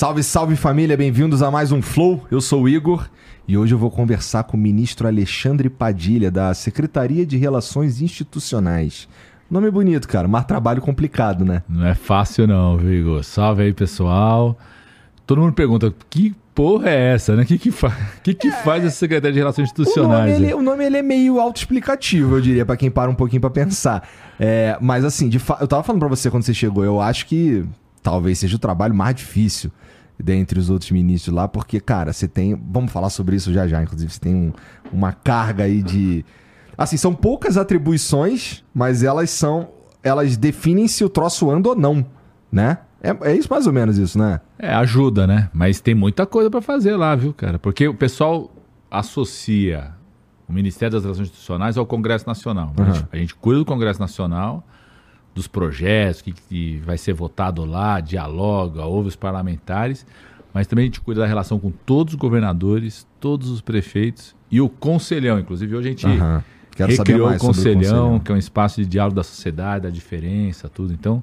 Salve, salve família, bem-vindos a mais um Flow. Eu sou o Igor e hoje eu vou conversar com o ministro Alexandre Padilha, da Secretaria de Relações Institucionais. Nome bonito, cara, mas trabalho complicado, né? Não é fácil não, Igor? Salve aí, pessoal. Todo mundo pergunta, que porra é essa, né? O que que, fa que, que é... faz essa Secretaria de Relações Institucionais? O nome, ele, o nome ele é meio autoexplicativo, eu diria, para quem para um pouquinho para pensar. É, mas assim, de eu tava falando para você quando você chegou, eu acho que talvez seja o trabalho mais difícil dentre os outros ministros lá, porque, cara, você tem. Vamos falar sobre isso já já, inclusive, você tem um, uma carga aí de. Assim, são poucas atribuições, mas elas são. Elas definem se o troço anda ou não, né? É, é isso mais ou menos isso, né? É, ajuda, né? Mas tem muita coisa para fazer lá, viu, cara? Porque o pessoal associa o Ministério das Relações Institucionais ao Congresso Nacional. Uhum. A, gente, a gente cuida do Congresso Nacional, dos projetos, que, que vai ser votado lá, dialoga, ouve os parlamentares, mas também a gente cuida da relação com todos os governadores, todos os prefeitos e o conselhão. Inclusive, hoje a gente uhum. recriou o conselhão, o conselhão, que é um espaço de diálogo da sociedade, da diferença, tudo. Então,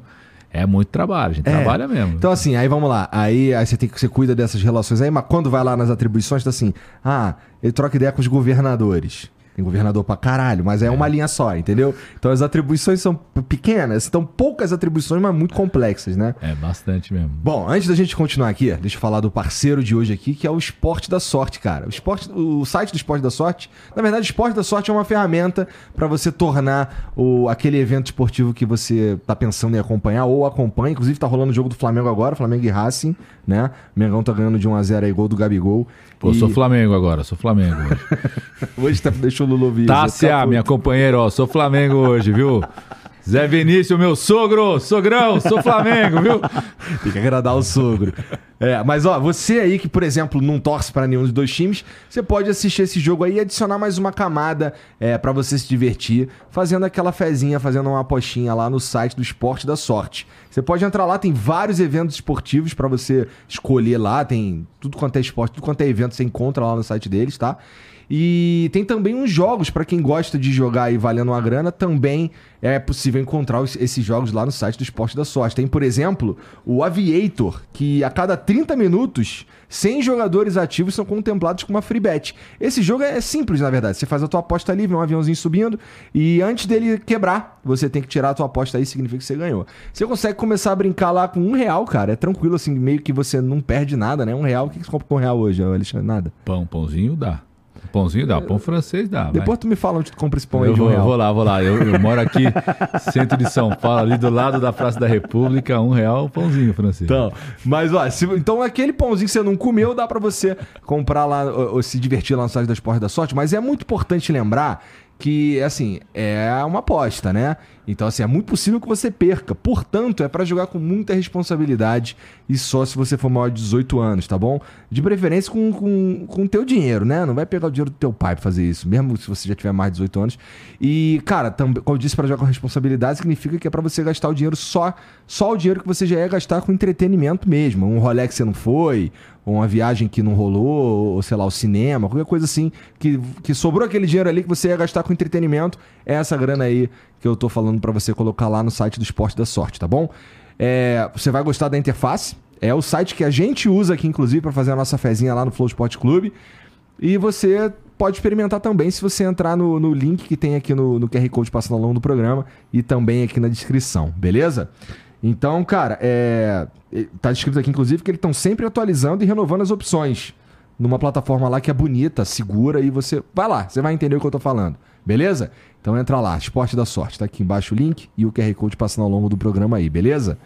é muito trabalho, a gente é. trabalha mesmo. Então, assim, aí vamos lá. Aí, aí você tem que você cuida dessas relações aí, mas quando vai lá nas atribuições, tá assim, ah, ele troca ideia com os governadores. Tem governador pra caralho, mas é, é, uma linha só, entendeu? Então as atribuições são pequenas, são poucas atribuições, mas muito complexas, né? É, bastante mesmo. Bom, antes da gente continuar aqui, deixa eu falar do parceiro de hoje aqui, que é o Esporte da Sorte, cara. O, esporte, o site do Esporte da Sorte, na verdade, o Esporte da Sorte é uma ferramenta para você tornar o, aquele evento esportivo que você tá pensando em acompanhar ou acompanha. Inclusive, tá rolando o jogo do Flamengo agora, Flamengo e Racing, né? O Mengão tá ganhando de 1x0 aí, gol do Gabigol. Pô, e... sou Flamengo agora, sou Flamengo hoje. hoje tá, deixou o Lulu vir. Tássia, minha companheira, ó, sou Flamengo hoje, viu? Zé Vinícius, meu sogro, sogrão, sou Flamengo, viu? Tem que agradar o sogro. É, mas ó, você aí que, por exemplo, não torce para nenhum dos dois times, você pode assistir esse jogo aí e adicionar mais uma camada é, para você se divertir, fazendo aquela fezinha, fazendo uma apostinha lá no site do Esporte da Sorte. Você pode entrar lá, tem vários eventos esportivos para você escolher lá, tem tudo quanto é esporte, tudo quanto é evento você encontra lá no site deles, tá? E tem também uns jogos para quem gosta de jogar aí valendo uma grana, também é possível encontrar esses jogos lá no site do Esporte da Sorte. Tem, por exemplo, o Aviator, que a cada 30 minutos, 100 jogadores ativos são contemplados com uma free bet. Esse jogo é simples, na verdade. Você faz a tua aposta ali, vem um aviãozinho subindo, e antes dele quebrar, você tem que tirar a tua aposta aí, significa que você ganhou. Você consegue começar a brincar lá com um real, cara. É tranquilo, assim, meio que você não perde nada, né? Um real, o que você compra com um real hoje, Alexandre? Nada. Pão, pãozinho dá. Pãozinho dá, pão francês dá. Depois vai. tu me fala onde tu compra esse pão eu aí de um real. vou lá, vou lá. Eu, eu moro aqui, centro de São Paulo, ali do lado da Praça da República, um real, pãozinho francês. Então, mas ó, se, então aquele pãozinho que você não comeu, dá para você comprar lá, ou, ou, se divertir lá no site da Esporte da Sorte. Mas é muito importante lembrar que, assim, é uma aposta, né? Então, assim, é muito possível que você perca. Portanto, é para jogar com muita responsabilidade e só se você for maior de 18 anos, tá bom? De preferência com o com, com teu dinheiro, né? Não vai pegar o dinheiro do teu pai pra fazer isso, mesmo se você já tiver mais de 18 anos. E, cara, como eu disse, para jogar com responsabilidade significa que é para você gastar o dinheiro só, só o dinheiro que você já ia gastar com entretenimento mesmo. Um que você não foi, uma viagem que não rolou, ou sei lá, o cinema, qualquer coisa assim, que, que sobrou aquele dinheiro ali que você ia gastar com entretenimento, é essa grana aí que eu tô falando para você colocar lá no site do Esporte da Sorte, tá bom? É, você vai gostar da interface. É o site que a gente usa aqui, inclusive, para fazer a nossa fezinha lá no Flow Sport Clube. E você pode experimentar também se você entrar no, no link que tem aqui no, no QR Code passando ao longo do programa e também aqui na descrição, beleza? Então, cara, é, tá escrito aqui, inclusive, que eles estão sempre atualizando e renovando as opções numa plataforma lá que é bonita, segura e você vai lá, você vai entender o que eu tô falando, beleza? Então entra lá, Esporte da Sorte, tá aqui embaixo o link e o QR Code passando ao longo do programa aí, beleza?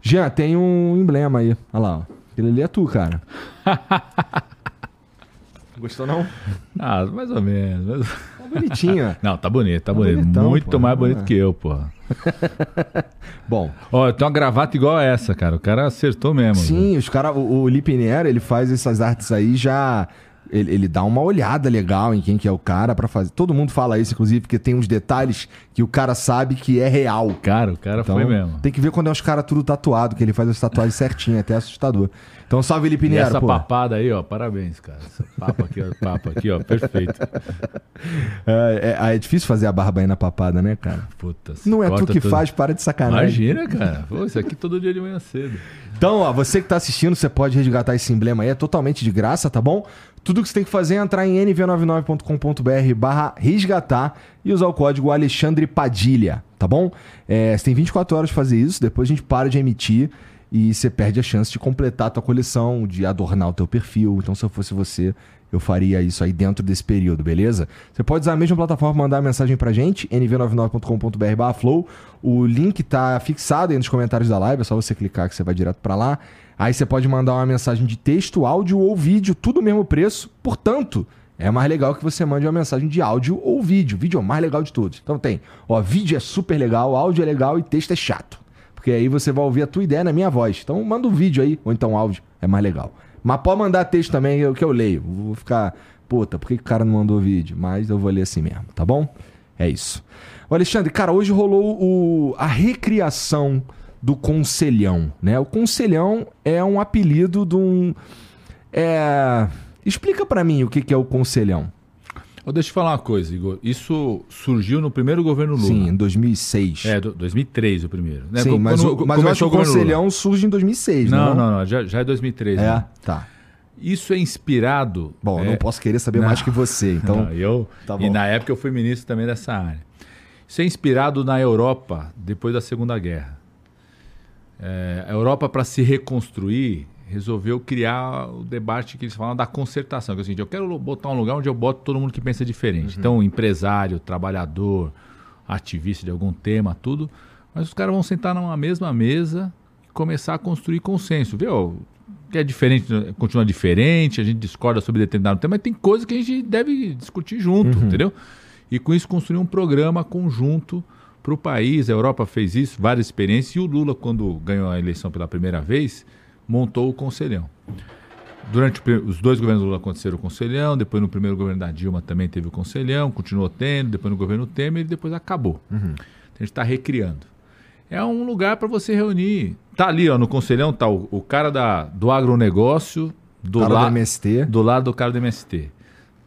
Jean, tem um emblema aí, olha lá, ó. Ele ali é tu, cara. Gostou não? Ah, mais ou menos. Tá bonitinho. não, tá bonito, tá, tá bonito. Bonitão, Muito pô, mais bonito é. que eu, pô. Bom. Ó, tem uma gravata igual a essa, cara. O cara acertou mesmo. Sim, viu? os cara, o, o Lipinier, ele faz essas artes aí já ele, ele dá uma olhada legal em quem que é o cara pra fazer. Todo mundo fala isso, inclusive, porque tem uns detalhes que o cara sabe que é real. Cara, o cara Então, foi mesmo. Tem que ver quando é os caras tudo tatuado, que ele faz as tatuagens certinho, é até assustador. Então, salve, Felipe E Nero, essa pô. papada aí, ó, parabéns, cara. Essa papa aqui, ó, papa aqui, ó, perfeito. É, é- é difícil fazer a barba aí na papada, né, cara? Puta, Não é tu que faz, para de sacanagem. Imagina, cara. Pô, isso aqui todo dia de manhã cedo. Então, ó, você que tá assistindo, você pode resgatar esse emblema aí, é totalmente de graça, tá bom? Tudo que você tem que fazer é entrar em nv99.com.br barra resgatar e usar o código Alexandre Padilha, tá bom? É, você tem 24 horas pra fazer isso, depois a gente para de emitir e você perde a chance de completar a tua coleção, de adornar o teu perfil. Então, se eu fosse você, eu faria isso aí dentro desse período, beleza? Você pode usar a mesma plataforma para mandar mensagem pra gente, nv99.com.br barra flow. O link tá fixado aí nos comentários da live, é só você clicar que você vai direto pra lá. Aí você pode mandar uma mensagem de texto, áudio ou vídeo, tudo o mesmo preço. Portanto, é mais legal que você mande uma mensagem de áudio ou vídeo. Vídeo é o mais legal de todos. Então tem, ó, vídeo é super legal, áudio é legal e texto é chato. Porque aí você vai ouvir a tua ideia na minha voz. Então manda um vídeo aí, ou então áudio, é mais legal. Mas pode mandar texto também, que eu- que eu leio. Vou ficar, puta, por que o cara não mandou vídeo? Mas eu vou ler assim mesmo, tá bom? É isso. Ô Alexandre, cara, hoje rolou o, a recriação do Conselhão, né? O Conselhão é um apelido de um... É... Explica pra mim o que, que é o Conselhão. Ô, deixa eu falar uma coisa, Igor. Isso surgiu no primeiro governo Lula. Sim, em 2006. É, do- 2003 o primeiro. né? Sim, Quando- mas, o, mas eu acho que o. Conselhão surge em 2006, Não, não? não, não, já, já é 2003. É, né? tá. Isso é inspirado. Bom, eu é, não posso querer saber mais que você, então... Não, eu, Tá e na época eu fui ministro também dessa área. Isso é inspirado na Europa depois da Segunda Guerra. É, a Europa, para se reconstruir, resolveu criar o debate que eles falam da concertação. Que é o seguinte, eu quero botar um lugar onde eu boto todo mundo que pensa diferente. Então, empresário, trabalhador, ativista de algum tema, tudo. Mas os caras vão sentar numa mesma mesa e começar a construir consenso. Viu? que é diferente, continua diferente, a gente discorda sobre determinado tema, mas tem coisa que a gente deve discutir junto, entendeu? E com isso construir um programa conjunto para o país. A Europa fez isso, várias experiências, e o Lula, quando ganhou a eleição pela primeira vez, montou o Conselhão. Durante o os dois governos do Lula aconteceram o Conselhão, depois no primeiro governo da Dilma também teve o Conselhão, continuou tendo, depois no governo Temer e depois acabou. Então a gente está recriando. É um lugar para você reunir. Tá ali, ó, no Conselhão, tá o, o cara da, do agronegócio, do, Cara do la- MST. do lado do cara do MST.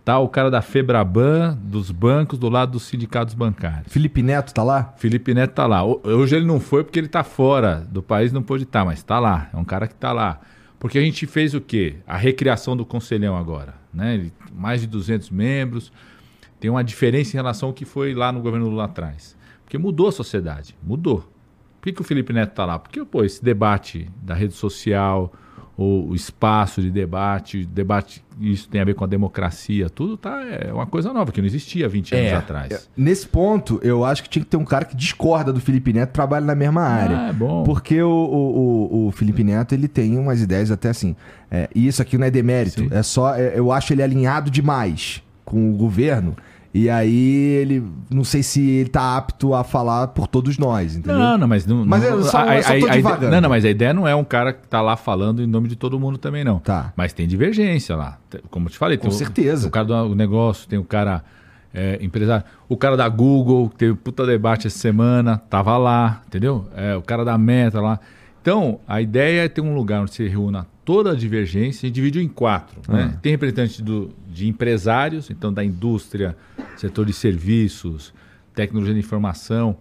Tá o cara da Febraban, dos bancos, do lado dos sindicatos bancários. Felipe Neto tá lá? Felipe Neto tá lá. Ho- Hoje ele não foi porque ele tá fora do país, não pôde estar, mas tá lá. É um cara que tá lá. Porque a gente fez o quê? A recriação do Conselhão agora. Né? Ele- mais de 200 membros. Tem uma diferença em relação ao que foi lá no governo Lula atrás. Porque mudou a sociedade. Mudou. Por que, que o Felipe Neto tá lá? Porque, pô, esse debate da rede social, o, espaço de debate, debate, isso tem a ver com a democracia, tudo tá, é uma coisa nova, que não existia há 20 anos atrás. Nesse ponto, eu acho que tinha que ter um cara que discorda do Felipe Neto e trabalha na mesma área. Ah, é bom. Porque o, o, o- o Felipe Neto, ele tem umas ideias até assim. é, e isso aqui não é demérito, Sim. é só. é, eu acho ele alinhado demais com o governo. E aí ele. Não sei se ele tá apto a falar por todos nós, entendeu? Não, não, mas não. Mas não, eu só- a- eu só tô a divagando. Não, não, mas a ideia não é um cara que tá lá falando em nome de todo mundo também, não. Tá. Mas tem divergência lá. Como eu te falei, Com tem o- certeza. O, cara do negócio, tem o cara é, empresário. O cara da Google, que teve puta debate essa semana, tava lá, entendeu? É, o cara da Meta lá. Então, a ideia é ter um lugar onde se reúna toda a divergência, a gente dividiu em quatro. Né? Ah. Tem representantes do, de empresários, então da indústria, setor de serviços, tecnologia de informação,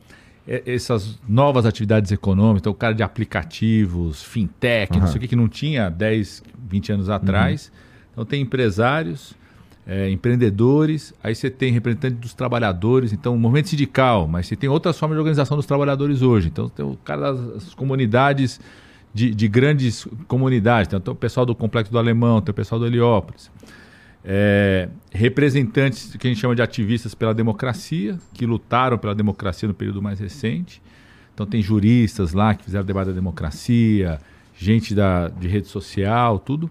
essas novas atividades econômicas, então o cara de aplicativos, fintech, não Aham. sei o que, que não tinha 10, 20 anos atrás. Então tem empresários, é, empreendedores, aí você tem representante dos trabalhadores, então movimento sindical, mas você tem outras formas de organização dos trabalhadores hoje. Então tem o cara das comunidades, de, de grandes comunidades, então, tem o pessoal do Complexo do Alemão, tem o pessoal do Heliópolis. É, representantes que a gente chama de ativistas pela democracia, que lutaram pela democracia no período mais recente. Então tem juristas lá que fizeram debate da democracia, gente da, de rede social, tudo.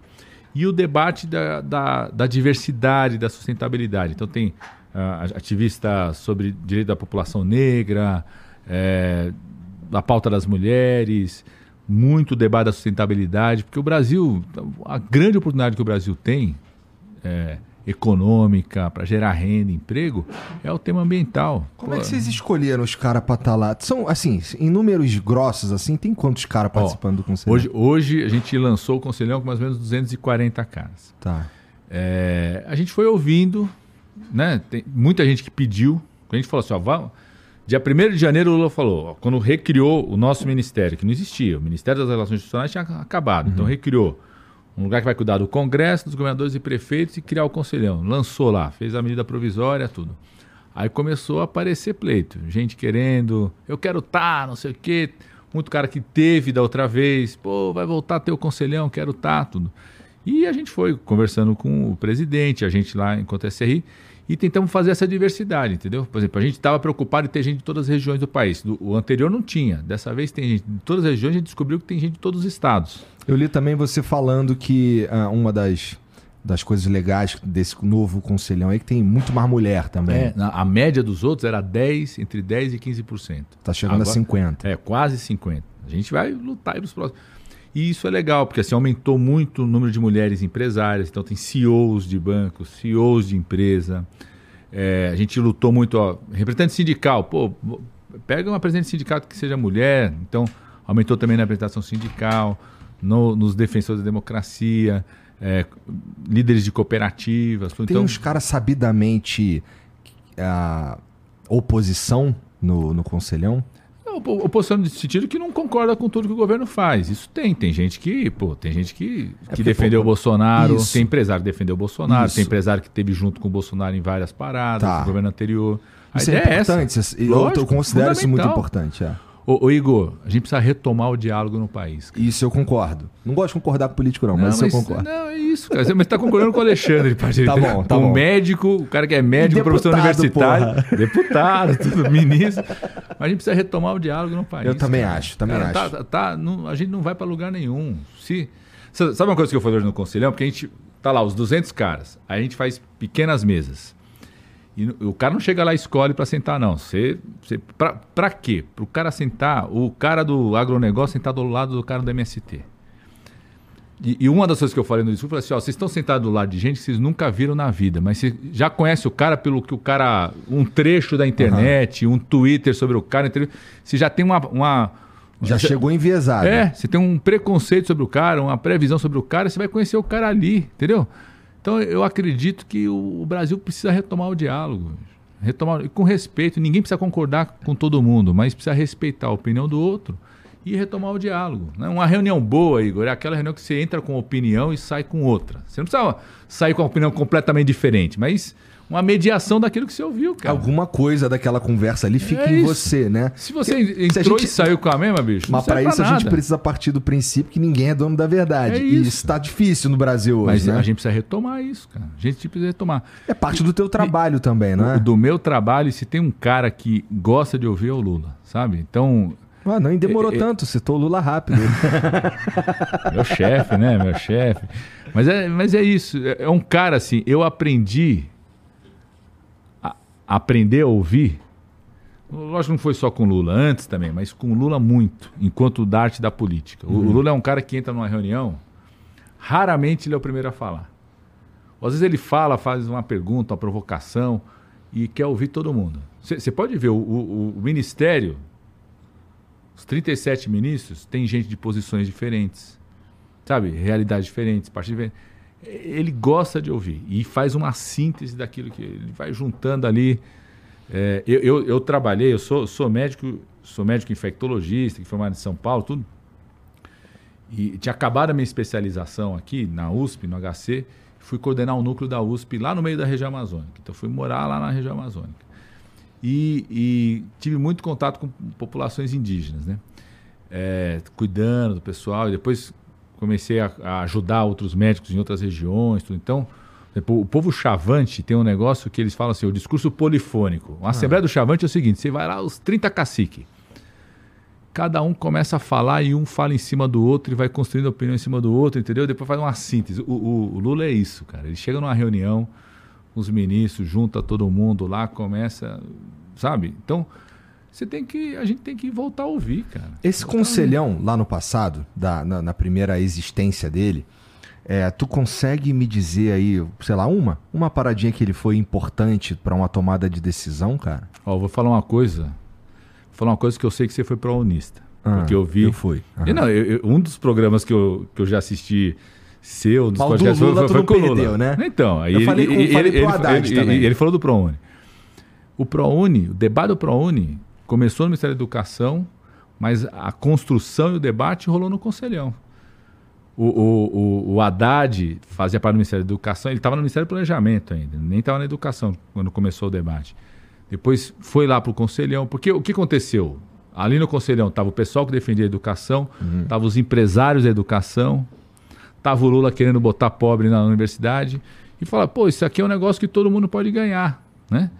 E o debate da, da, da diversidade, da sustentabilidade. Então tem ah, ativista sobre direito da população negra, é, da pauta das mulheres, muito debate da sustentabilidade, porque o Brasil, a grande oportunidade que o Brasil tem é, econômica, para gerar renda, emprego, é o tema ambiental. Como Pô, é que vocês escolheram os caras para estar tá lá? São, assim, em números grossos, assim, tem quantos caras participando do conselho? Hoje, hoje a gente lançou o conselhão com mais ou menos 240 caras. Tá. É, a gente foi ouvindo, né? Tem muita gente que pediu. A gente falou assim, ó, vamos... Dia 1 de janeiro, o Lula falou, quando recriou o nosso ministério, que não existia, o Ministério das Relações Institucionais tinha acabado, então uhum. então recriou um lugar que vai cuidar do Congresso, dos governadores e prefeitos e criar o Conselhão. Lançou lá, fez a medida provisória, tudo. Aí começou a aparecer pleito, gente querendo, eu quero estar, tá, não sei o quê. Muito cara que teve da outra vez, pô, vai voltar a ter o Conselhão, quero estar, tá, tudo. E a gente foi conversando com o presidente, a gente lá enquanto SRI, e tentamos fazer essa diversidade, entendeu? Por exemplo, a gente estava preocupado em ter gente de todas as regiões do país. Do, o anterior não tinha. Dessa vez tem gente de todas as regiões, a gente descobriu que tem gente de todos os estados. Eu li também você falando que uh, uma das, das coisas legais desse novo conselhão é que tem muito mais mulher também. É, a média dos outros era 10, entre 10 e 15%. Está chegando Agora, a 50%. É, quase 50%. A gente vai lutar aí nos próximos. E isso é legal, porque assim aumentou muito o número de mulheres empresárias. Então tem CEOs de bancos, CEOs de empresa. É, a gente lutou muito, ó, representante sindical, pô, pega uma presidente de sindicato que seja mulher. Então aumentou também na representação sindical, no, nos defensores da democracia, é, líderes de cooperativas. Tem então, uns caras sabidamente a oposição no, no conselhão? Oposição no sentido que não concorda com tudo que o governo faz. Isso tem. Tem gente que, pô, tem gente que, é que defendeu o Bolsonaro, Isso. tem empresário que defendeu o Bolsonaro, Isso. tem empresário que teve junto com o Bolsonaro em várias paradas, tá. no governo anterior. A isso é importante. É essa. Lógico, eu considero isso muito importante. É. Ô, ô, Igor, a gente precisa retomar o diálogo no país. Cara. Isso eu concordo. Não gosto de concordar com político, não, não mas, mas eu concordo. Não, é isso, cara. Você está concordando com o Alexandre, parceiro. tá bom, tá um bom. médico, o cara que é médico, professor universitário, porra. deputado, tudo, ministro. Mas a gente precisa retomar o diálogo no país. Eu também cara. acho, também cara, acho. Tá, tá, não, a gente não vai para lugar nenhum. Se, sabe uma coisa que eu falei hoje no Conselhão? Porque a gente tá lá, os 200 caras. Aí a gente faz pequenas mesas. E o cara não chega lá e escolhe para sentar, não. Você, você, para quê? Para o cara sentar, o cara do agronegócio sentar do lado do cara do MST. E, e, uma das coisas que eu falei no discurso, eu falei assim, ó, vocês estão sentados do lado de gente que vocês nunca viram na vida, mas você já conhece o cara pelo que o cara, um trecho da internet, uhum. um Twitter sobre o cara, você já tem uma... uma já você, chegou enviesado. É, você tem um preconceito sobre o cara, uma previsão sobre o cara, você vai conhecer o cara ali, entendeu? Então eu acredito que o, o Brasil precisa retomar o diálogo. Retomar com respeito. Ninguém precisa concordar com todo mundo, mas precisa respeitar a opinião do outro e retomar o diálogo. Né? Uma reunião boa, Igor, é aquela reunião que você entra com opinião e sai com outra. Você não precisa sair com uma opinião completamente diferente, mas uma mediação daquilo que você ouviu, cara. Alguma coisa daquela conversa ali fica é em você, né? Se você entrou gente... e saiu com a mesma, bicho. Mas para isso a gente precisa partir do princípio que ninguém é dono da verdade. É isso. E isso está difícil no Brasil hoje. Mas né? a gente precisa retomar isso, cara. A gente precisa retomar. É parte do teu trabalho e, também, não é? Do meu trabalho, se tem um cara que gosta de ouvir é o Lula, sabe? Então. Ah, não demorou é, tanto, citou o Lula rápido. meu chefe, né? Meu chefe. Mas é, mas é isso. É, é um cara assim, eu aprendi aprender a ouvir, lógico que não foi só com Lula, antes também, mas com Lula muito, enquanto da arte da política. Uhum. O Lula é um cara que entra numa reunião, raramente ele é o primeiro a falar. Às vezes ele fala, faz uma pergunta, uma provocação e quer ouvir todo mundo. Você pode ver, o, o, o, ministério, os 37 ministros, tem gente de posições diferentes, sabe? Realidades diferentes, partidos diferentes ele gosta de ouvir e faz uma síntese daquilo que ele vai juntando ali. É, eu, eu, eu, trabalhei, eu sou, sou médico, sou médico infectologista, que formado em São Paulo, tudo. E tinha acabado a minha especialização aqui na USP, no HC, fui coordenar o núcleo da USP lá no meio da região amazônica. Então fui morar lá na região amazônica. E, e tive muito contato com populações indígenas, né? É, cuidando do pessoal, e depois comecei a, a, ajudar outros médicos em outras regiões. Tudo. Então, o povo chavante tem um negócio que eles falam assim, o discurso polifônico. A ah. Assembleia do Chavante é o seguinte, você vai lá, os 30 caciques. Cada um começa a falar e um fala em cima do outro e vai construindo opinião em cima do outro, entendeu? Depois faz uma síntese. O, o, o Lula é isso, cara. Ele chega numa reunião, os ministros, junta todo mundo lá, começa, sabe? Então, você tem que. A gente tem que voltar a ouvir, cara. Esse voltar conselhão, lá no passado, da, na, na, primeira existência dele, É, tu consegue me dizer aí, sei lá, uma, uma paradinha que ele foi importante para uma tomada de decisão, cara? Ó, vou falar uma coisa. Vou falar uma coisa que eu sei que você foi pro-unista. Ah, porque eu vi. eu fui. E não, eu- um dos programas que eu, que eu já assisti seu, dos Mas o do Lula foi, foi com o Lula. perdeu, né? Então, aí Eu ele, falei com- ele, falei ele, pro Haddad ele- ele falou do ProUni. O ProUni, o debate do ProUni começou no Ministério da Educação, mas a construção e o debate rolou no Conselhão. O, o, o, o Haddad fazia parte do Ministério da Educação, ele estava no Ministério do Planejamento ainda, nem estava na Educação quando começou o debate. Depois foi lá para o Conselhão, porque o que aconteceu? Ali no Conselhão estava o pessoal que defendia a educação, estava os empresários da educação, estava o Lula querendo botar pobre na universidade e fala, pô, isso aqui é um negócio que todo mundo pode ganhar, né?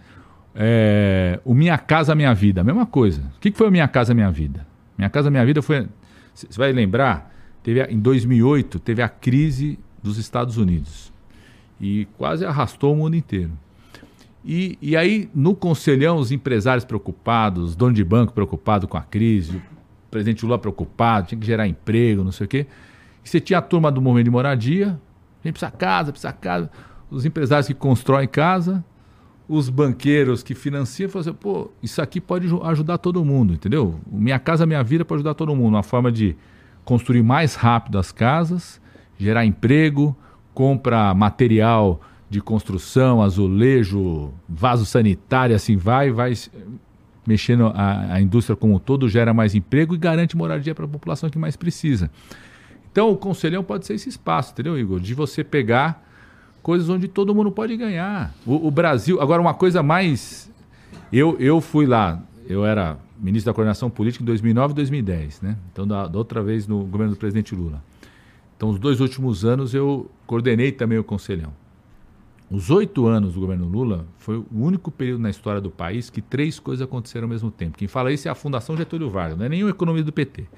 É, o Minha Casa Minha Vida, a mesma coisa. O que foi o Minha Casa Minha Vida? Minha Casa Minha Vida foi, você vai lembrar, teve em 2008 teve a crise dos Estados Unidos e quase arrastou o mundo inteiro. E, e aí, no conselhão, os empresários preocupados, dono de banco preocupado com a crise, o presidente Lula preocupado, tinha que gerar emprego, não sei o quê. E você tinha a turma do movimento de moradia, a gente precisa casa, precisa casa. Os empresários que constroem casa, os banqueiros que financiam, falam assim, pô, isso aqui pode ju- ajudar todo mundo, entendeu? Minha Casa Minha Vida pode ajudar todo mundo. Uma forma de construir mais rápido as casas, gerar emprego, compra material de construção, azulejo, vaso sanitário, assim vai, vai mexendo a, a indústria como um todo, gera mais emprego e garante moradia para a população que mais precisa. Então o conselhão pode ser esse espaço, entendeu, Igor? De você pegar coisas onde todo mundo pode ganhar. O, o Brasil, agora uma coisa mais. Eu, eu fui lá, eu era ministro da coordenação política em 2009 e 2010, né? Então, da, da outra vez no governo do presidente Lula. Então, os dois últimos anos eu coordenei também o Conselhão. Os oito anos do governo Lula foi o único período na história do país que três coisas aconteceram ao mesmo tempo. Quem fala isso é a Fundação Getúlio Vargas, não é nenhum economista do PT.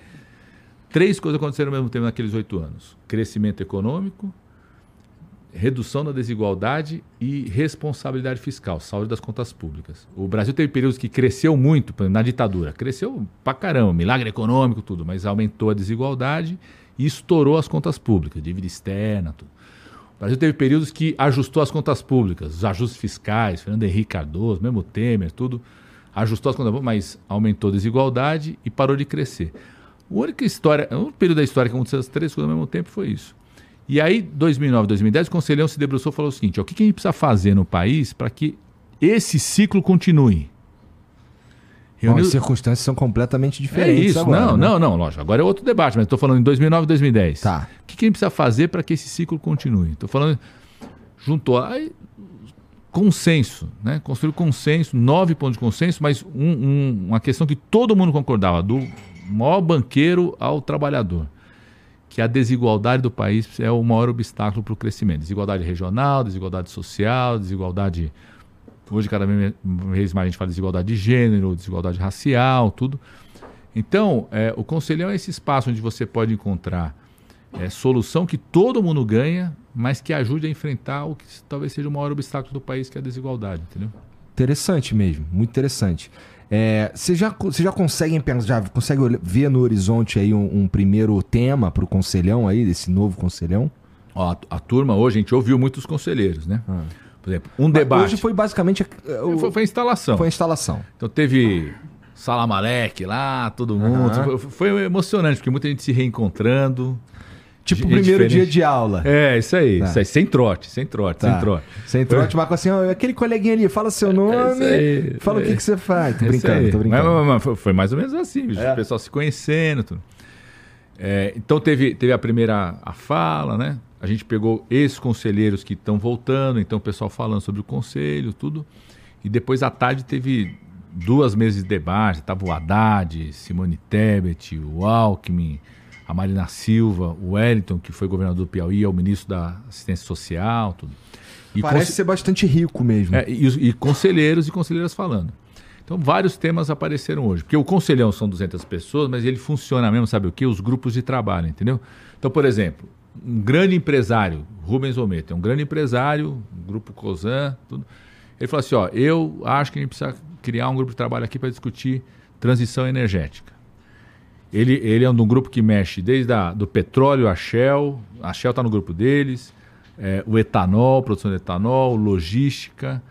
Três coisas aconteceram ao mesmo tempo naqueles oito anos: crescimento econômico, redução da desigualdade e responsabilidade fiscal, saúde das contas públicas. O Brasil teve períodos que cresceu muito na ditadura, cresceu pra caramba, milagre econômico, tudo, mas aumentou a desigualdade e estourou as contas públicas, dívida externa, tudo. O Brasil teve períodos que ajustou as contas públicas, os ajustes fiscais, Fernando Henrique Cardoso, mesmo Temer, tudo, ajustou as contas públicas, mas aumentou a desigualdade e parou de crescer. História, o único período da história que aconteceu as três coisas ao mesmo tempo foi isso. E aí, 2009, 2010, o Conselhão se debruçou e falou o seguinte: ó, o que, que a gente precisa fazer no país para que esse ciclo continue? Bom, Reuniu- as circunstâncias são completamente é diferentes isso, agora, não, né? não, não, lógico. Agora é outro debate, mas estou falando em 2009 e 2010. Tá. O que, que a gente precisa fazer para que esse ciclo continue? Estou falando, juntou aí, consenso, né? Construir consenso, nove pontos de consenso, mas um- um- uma questão que todo mundo concordava, do maior banqueiro ao trabalhador, que a desigualdade do país é o maior obstáculo para o crescimento. Desigualdade regional, desigualdade social, desigualdade Hoje, cada vez mais a gente fala de desigualdade de gênero, desigualdade racial, tudo. Então, é, o conselhão é esse espaço onde você pode encontrar é, solução que todo mundo ganha, mas que ajude a enfrentar o que talvez seja o maior obstáculo do país, que é a desigualdade, entendeu? Interessante mesmo, muito interessante. É, Você já, você já conseguem pensar, já consegue ver no horizonte aí um, um primeiro tema para o conselhão aí, desse novo conselhão? Ó, a, a turma hoje, a gente ouviu muitos conselheiros, né? Por exemplo, um debate. Hoje foi basicamente o- foi, foi a instalação. foi a instalação. Então teve Salamalek lá, todo mundo. Aham. Foi, foi emocionante, porque muita gente se reencontrando. Tipo o É primeiro diferente. dia de aula. É, isso aí, Tá. isso aí. Sem trote, sem trote, Tá. sem trote. Você entrou, te marcou assim, ó, aquele coleguinha ali, fala seu nome, É aí, fala o que, é. que você faz. Tô É brincando, tô brincando. Mas, mas- mas foi- mais ou menos assim, bicho. É. o pessoal se conhecendo. Tudo. É, então teve, teve a primeira a fala, né? A gente pegou esses conselheiros que estão voltando, então o pessoal falando sobre o conselho, tudo. E depois à tarde teve duas meses de debate, tava o Haddad, Simone Tebet, o Alckmin, a Marina Silva, o Wellington, que foi governador do Piauí, é o ministro da Assistência Social, tudo. E Parece conse- ser bastante rico mesmo. é, e, e conselheiros e conselheiras falando. Então, vários temas apareceram hoje. Porque o conselhão são 200 pessoas, mas ele funciona mesmo, sabe o quê? Os grupos de trabalho, entendeu? Então, por exemplo, um grande empresário, Rubens Ometa, é um grande empresário, um grupo COSAN, tudo. Ele falou assim, ó, eu acho que a gente precisa criar um grupo de trabalho aqui para discutir transição energética. Ele, ele é um, grupo que mexe desde a, do petróleo a Shell, a Shell está no grupo deles, é, o etanol, produção de etanol, logística.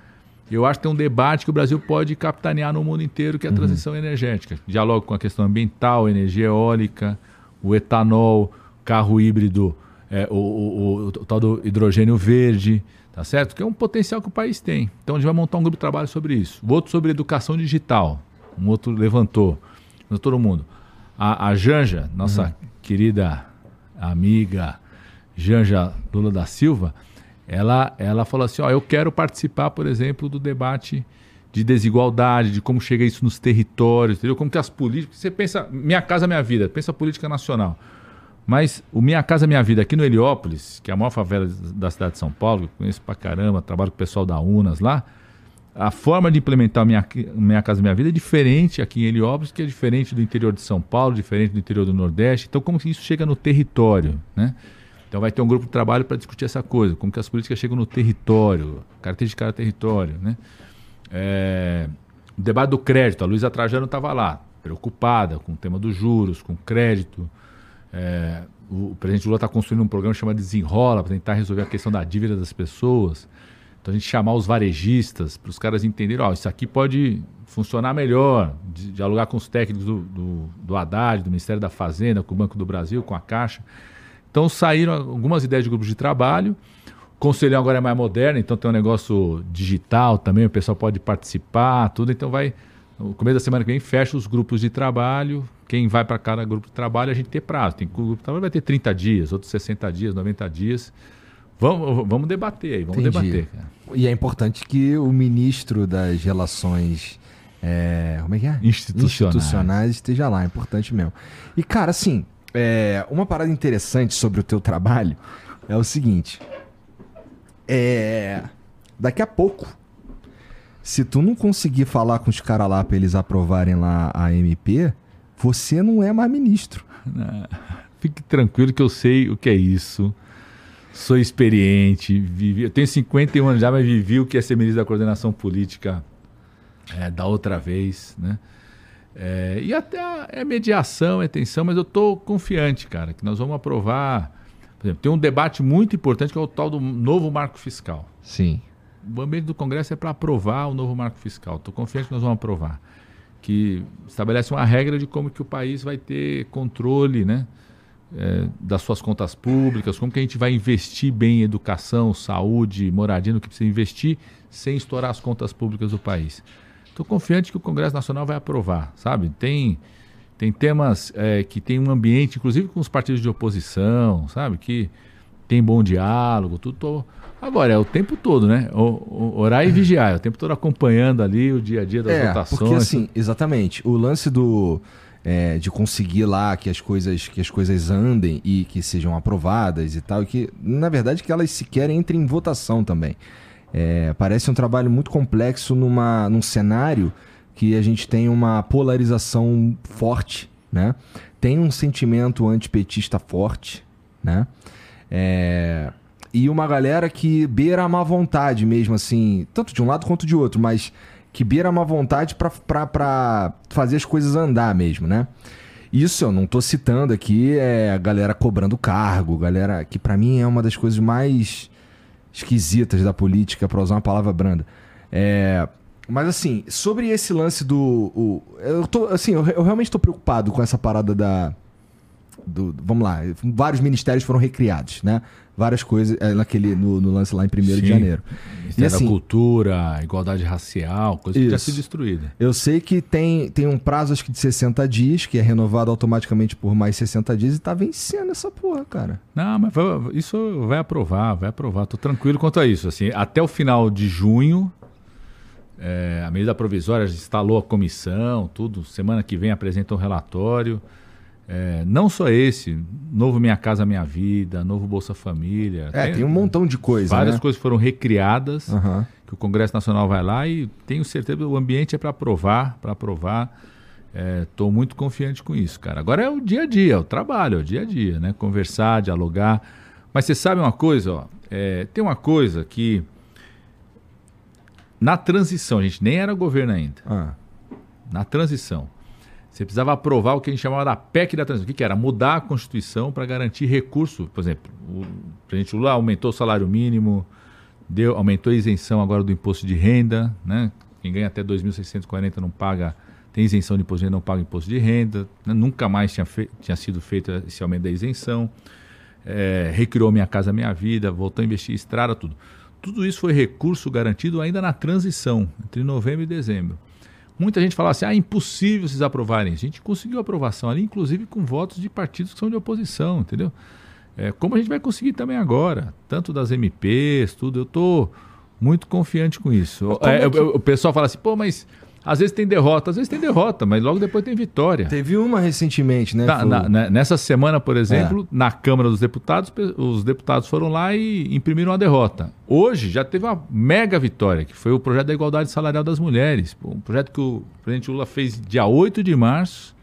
Eu acho que tem um debate que o Brasil pode capitanear no mundo inteiro, que é a uhum. transição energética. Diálogo com a questão ambiental, energia eólica, o etanol, carro híbrido, é, o, o, o, o, tal do hidrogênio verde, tá certo? Que é um potencial que o país tem. Então a gente vai montar um grupo de trabalho sobre isso. O outro sobre educação digital. Um outro levantou. Todo mundo. A, a Janja, nossa uhum. querida amiga Janja Lula da Silva, ela, ela falou assim: ó, eu quero participar, por exemplo, do debate de desigualdade, de como chega isso nos territórios, entendeu? Como que as políticas. Você pensa, minha casa, minha vida, pensa política nacional. Mas o Minha Casa Minha Vida aqui no Heliópolis, que é a maior favela da cidade de São Paulo, eu conheço pra caramba, trabalho com o pessoal da UNAS lá, a forma de implementar Minha, minha Casa Minha Vida é diferente aqui em Heliópolis, que é diferente do interior de São Paulo, diferente do interior do Nordeste. Então, como que isso chega no território, né? Então vai ter um grupo de trabalho para discutir essa coisa, como que as políticas chegam no território, característica de cada território, né? É, o debate do crédito, a Luísa Trajano estava lá, preocupada com o tema dos juros, com crédito. É, o, presidente Lula está construindo um programa chamado Desenrola para tentar resolver a questão da dívida das pessoas. Então a gente chamar os varejistas para os caras entenderem, ó, isso aqui pode funcionar melhor, dialogar com os técnicos do, do, do Haddad, do Ministério da Fazenda, com o Banco do Brasil, com a Caixa. Então saíram algumas ideias de grupos de trabalho. O conselhão agora é mais moderno, então tem um negócio digital também, o pessoal pode participar, tudo. Então vai, no começo da semana que vem, fecha os grupos de trabalho. Quem vai para cada grupo de trabalho, a gente tem prazo. Tem grupo de trabalho vai ter 30 dias, outros 60 dias, 90 dias. Vamos, vamos debater aí, vamos Entendi. debater. Cara. E é importante que o ministro das Relações é, como é que é? Institucionais. Institucionais esteja lá, é importante mesmo. E, cara, assim, é, uma parada interessante sobre o teu trabalho é o seguinte. É, daqui a pouco, se tu não conseguir falar com os caras lá para eles aprovarem lá a MP, você não é mais ministro. fique tranquilo que eu sei o que é isso. Sou experiente, vivi, eu tenho 51 anos já, mas vivi o que é ser ministro da coordenação política é, da outra vez, né? É, e até é mediação, é tensão, mas eu estou confiante, cara, que nós vamos aprovar. Por exemplo, tem um debate muito importante que é o tal do novo marco fiscal. Sim. O ambiente do Congresso é para aprovar o novo marco fiscal. Estou confiante que nós vamos aprovar. Que estabelece uma regra de como que o país vai ter controle né, é, das suas contas públicas, como que a gente vai investir bem em educação, saúde, moradia, no que precisa investir, sem estourar as contas públicas do país. Estou confiante que o Congresso Nacional vai aprovar, sabe? Tem, tem temas é, que tem um ambiente, inclusive com os partidos de oposição, sabe? Que tem bom diálogo, tudo. Tô... Agora, é o tempo todo, né? O, o, orar e vigiar, é o tempo todo acompanhando ali o dia a dia das é, votações. Porque assim, exatamente, o lance do. É, de conseguir lá que as coisas que as coisas andem e que sejam aprovadas e tal, e que, na verdade, que elas sequer entrem em votação também. É, parece um trabalho muito complexo numa, num cenário que a gente tem uma polarização forte, né? Tem um sentimento antipetista forte, né? É, e uma galera que beira a má vontade mesmo, assim, tanto de um lado quanto de outro, mas que beira a má vontade para fazer as coisas andar mesmo, né? Isso eu não tô citando aqui, é a galera cobrando cargo, galera que para mim é uma das coisas mais esquisitas da política, para usar uma palavra branda. É, mas assim, sobre esse lance do. O, eu tô, assim, eu, eu realmente estou preocupado com essa parada da. Do, vamos lá, vários ministérios foram recriados, né? Várias coisas é, naquele, no, no lance lá em 1 de janeiro. Ministério e, assim, da Cultura, igualdade racial, coisa isso. que já se destruída. Eu sei que tem, tem um prazo acho que de 60 dias, que é renovado automaticamente por mais 60 dias e tá vencendo essa porra, cara. Não, mas vai, isso vai aprovar, vai aprovar. Tô tranquilo quanto a isso. Assim, até o final de junho, é, a medida provisória instalou a comissão, tudo. Semana que vem apresenta um relatório. É, não só esse, novo Minha Casa Minha Vida, novo Bolsa Família. É, tem, tem um montão de coisas. Várias né? coisas foram recriadas, uhum. que o Congresso Nacional vai lá e tenho certeza que o ambiente é para aprovar, para aprovar. Estou é, muito confiante com isso, cara. Agora é o dia a dia, é o trabalho, é o dia a dia, né? Conversar, dialogar. Mas você sabe uma coisa, ó, é, tem uma coisa que na transição, a gente nem era governo ainda. Ah. Na transição Você precisava aprovar o que a gente chamava da PEC da transição. O que, era? Mudar a Constituição para garantir recurso. Por exemplo, o presidente Lula aumentou o salário mínimo, deu, aumentou a isenção agora do imposto de renda. Né? Quem ganha até 2.640 não paga, tem isenção de imposto de renda, não paga imposto de renda. Né? Nunca mais tinha, tinha sido feito esse aumento da isenção. É, recriou Minha Casa Minha Vida, voltou a investir em estrada, tudo. Tudo isso foi recurso garantido ainda na transição, entre novembro e dezembro. Muita gente fala assim: ah, é impossível vocês aprovarem. A gente conseguiu aprovação ali, inclusive com votos de partidos que são de oposição, entendeu? É, como a gente vai conseguir também agora, tanto das MPs, tudo. Eu estou muito confiante com isso. É, é que... o, o pessoal fala assim: pô, mas às vezes tem derrota, às vezes tem derrota, mas logo depois tem vitória. Teve uma recentemente, né? Na, na, né, nessa semana, por exemplo, é. na Câmara dos Deputados, os deputados foram lá e imprimiram a derrota. Hoje já teve uma mega vitória, que foi o projeto da igualdade salarial das mulheres. Um projeto que o presidente Lula fez dia 8 de março,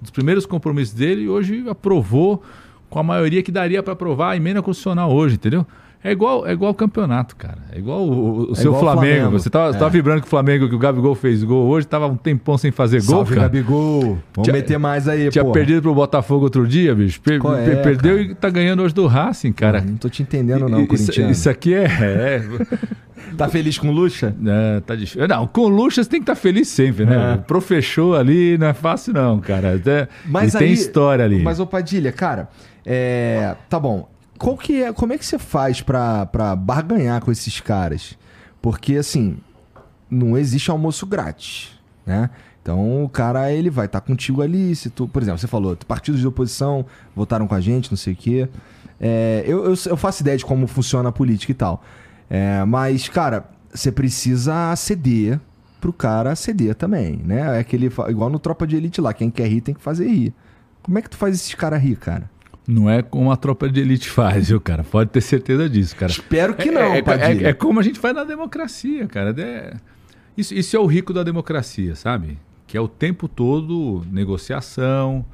um dos primeiros compromissos dele, e hoje aprovou com a maioria que daria para aprovar a emenda constitucional hoje, entendeu? É igual, é igual campeonato, cara. É igual o, o é seu igual Flamengo. Flamengo. Você tava, é. tava vibrando com o Flamengo que o Gabigol fez gol. Hoje tava um tempão sem fazer gol, Salve, cara. Gabigol. Vamos tinha, meter mais aí, Tinha porra. perdido pro Botafogo outro dia, bicho. Per, é, perdeu cara? e tá ganhando hoje do Racing, cara. Não, não tô te entendendo não, isso, isso aqui é... é... Tá feliz com o Lucha? É, tá difícil. Não, com o Lucha você tem que estar tá feliz sempre, né? É. O professor ali não é fácil, não, cara. Até, mas aí, tem história ali. Mas, ô Padilha, cara, é, tá bom qual que é, como é que você faz pra barganhar com esses caras? Porque, assim, não existe almoço grátis, né? Então o cara ele vai estar tá contigo ali. Se tu, por exemplo, você falou, partidos de oposição votaram com a gente, não sei o quê. É, eu, eu, eu, faço ideia de como funciona a política e tal. É, mas, cara, você precisa ceder pro cara ceder também, né? É aquele, igual no Tropa de Elite lá, quem quer rir tem que fazer rir. Como é que tu faz esses caras rir, cara? Não é como a tropa de elite faz, viu, cara? Pode ter certeza disso, cara. Espero que não, é, é, é, é como a gente faz na democracia, cara. É... Isso, isso é o rico da democracia, sabe? Que é o tempo todo negociação,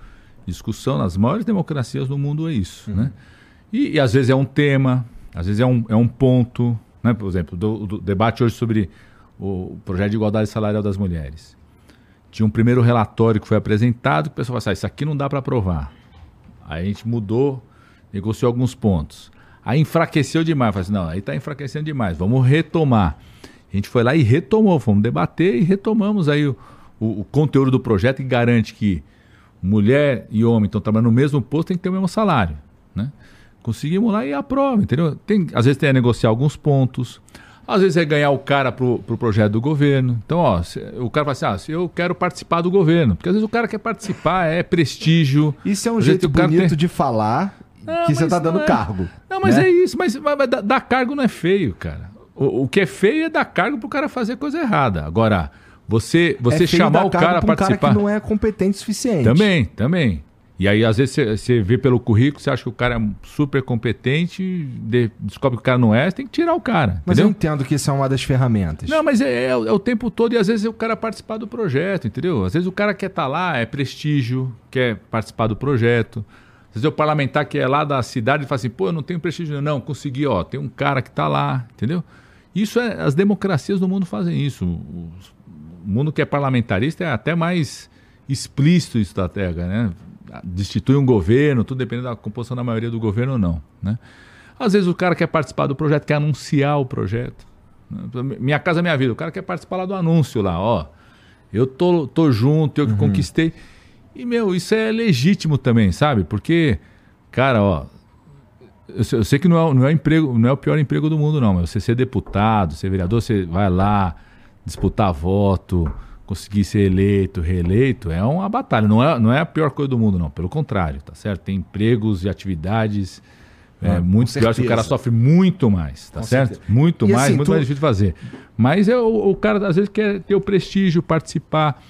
discussão. Nas maiores democracias do mundo é isso, uhum. né? E, e, às vezes é um tema, às vezes é um, é um ponto, né? Por exemplo, do, do debate hoje sobre o projeto de igualdade salarial das mulheres. Tinha um primeiro relatório que foi apresentado, que o pessoal falou assim, ah, isso aqui não dá para aprovar. Aí a gente mudou, negociou alguns pontos. Aí enfraqueceu demais. Falei assim, não, aí está enfraquecendo demais, vamos retomar. A gente foi lá e retomou, fomos debater e retomamos aí o, o, o conteúdo do projeto que garante que mulher e homem estão trabalhando no mesmo posto, tem que ter o mesmo salário. Né? Conseguimos lá e aprova, entendeu? Tem, às vezes tem a negociar alguns pontos, às vezes é ganhar o cara pro, pro projeto do governo. Então, ó, o cara fala assim, ah, se eu quero participar do governo. Porque às vezes o cara quer participar, é prestígio. Isso é um jeito bonito tem... de falar não, que você tá dando é... cargo. Não, mas né? é isso. Mas, mas, mas dar cargo não é feio, cara. O, o, que é feio é dar cargo pro cara fazer coisa errada. Agora, você, você é chamar o cara a participar... Um cara que não é competente o suficiente. Também, também. E aí, às vezes, você vê pelo currículo, você acha que o cara é super competente, de, descobre que o cara não é, você tem que tirar o cara. Mas entendeu? eu entendo que isso é uma das ferramentas. Não, mas é, é, é, o tempo todo e às vezes o cara participar do projeto, entendeu? Às vezes o cara quer estar tá lá, é prestígio, quer participar do projeto. Às vezes o parlamentar que é lá da cidade fala assim, pô, eu não tenho prestígio. Não, consegui, ó, tem um cara que está lá, entendeu? Isso é, as democracias do mundo fazem isso. O, o mundo que é parlamentarista é até mais explícito isso da Terra, né? Destitui um governo, tudo depende da composição da maioria do governo ou não. Né? Às vezes o cara quer participar do projeto, quer anunciar o projeto. Né? Minha casa, minha vida. O cara quer participar lá do anúncio lá, ó. Eu tô, tô junto, eu que uhum. conquistei. E, meu, isso é legítimo também, sabe? Porque, cara, ó. Eu sei, eu sei que não é, não, é emprego, não é o pior emprego do mundo, não. Mas você ser deputado, ser vereador, você vai lá disputar voto conseguir ser eleito, reeleito, é uma batalha. Não é, não é a pior coisa do mundo, não. Pelo contrário, tá certo? Tem empregos e atividades é, ah, muito piores que o cara sofre muito mais, tá com certo? Certeza. Muito e mais, assim, muito tu... mais difícil de fazer. Mas é, o, o, cara às vezes quer ter o prestígio, participar.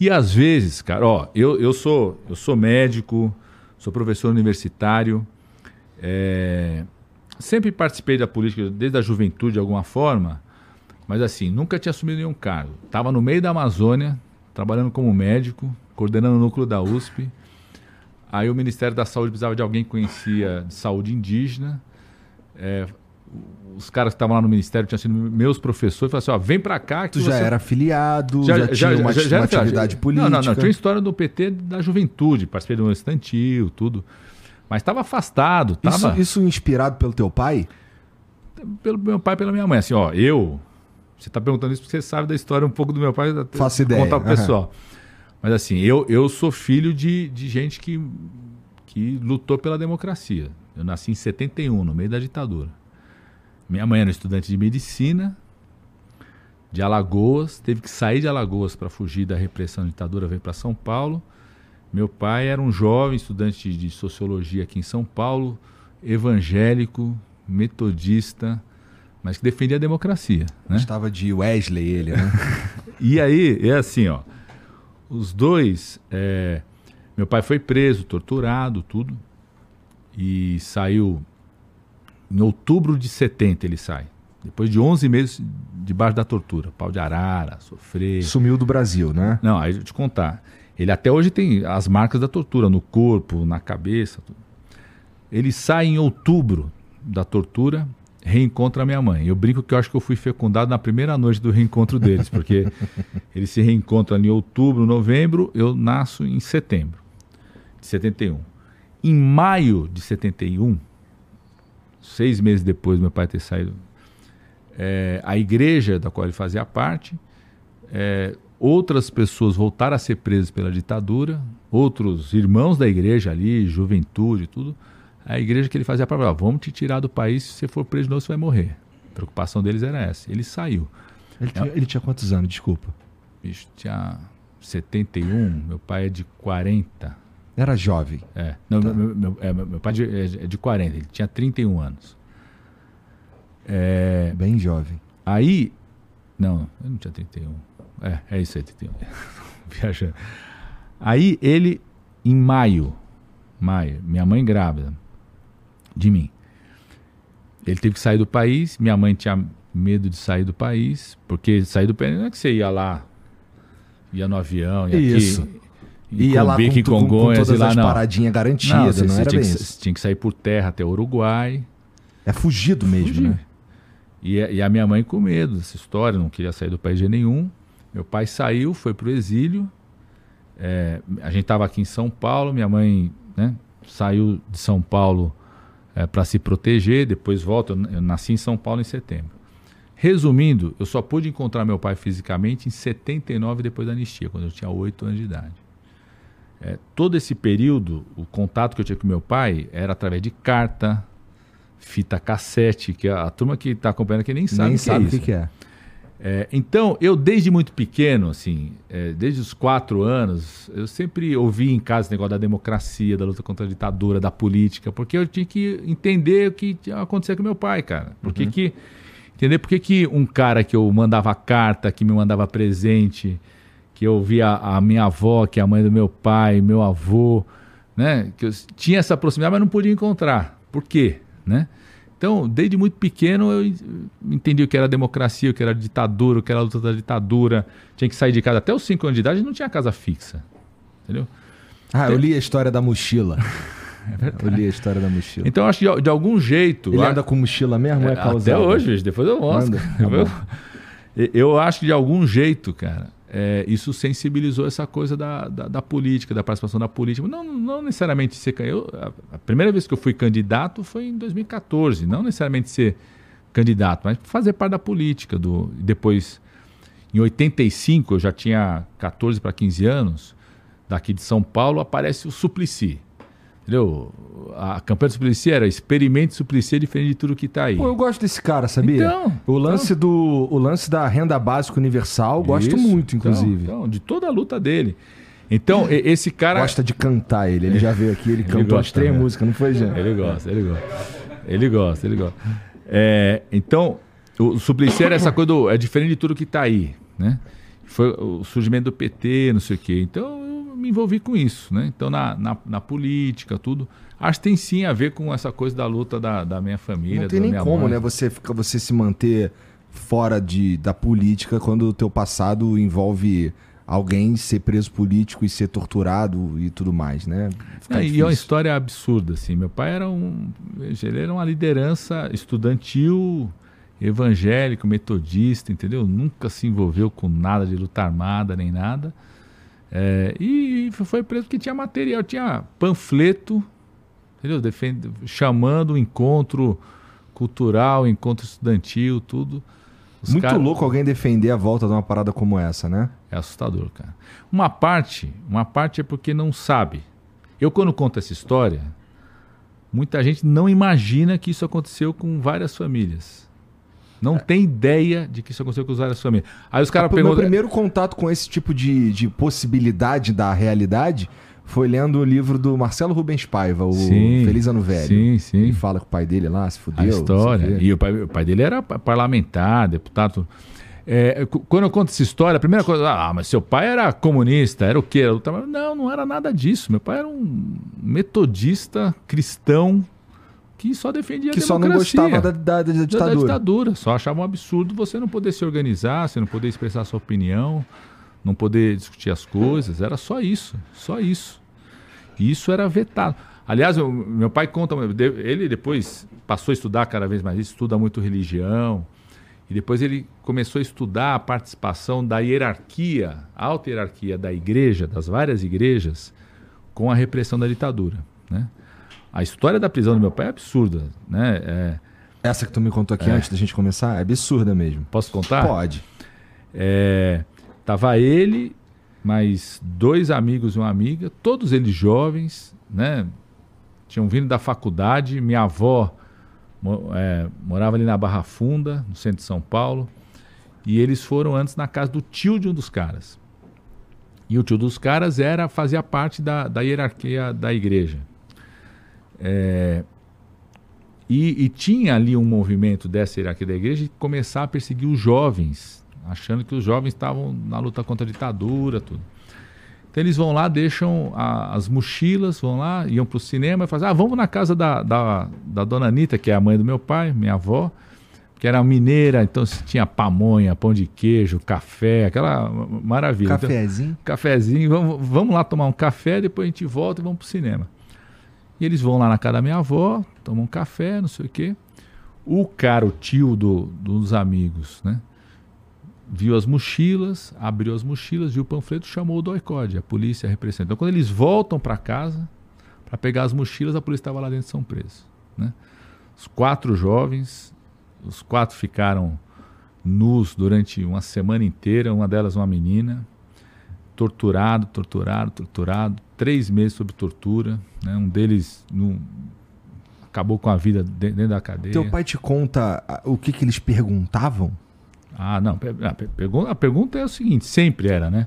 E às vezes, cara, ó, eu, eu, sou, eu sou médico, sou professor universitário, é, sempre participei da política desde a juventude de alguma forma. Mas assim, nunca tinha assumido nenhum cargo. Estava no meio da Amazônia, trabalhando como médico, coordenando o núcleo da USP. Aí o Ministério da Saúde precisava de alguém que conhecia de saúde indígena. É, os caras que estavam lá no ministério tinham sido meus professores, falaram assim, ó, vem pra cá que Tu já você... era afiliado, já, tinha uma, já- já uma atividade política. Não, não, não. Tinha uma história do PT da juventude, participei do estantil, tudo. Mas estava afastado, Isso, tava isso inspirado pelo teu pai? pelo meu pai e pela minha mãe. Assim, ó, eu. Você tá perguntando isso porque você sabe da história um pouco do meu pai. Faço ideia, Contar pro aham. pessoal. Mas assim, eu, eu sou filho de, de gente que, que lutou pela democracia. Eu nasci em 71, no meio da ditadura. Minha mãe era estudante de medicina, de Alagoas, teve que sair de Alagoas para fugir da repressão da ditadura, veio para São Paulo. Meu pai era um jovem estudante de, de sociologia aqui em São Paulo, evangélico, metodista, mas que defendia a democracia. Né? Estava de Wesley ele, né? E aí, é assim, ó. Os dois. é, meu pai foi preso, torturado, tudo. E saiu. Em outubro de 70 ele sai. Depois de 11 meses debaixo da tortura. Pau de arara, sofrer. Sumiu do Brasil, né? Não, aí eu te contar. Ele até hoje tem as marcas da tortura no corpo, na cabeça. Tudo. Ele sai em outubro da tortura, reencontra a minha mãe. Eu brinco que eu acho que eu fui fecundado na primeira noite do reencontro deles, porque eles se reencontram em outubro, novembro, eu nasço em setembro de 71. Em maio de 71, seis meses depois do meu pai ter saído, é, a igreja da qual ele fazia parte, é, outras pessoas voltaram a ser presas pela ditadura, outros irmãos da igreja ali, juventude, tudo. A igreja que ele fazia falou, "Ó, vamos te tirar do país, se você for preso novo, você vai morrer. A preocupação deles era essa. Ele saiu. Ele, tinha, ele tinha quantos anos, desculpa? Bicho, tinha 71, meu pai é de 40. Era jovem. É, não, meu, meu- meu- é, meu pai é de- é de 40, ele tinha 31 anos. É, Bem jovem. Aí. Não, eu não tinha 31. É, é isso aí, 31. Viajando. Aí ele, em maio, maio, minha mãe grávida de mim. Ele teve que sair do país, minha mãe tinha medo de sair do país, porque sair do país não é que você ia lá, ia no avião, ia Isso. aqui, Ia lá com, em tu- com, com Congonhas, todas lá as não. paradinhas garantidas, Não, não, você, você era tinha, bem que, isso. sa- tinha que sair por terra até o Uruguai. É fugido mesmo, Fugir. né? E, a- e a minha mãe com medo dessa história, não queria sair do país de nenhum. Meu pai saiu, foi para o exílio. É, a gente estava aqui em São Paulo, minha mãe né, saiu de São Paulo para se proteger, depois volta. Eu, eu nasci em São Paulo em setembro. Resumindo, eu só pude encontrar meu pai fisicamente em 79, depois da anistia, quando eu tinha 8 anos de idade. É, todo esse período, o contato que eu tinha com meu pai era através de carta, fita cassete, que a, a turma que está acompanhando aqui nem sabe Nem o que sabe é o que, isso. que é. É, então, eu desde muito pequeno, assim, é, desde os quatro anos, eu sempre ouvi em casa esse negócio da democracia, da luta contra a ditadura, da política, porque eu tinha que entender o que tinha acontecido com meu pai, cara. Por que que- entender por que, que um cara que eu mandava carta, que me mandava presente, que eu via a minha avó, que é a mãe do meu pai, meu avô, né? Que eu tinha essa proximidade, mas não podia encontrar. Por quê? Né? Então, desde muito pequeno, eu en- entendi o que era democracia, o que era ditadura, o que era a luta da ditadura. Tinha que sair de casa. Até os 5 anos de idade não tinha casa fixa. Entendeu? Ah, eu li a história da mochila. É eu li a história da mochila. Então, eu acho que de, de algum jeito. Ele anda com mochila mesmo ou é até hoje, depois eu mostro. Tá Eu- eu acho que de algum jeito, cara, é, isso sensibilizou essa coisa da, da, da política, da participação da política. Não, não necessariamente ser. Eu, a, a primeira vez que eu fui candidato foi em 2014. Não necessariamente ser candidato, mas fazer parte da política. Do, depois, em 85, eu já tinha 14 para 15 anos, daqui de São Paulo, aparece o Suplicy. Entendeu? A campanha do Suplicy era experimente Suplicy diferente de tudo que está aí. Pô, eu gosto desse cara, sabia? Então, o lance do o lance da renda básica universal, gosto Isso, muito, então, inclusive. Então, de toda a luta dele. Então, esse cara. Gosta de cantar ele. Ele já veio aqui, ele cantou as gosta, três né? músicas, não foi, Jean? Ele gosta, ele gosta. Ele gosta, ele gosta. É, então, o Suplicy era essa coisa do. É diferente de tudo que está aí, né? Foi o surgimento do PT, não sei o quê. Então, me envolvi com isso, né? Então, na, na, na política, tudo. Acho que tem sim a ver com essa coisa da luta da, da minha família. Não tem nem como, mãe. né? Você, fica, você se manter fora de, da política quando o teu passado envolve alguém ser preso político e ser torturado e tudo mais, né? É, e é uma história absurda, assim. Meu pai era um, ele era uma liderança estudantil, evangélico, metodista, entendeu? Nunca se envolveu com nada de luta armada nem nada. É, e foi preso porque tinha material, tinha panfleto, entendeu? Defende, chamando o encontro cultural, encontro estudantil, tudo. Os Muito cara... louco alguém defender a volta de uma parada como essa, né? É assustador, cara. Uma parte, uma parte é porque não sabe. Eu quando conto essa história, muita gente não imagina que isso aconteceu com várias famílias. Não é. tem ideia de que isso aconteceu com várias famílias. Aí os caras perguntam. O meu primeiro contato com esse tipo de, de possibilidade da realidade foi lendo o livro do Marcelo Rubens Paiva, o sim, Feliz Ano Velho. Sim, sim. Ele fala com o pai dele lá, se fudeu. A história. E o pai, o pai dele era parlamentar, deputado. É, quando eu conto essa história, a primeira coisa, ah, mas seu pai era comunista, era o quê? Não, não era nada disso. Meu pai era um metodista cristão que só defendia que a democracia. Que só não gostava da, da, da, ditadura. Da, ditadura. Só achava um absurdo você não poder se organizar, você não poder expressar sua opinião, não poder discutir as coisas. Era só isso, só isso. E isso era vetado. Aliás, eu, meu pai conta, ele depois passou a estudar cada vez mais isso, estuda muito religião, e depois ele começou a estudar a participação da hierarquia, alta hierarquia da igreja, das várias igrejas, com a repressão da ditadura. Né? A história da prisão do meu pai é absurda. Né? É, Essa que tu me contou aqui é, antes da gente começar é absurda mesmo. Posso contar? Pode. É, tava ele mais dois amigos e uma amiga, todos eles jovens, né? Tinham vindo da faculdade, minha avó é, morava ali na Barra Funda, no centro de São Paulo, e eles foram antes na casa do tio de um dos caras. E o tio dos caras era fazia parte da, da hierarquia da igreja. É, e, e, tinha ali um movimento dessa hierarquia da igreja de começar a perseguir os jovens achando que os jovens estavam na luta contra a ditadura, tudo. Então eles vão lá, deixam a, as mochilas, vão lá, iam para o cinema e fazem, ah, vamos na casa da, da, da, dona Anitta, que é a mãe do meu pai, minha avó, que era mineira, então tinha pamonha, pão de queijo, café, aquela maravilha. Então, cafezinho. Então, cafezinho, vamos, vamos lá tomar um café, depois a gente volta e vamos para o cinema. E eles vão lá na casa da minha avó, tomam um café, não sei o quê. O cara, o tio do, dos amigos, né? viu as mochilas, abriu as mochilas, viu o panfleto, chamou o doicode, a polícia, a repressão. Então, quando eles voltam para casa para pegar as mochilas, a polícia estava lá dentro são presos. Né? Os quatro jovens, os quatro ficaram nus durante uma semana inteira, uma delas uma menina, torturado, torturado, torturado, três meses sob tortura. Né? Um deles no, acabou com a vida dentro da cadeia. Teu pai te conta o que, que eles perguntavam? Ah, não. A pergunta, a pergunta é o seguinte, sempre era, né?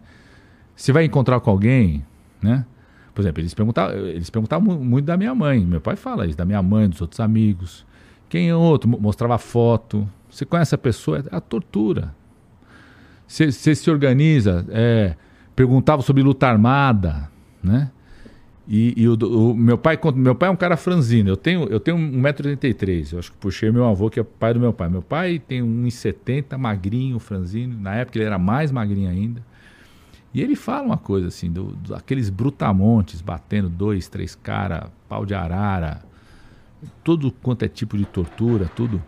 Você vai encontrar com alguém, né? Por exemplo, eles perguntavam, eles perguntavam muito da minha mãe. Meu pai fala isso, da minha mãe, dos outros amigos. Quem é outro? Mostrava foto. Você conhece a pessoa? É a tortura. Você, você se organiza. É, perguntava sobre luta armada, né? E, e o, o, meu pai meu pai é um cara franzino. Eu tenho, eu tenho 1,83m. Eu acho que puxei meu avô, que é pai do meu pai. Meu pai tem 1,70m, magrinho, franzino. Na época ele era mais magrinho ainda. E ele fala uma coisa assim, do, do aqueles brutamontes batendo dois, três caras, pau de arara, tudo quanto é tipo de tortura, tudo.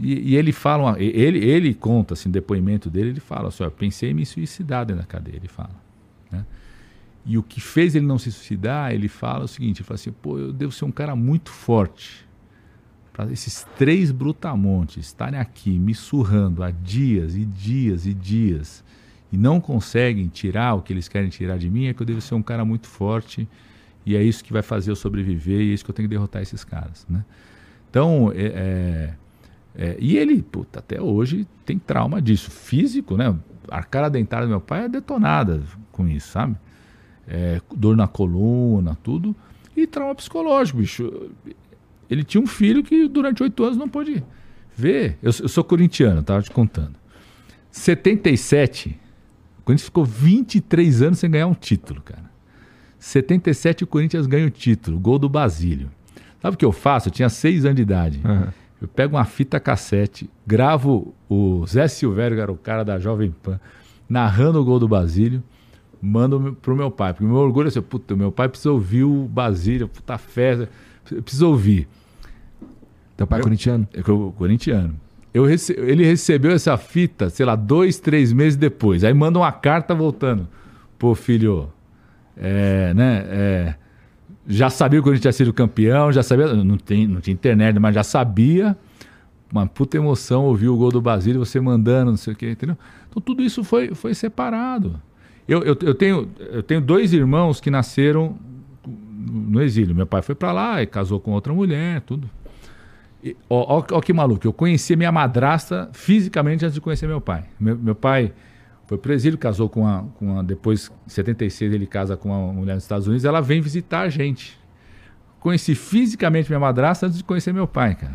E, e ele fala, uma, ele, ele conta assim, depoimento dele, ele fala assim, eu pensei em me suicidar dentro da cadeia, ele fala. Né? E o que fez ele não se suicidar, ele fala o seguinte: ele fala assim, pô, eu devo ser um cara muito forte para esses três brutamontes estarem aqui me surrando há dias e dias e dias e não conseguem tirar o que eles querem tirar de mim, é que eu devo ser um cara muito forte e é isso que vai fazer eu sobreviver e é isso que eu tenho que derrotar esses caras, né? Então, é, é, é, e ele, puta, até hoje tem trauma disso, físico, né? A cara dentada do meu pai é detonada com isso, sabe? é, dor na coluna, tudo, e trauma psicológico, bicho. Ele tinha um filho que durante oito anos não pôde ver. Eu, eu sou corintiano, estava te contando. 77, o Corinthians ficou 23 anos sem ganhar um título, cara. 77 o Corinthians ganha o título, gol do Basílio. Sabe o que eu faço? Eu tinha seis anos de idade. Uhum. Eu pego uma fita cassete, gravo o Zé Silvério, que era o cara da Jovem Pan, narrando o gol do Basílio mando pro meu pai. Porque o meu orgulho é assim, puta, meu pai precisa ouvir o Basílio, puta festa, precisa ouvir. Teu pai é corintiano? É corintiano. Eu rece... Ele recebeu essa fita, sei lá, dois, três meses depois. Aí manda uma carta voltando. Pô, filho, é, né, é, já sabia que o Corinthians tinha sido campeão, já sabia, não, tem, não tinha internet, mas já sabia. Uma puta emoção ouvir o gol do Basílio, você mandando, não sei o quê, entendeu? Então tudo isso foi, foi separado. Eu, eu, eu, tenho, eu tenho dois irmãos que nasceram no exílio. Meu pai foi para lá e casou com outra mulher, tudo. E, ó, ó, ó, que maluco, eu conheci minha madrasta fisicamente antes de conhecer meu pai. Meu, meu pai foi pro exílio, casou com uma, com. Depois, em 76, ele casa com uma mulher nos Estados Unidos. Ela vem visitar a gente. Conheci fisicamente minha madrasta antes de conhecer meu pai, cara.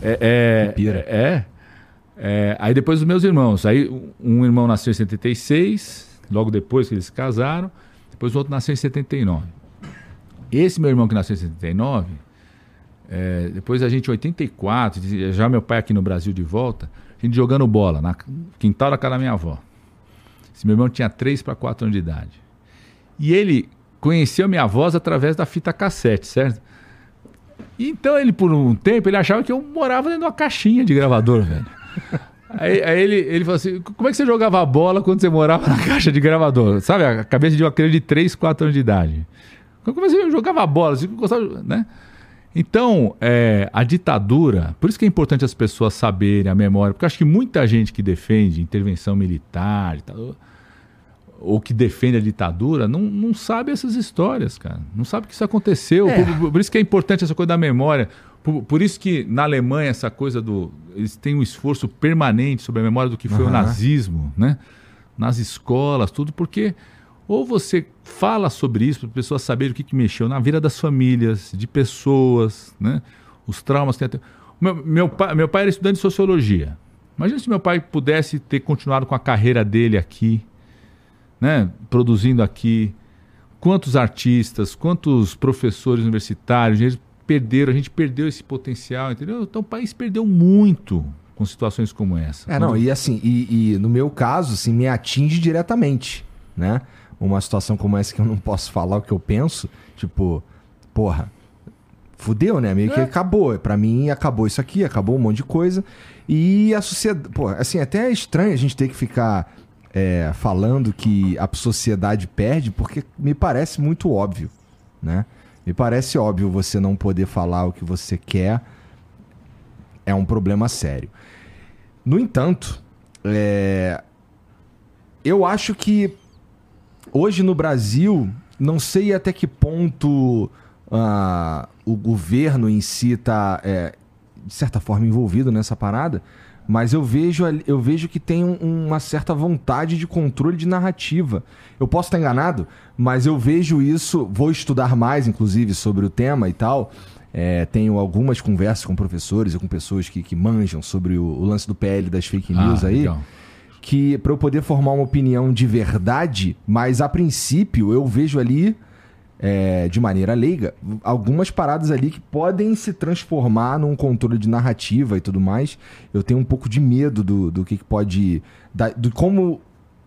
É. É, é, é, Aí depois os meus irmãos. Aí um irmão nasceu em 76, logo depois que eles se casaram. Depois o outro nasceu em 79. Esse meu irmão que nasceu em 79 é, depois a gente, em 84, já meu pai aqui no Brasil de volta, a gente jogando bola, na quintal da casa da minha avó. Esse meu irmão tinha 3 para 4 anos de idade. E ele conheceu minha voz através da fita cassete, certo? Então ele, por um tempo, ele achava que eu morava dentro de uma caixinha de gravador, velho. Aí, aí, ele, ele falou assim: como é que você jogava bola quando você morava na caixa de gravador? Sabe, a cabeça de uma criança de 3, 4 anos de idade. Como é que você jogava bola? Você gostava, né? Então, é, a ditadura, por isso que é importante as pessoas saberem a memória, porque acho que muita gente que defende intervenção militar, ditadura, ou que defende a ditadura, não, não sabe essas histórias, cara. Não sabe que isso aconteceu. É. Por, por, isso que é importante essa coisa da memória. Por, por, isso que na Alemanha essa coisa do. Eles têm um esforço permanente sobre a memória do que foi uhum. o nazismo, né? Nas escolas, tudo, porque ou você fala sobre isso para as pessoas saberem o que, que mexeu na vida das famílias, de pessoas, né? os traumas que tem. Meu, meu, pai, meu pai era estudante de sociologia. Imagina se meu pai pudesse ter continuado com a carreira dele aqui, né? produzindo aqui. Quantos artistas, quantos professores universitários, eles perderam, a gente perdeu esse potencial, entendeu? Então o país perdeu muito com situações como essa. É, Quando... não, e assim, e, e, no meu caso, assim, me atinge diretamente, né? uma situação como essa que eu não posso falar o que eu penso, tipo, porra, fudeu, né? Meio é. que acabou. Para mim, acabou isso aqui, acabou um monte de coisa. E a sociedade. Pô, assim, até é estranho a gente ter que ficar é, falando que a sociedade perde, porque me parece muito óbvio, né? Me parece óbvio você não poder falar o que você quer. É um problema sério. No entanto, é... eu acho que hoje no Brasil, não sei até que ponto uh, o governo em si está, é, de certa forma, envolvido nessa parada, mas eu vejo, eu vejo que tem um, uma certa vontade de controle de narrativa. Eu posso estar enganado, mas eu vejo isso, vou estudar mais, inclusive, sobre o tema e tal. É, tenho algumas conversas com professores e com pessoas que, que manjam sobre o, o lance do PL das fake news ah, aí. Legal que para eu poder formar uma opinião de verdade, mas a princípio eu vejo ali é, de maneira leiga algumas paradas ali que podem se transformar num controle de narrativa e tudo mais. Eu tenho um pouco de medo do, do que, que pode. Da, do como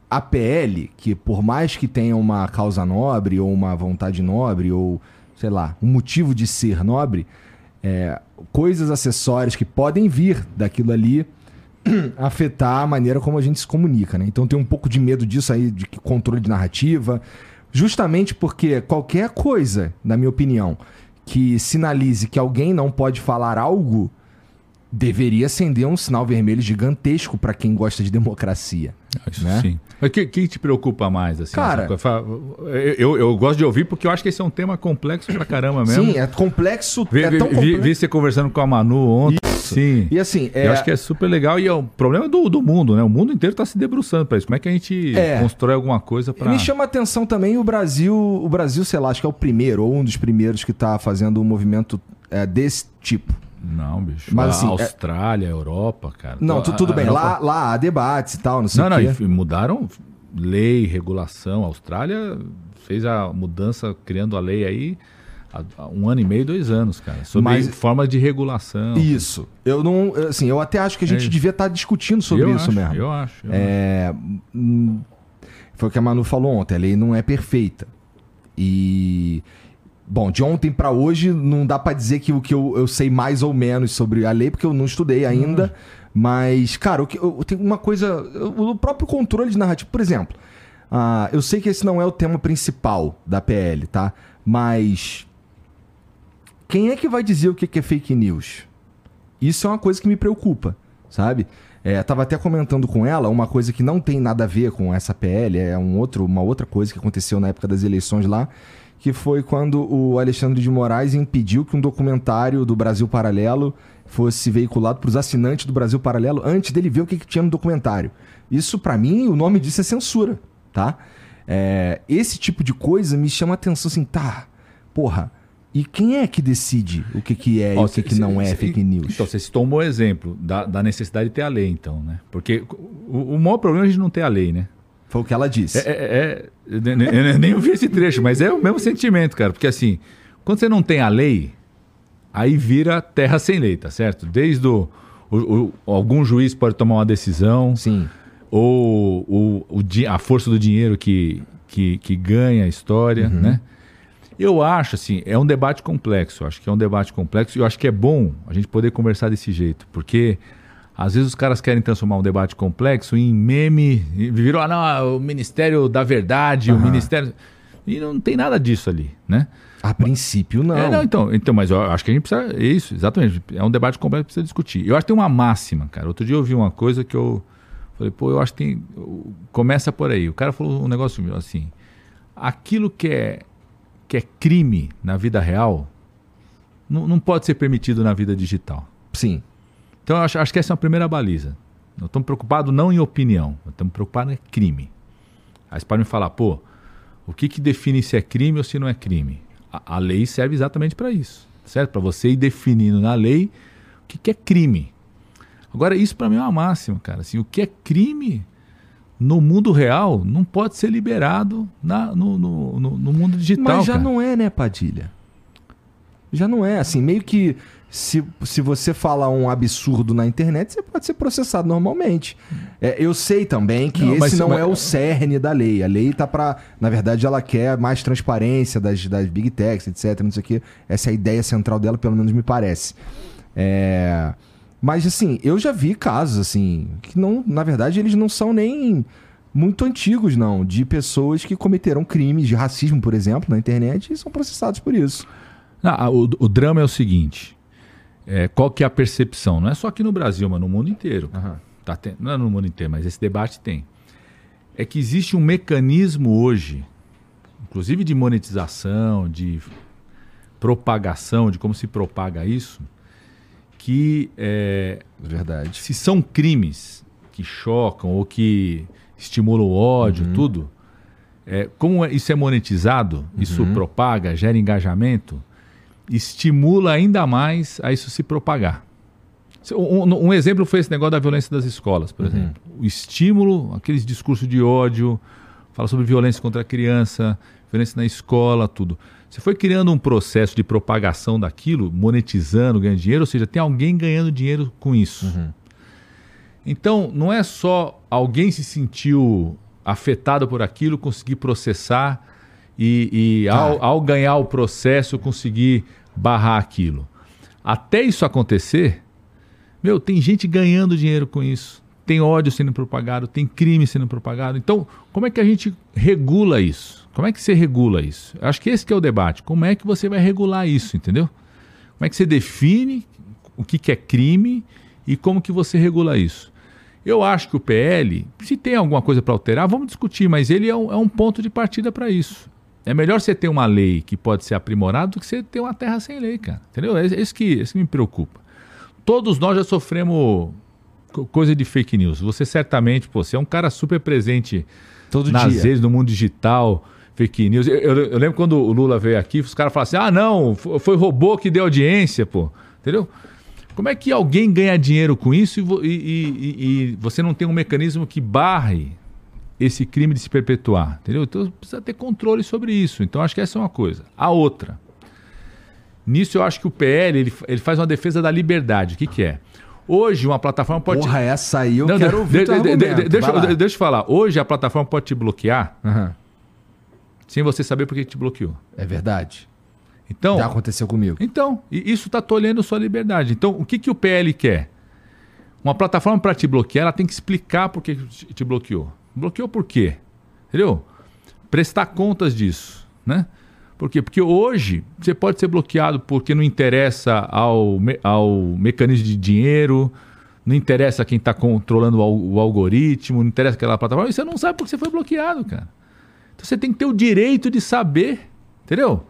a PL, que por mais que tenha uma causa nobre ou uma vontade nobre ou sei lá, um motivo de ser nobre, é, coisas acessórias que podem vir daquilo ali afetar a maneira como a gente se comunica, né? Então tem um pouco de medo disso aí, de controle de narrativa, justamente porque qualquer coisa, na minha opinião, que sinalize que alguém não pode falar algo, deveria acender um sinal vermelho gigantesco para quem gosta de democracia. Ah, isso né? sim. Mas o que, que, te preocupa mais? Assim, Cara, eu, eu, gosto de ouvir porque eu acho que esse é um tema complexo pra caramba mesmo. Sim, é complexo. Vi, é vi, complexo. vi você conversando com a Manu ontem. Isso. Sim. E assim, é... eu acho que é super legal e é o problema do, do mundo, né? O mundo inteiro está se debruçando para isso. Como é que a gente é. constrói alguma coisa para? Me chama a atenção também o Brasil, o Brasil, sei lá, acho que é o primeiro ou um dos primeiros que está fazendo um movimento é, desse tipo. Não, bicho. Mas, assim, a é- Austrália, é... Europa, cara. Não, tu, tudo bem. Europa... Lá, lá há debates e tal, não sei não, o quê. Não, mudaram lei, regulação. A Austrália fez a mudança, criando a lei aí há um ano e meio, dois anos, cara. Sobre Mas, forma de regulação. Isso. Eu não. Assim, eu até acho que a gente é devia estar tá discutindo sobre eu isso acho, mesmo. Eu acho. Eu é... acho. foi o que a Manu falou ontem, a lei não é perfeita. E. Bom, de ontem para hoje não dá para dizer que o que eu, eu sei mais ou menos sobre a lei, porque eu não estudei ainda. Hum. Mas, cara, eu, eu tenho uma coisa. O próprio controle de narrativa, por exemplo. Uh, eu sei que esse não é o tema principal da PL, tá? Mas. Quem é que vai dizer o que é fake news? Isso é uma coisa que me preocupa, sabe? É, tava até comentando com ela uma coisa que não tem nada a ver com essa PL, é um outro, uma outra coisa que aconteceu na época das eleições lá, que foi quando o Alexandre de Moraes impediu que um documentário do Brasil Paralelo fosse veiculado para os assinantes do Brasil Paralelo antes dele ver o que, que tinha no documentário. Isso, para mim, o nome disso é censura, tá? É, esse tipo de coisa me chama a atenção assim, tá, porra, e quem é que decide o que, que é Ó, e o que, que não cê, é fake news? Então, você citou um bom exemplo da, da, necessidade de ter a lei, então, né? Porque o, o maior problema é a gente não ter a lei, né? Foi o que ela disse. É, é, é eu nem ouvi esse trecho, mas é o mesmo sentimento, cara. Porque assim, quando você não tem a lei, aí vira terra sem lei, tá certo? Desde o, o, o algum juiz pode tomar uma decisão. Sim. Ou o, o, a força do dinheiro que, que, que ganha a história, uhum. né? Eu acho, assim, é um debate complexo. Eu acho que é um debate complexo e eu acho que é bom a gente poder conversar desse jeito, porque às vezes os caras querem transformar um debate complexo em meme, virou, ah, não, o Ministério da Verdade, uhum. o Ministério. E não tem nada disso ali, né? A princípio, não. É, não, então, então, mas eu acho que a gente precisa. É isso, exatamente. É um debate complexo que precisa discutir. Eu acho que tem uma máxima, cara. Outro dia eu ouvi uma coisa que eu falei, pô, eu acho que tem. Começa por aí. O cara falou um negócio assim: aquilo que é, que é crime na vida real não, não pode ser permitido na vida digital. Sim. Então eu acho, acho que essa é a primeira baliza. Nós estamos preocupados não em opinião, nós estamos preocupados em crime. Aí você pode me falar, pô, o que, que define se é crime ou se não é crime? A, a lei serve exatamente para isso, certo? Para você ir definindo na lei o que, que é crime. Agora, isso para mim é uma máxima, cara. Assim, o que é crime no mundo real não pode ser liberado na, no, no, no, no mundo digital. Mas já cara. não é, né, Padilha? Já não é. Assim, meio que se, se você falar um absurdo na internet, você pode ser processado normalmente. É, eu sei também que não, esse não mas... é o cerne da lei. A lei tá para, na verdade, ela quer mais transparência das, das big techs, etc. Não sei o quê. Essa é a ideia central dela, pelo menos me parece. É... Mas assim, eu já vi casos assim que não, na verdade, eles não são nem muito antigos, não, de pessoas que cometeram crimes de racismo, por exemplo, na internet e são processados por isso. Não, o, o drama é o seguinte: é, qual que é a percepção? Não é só aqui no Brasil, mas no mundo inteiro. Uhum. Tá não é no mundo inteiro, mas esse debate tem. É que existe um mecanismo hoje, inclusive de monetização, de propagação, de como se propaga isso, que é, verdade. Se são crimes que chocam ou que estimulam o ódio, uhum. tudo, é, como isso é monetizado, uhum. isso propaga, gera engajamento estimula ainda mais a isso se propagar. Um, um, exemplo foi esse negócio da violência das escolas, por uhum. exemplo. O estímulo, aqueles discursos de ódio, fala sobre violência contra a criança, violência na escola, tudo. Você foi criando um processo de propagação daquilo, monetizando, ganhando dinheiro, ou seja, tem alguém ganhando dinheiro com isso. Uhum. Então, não é só alguém se sentiu afetado por aquilo, conseguir processar e, e ah. ao, ao ganhar o processo conseguir barrar aquilo. Até isso acontecer, meu, tem gente ganhando dinheiro com isso. Tem ódio sendo propagado, tem crime sendo propagado. Então, como é que a gente regula isso? Como é que você regula isso? Eu acho que esse que é o debate. Como é que você vai regular isso, entendeu? Como é que você define o que, que é crime e como que você regula isso? Eu acho que o PL, se tem alguma coisa para alterar, vamos discutir, mas ele é um, é um ponto de partida para isso. É melhor você ter uma lei que pode ser aprimorada do que você ter uma terra sem lei, cara. Entendeu? É isso que, é isso que me preocupa. Todos nós já sofremos coisa de fake news. Você certamente, pô, você é um cara super presente Todo nas dia. redes, no mundo digital, fake news. Eu, eu, eu, lembro quando o Lula veio aqui, os caras falaram assim: ah, não, foi robô que deu audiência, pô. Entendeu? Como é que alguém ganha dinheiro com isso e, e, e, e você não tem um mecanismo que barre esse crime de se perpetuar, entendeu? Então precisa ter controle sobre isso. Então acho que essa é uma coisa. A outra, nisso eu acho que o PL ele, ele faz uma defesa da liberdade. O que, que é? Hoje, uma plataforma pode. Porra, essa aí eu não, quero ouvir. De, de, de, deixa, deixa eu falar. Hoje, a plataforma pode te bloquear uhum. sem você saber por que te bloqueou. É verdade. Então, Já aconteceu comigo. Então, isso está tolhendo sua liberdade. Então, o que, que o PL quer? Uma plataforma para te bloquear, ela tem que explicar por que te bloqueou. Bloqueou por quê? Entendeu? Prestar contas disso, né? Por quê? Porque hoje você pode ser bloqueado porque não interessa ao, ao mecanismo de dinheiro, não interessa quem está controlando o, o, algoritmo, não interessa aquela plataforma, e você não sabe porque você foi bloqueado, cara. Então você tem que ter o direito de saber, entendeu?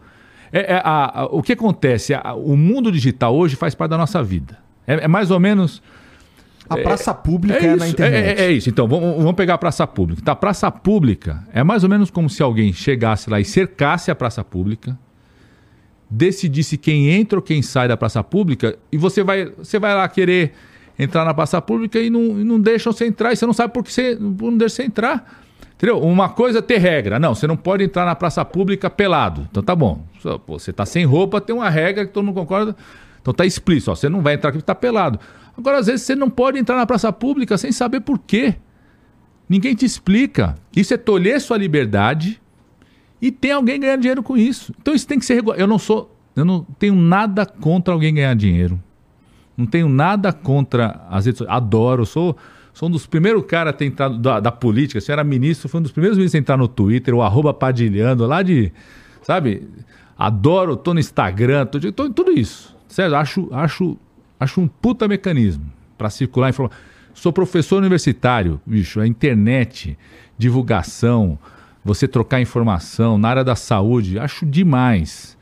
É, é a, a, o que acontece? A, o mundo digital hoje faz parte da nossa vida. É, é mais ou menos a praça pública é, é, é na internet. É, é, isso. Então, vamos, vamos, pegar a praça pública. Tá, a praça pública é mais ou menos como se alguém chegasse lá e cercasse a praça pública, decidisse quem entra ou quem sai da praça pública, e você vai, você vai lá querer entrar na praça pública e não, e não deixam você entrar, e você não sabe por que você não deixa você entrar. Entendeu? Uma coisa é ter regra. Não, você não pode entrar na praça pública pelado. Então tá bom. Pô, você tá sem roupa, tem uma regra que todo mundo concorda. Então tá explícito. Ó, você não vai entrar aqui porque tá pelado. Agora, às vezes, você não pode entrar na praça pública sem saber por quê. Ninguém te explica. Isso é tolher sua liberdade e tem alguém ganhando dinheiro com isso. Então isso tem que ser regulado. Eu não sou. Eu não tenho nada contra alguém ganhar dinheiro. Não tenho nada contra as redes sociais. Adoro, sou, sou um dos primeiros caras a ter entrado da, da política. Se era ministro, foi um dos primeiros ministros a entrar no Twitter, o arroba padilhando, lá de. Sabe? Adoro, tô no Instagram, tô, tô tudo isso. Sério, acho, acho Acho um puta mecanismo para circular informação. Sou professor universitário, bicho, a internet, divulgação, você trocar informação na área da saúde, acho demais.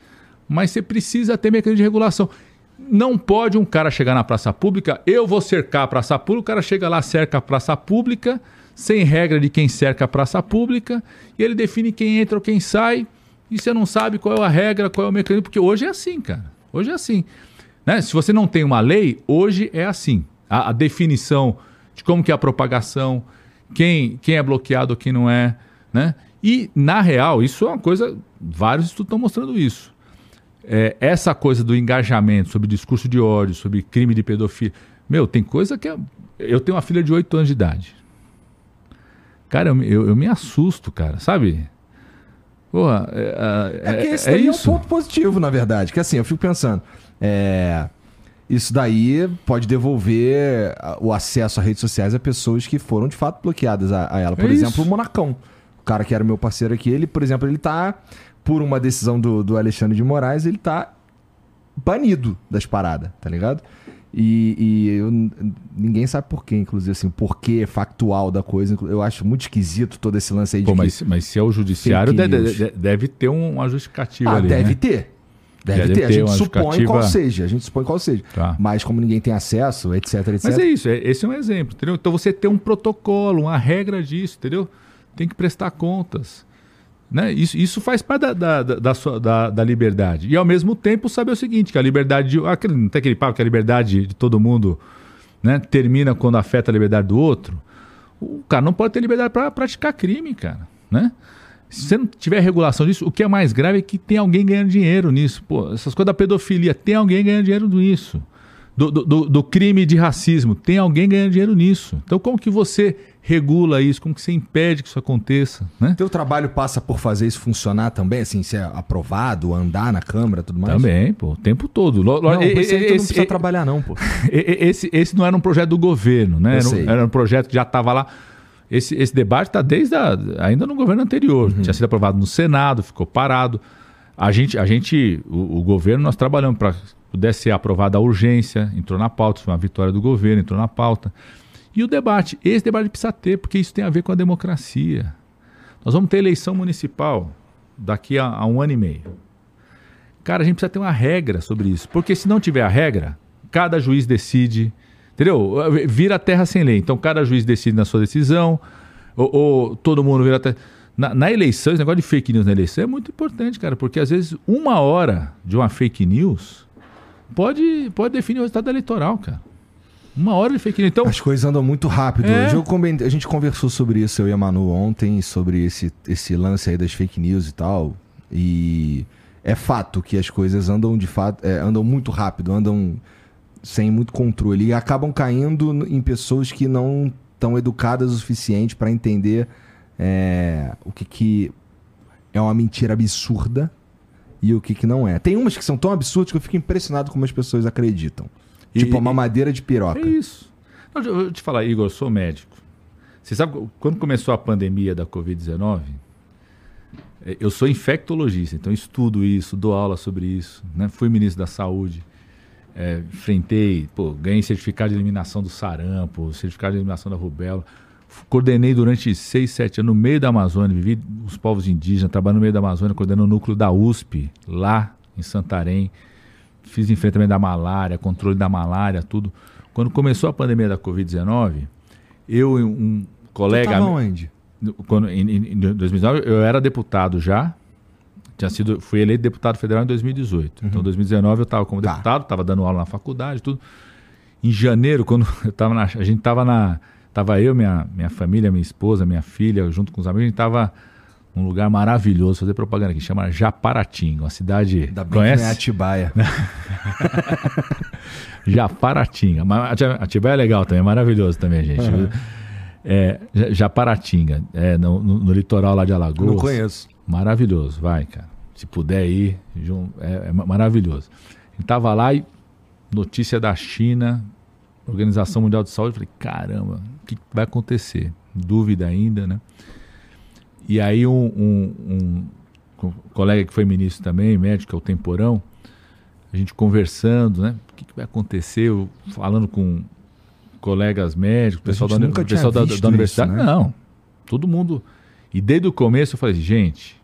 Mas você precisa ter mecanismo de regulação. Não pode um cara chegar na praça pública, eu vou cercar a praça pública, o cara chega lá, cerca a praça pública, sem regra de quem cerca a praça pública, e ele define quem entra ou quem sai, e você não sabe qual é a regra, qual é o mecanismo, porque hoje é assim, cara. Hoje é assim. Né? Se você não tem uma lei, hoje é assim. A, a, definição de como que é a propagação, quem, quem é bloqueado quem não é. Né? E, na real, isso é uma coisa. Vários estudos estão mostrando isso. É, essa coisa do engajamento sobre discurso de ódio, sobre crime de pedofilia. Meu, tem coisa que. É... Eu tenho uma filha de 8 anos de idade. Cara, eu, eu, eu me assusto, cara, sabe? Porra, é, é, é, que esse é, é isso. é um ponto positivo, na verdade. Que assim, eu fico pensando. É, isso daí pode devolver o acesso a redes sociais a pessoas que foram de fato bloqueadas a, a ela. Por é exemplo, isso. o Monacão. O cara que era meu parceiro aqui, ele, por exemplo, ele tá, por uma decisão do, do Alexandre de Moraes, ele tá banido das paradas, tá ligado? E, e eu, ninguém sabe por quê, inclusive, assim, o porquê factual da coisa. Eu acho muito esquisito todo esse lance aí de. Pô, mas, mas se é o judiciário, deve, deve, ter uma justificativa ah, ali. Deve né? ter. Deve, deve ter. ter. A gente supõe qual seja. A gente supõe qual seja. Tá. Mas como ninguém tem acesso, etc, etc. Mas é isso. É, esse é um exemplo, entendeu? Então você tem um protocolo, uma regra disso, entendeu? Tem que prestar contas. Né? Isso, isso faz parte da, da, da, sua, da, da liberdade. E ao mesmo tempo saber o seguinte, que a liberdade de. Aquele, não tem aquele papo que a liberdade de todo mundo né, termina quando afeta a liberdade do outro. O cara não pode ter liberdade para praticar crime, cara. Né? Se você não tiver regulação disso, o que é mais grave é que tem alguém ganhando dinheiro nisso. Pô, essas coisas da pedofilia, tem alguém ganhando dinheiro nisso. Do, do, do, crime de racismo, tem alguém ganhando dinheiro nisso. Então, como que você regula isso? Como que você impede que isso aconteça? Né? Teu trabalho passa por fazer isso funcionar também, assim, ser aprovado, andar na Câmara tudo mais? Também, pô, o tempo todo. Não, não esse, não precisa trabalhar não, pô. Esse, esse não era um projeto do governo, né? Era um, era um projeto que já estava lá. Esse, esse debate está desde a, ainda no governo anterior. Uhum. Tinha sido aprovado no Senado, ficou parado. A gente, a gente o, o governo, nós trabalhamos para pudesse ser aprovada a urgência, entrou na pauta, foi uma vitória do governo, entrou na pauta. E o debate, esse debate precisa ter, porque isso tem a ver com a democracia. Nós vamos ter eleição municipal daqui a, a um ano e meio. Cara, a gente precisa ter uma regra sobre isso, porque se não tiver a regra, cada juiz decide, entendeu? Vira terra sem lei. Então cada juiz decide na sua decisão, ou, ou todo mundo vira terra. Na, na, eleição, esse negócio de fake news na eleição é muito importante, cara, porque às vezes uma hora de uma fake news pode, pode definir o resultado eleitoral, cara. Uma hora de fake news. Então, As coisas andam muito rápido. É. Eu a gente conversou sobre isso, eu e a Manu, ontem, sobre esse, esse lance aí das fake news e tal. E é fato que as coisas andam de fato, é, andam muito rápido, andam sem muito controle e acabam caindo em pessoas que não estão educadas o suficiente para entender é, o que, que é uma mentira absurda e o que, que não é. Tem umas que são tão absurdas que eu fico impressionado como as pessoas acreditam. E- tipo, uma madeira de piroca. É isso. Não, Eu vou te falar, Igor, eu sou médico. Você sabe, quando começou a pandemia da Covid-19, eh, eu sou infectologista, então estudo isso, dou aula sobre isso, né? fui ministro da Saúde, eh, enfrentei, pô, ganhei certificado de eliminação do sarampo, certificado de eliminação da rubéola, coordenei durante seis, sete anos no meio da Amazônia, vivi os povos indígenas, trabalhando no meio da Amazônia, coordenando o núcleo da USP, lá em Santarém, fiz enfrentamento da malária, controle da malária, tudo. Quando começou a pandemia da Covid-19, eu e um colega. tava onde? Quando, em, em- em 2019, eu era deputado já. Tinha sido, fui eleito deputado federal em 2018. Então, em 2019, eu estava como Tá. deputado, estava dando aula na faculdade, tudo. Em janeiro, quando eu tava na, a gente estava na. Tava eu, minha, minha família, minha esposa, minha filha, junto com os amigos, a gente estava num lugar maravilhoso, fazer propaganda aqui, chama Japaratinga, uma cidade. Da que conhece? é Atibaia. Japaratinga. Mas Ati- Atibaia é legal também, é maravilhoso também, gente. É, Ja- Japaratinga, é, no, no- no litoral lá de Alagoas. Não conheço. Maravilhoso, vai, cara. Se puder ir, é, é ma- maravilhoso. A gente tava lá e notícia da China, Organização Mundial de Saúde, eu falei, caramba, o que vai acontecer? Dúvida ainda, né? E aí um, um- um co- colega que foi ministro também, médico, é o Temporão, a gente conversando, né? O que, vai acontecer? Eu falando com colegas médicos, pessoal, da, pessoal da, da universidade. isso, né? Não, todo mundo. E desde o começo eu falei, gente,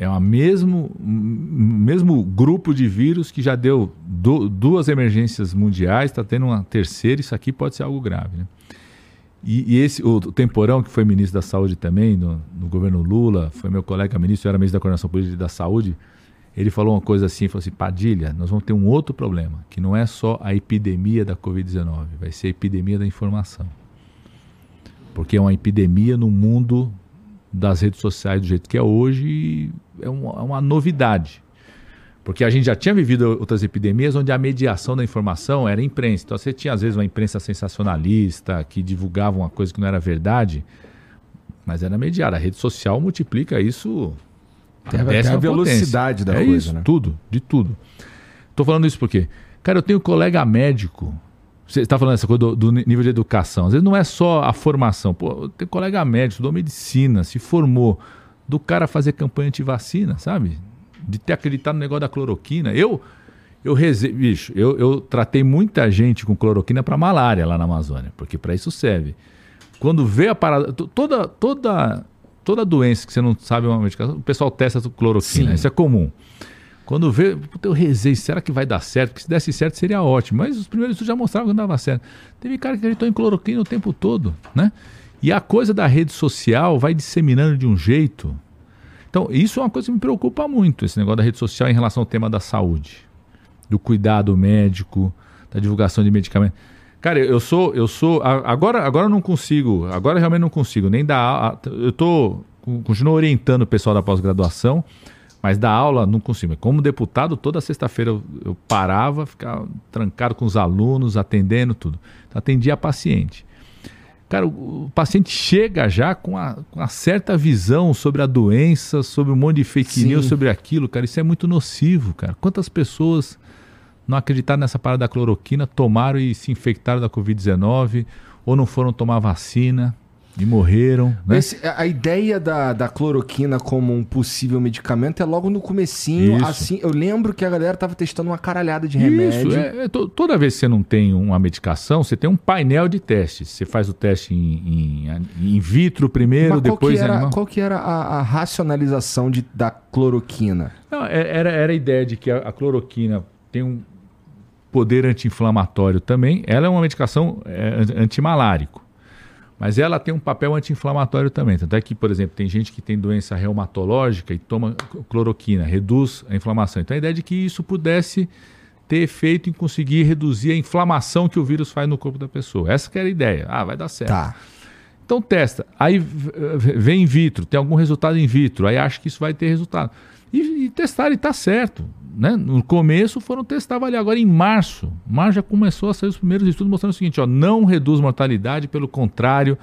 é o mesmo, mesmo grupo de vírus que já deu du- duas emergências mundiais, está tendo uma terceira, isso aqui pode ser algo grave. Né? E, e esse, o, Temporão, que foi ministro da Saúde também, no, no governo Lula, foi meu colega ministro, eu era ministro da Coordenação Política da Saúde, ele falou uma coisa assim, falou assim, Padilha, nós vamos ter um outro problema, que não é só a epidemia da Covid-19, vai ser a epidemia da informação. Porque é uma epidemia no mundo das redes sociais do jeito que é hoje, é uma, é uma novidade. Porque a gente já tinha vivido outras epidemias onde a mediação da informação era imprensa. Então você tinha às vezes uma imprensa sensacionalista que divulgava uma coisa que não era verdade, mas era mediada. A rede social multiplica isso Tem a- tem a velocidade da é coisa, isso, né? tudo, de tudo. Tô falando isso porque, cara, eu tenho um colega médico. Você está falando essa coisa do, do nível de educação. Às vezes não é só a formação. Pô, eu tenho colega médico, estudou medicina, se formou. Do cara fazer campanha anti-vacina, sabe? De ter acreditado no negócio da cloroquina. Eu, eu reze... bicho, eu, eu tratei muita gente com cloroquina para malária lá na Amazônia, porque para isso serve. Quando vê a parada, to- toda toda toda doença que você não sabe uma medicação, o pessoal testa cloroquina, Sim. isso é comum. Quando vê, puta, eu rezei, será que vai dar certo? Porque se desse certo seria ótimo. Mas os primeiros estudos já mostravam que não dava certo. Teve cara que acreditou em cloroquina o tempo todo, né? E a coisa da rede social vai disseminando de um jeito. Então, isso é uma coisa que me preocupa muito, esse negócio da rede social em relação ao tema da saúde, do cuidado médico, da divulgação de medicamentos. Cara, eu sou, eu sou, agora, agora eu não consigo, agora eu realmente não consigo nem dar, eu tô, continuo orientando o pessoal da pós-graduação, mas da aula não consigo. Como deputado, toda sexta-feira eu, eu parava, ficava trancado com os alunos, atendendo tudo. Então, atendia paciente. Cara, o, o paciente chega já com a, com uma certa visão sobre a doença, sobre um monte de fake Sim. news, sobre aquilo, cara. Isso é muito nocivo, cara. Quantas pessoas não acreditaram nessa parada da cloroquina, tomaram e se infectaram da Covid-19, ou não foram tomar vacina e morreram, né? Esse- a ideia da, da cloroquina como um possível medicamento é logo no comecinho, Isso. assim, eu lembro que a galera tava testando uma caralhada de remédio. Isso, é, é to- toda vez que você não tem uma medicação, você tem um painel de testes. Você faz o teste em, em, in vitro primeiro, Mas qual depois que em era, qual que era a, a racionalização de, da cloroquina? Não, é- era, era a ideia de que a, a cloroquina tem um poder anti-inflamatório também. Ela é uma medicação é, an- antimalárico. Mas ela tem um papel anti-inflamatório também. Tanto é que, por exemplo, tem gente que tem doença reumatológica e toma cloroquina, reduz a inflamação. Então a ideia é de que isso pudesse ter efeito em conseguir reduzir a inflamação que o vírus faz no corpo da pessoa. Essa que era a ideia. Ah, vai dar certo. Tá. Então testa. Aí vem in vitro, tem algum resultado in vitro, aí acha que isso vai ter resultado. E, e testaram e está certo. Né, no começo foram testar ali. Agora em março, março já começou a sair os primeiros estudos mostrando o seguinte, ó, não reduz mortalidade, pelo contrário,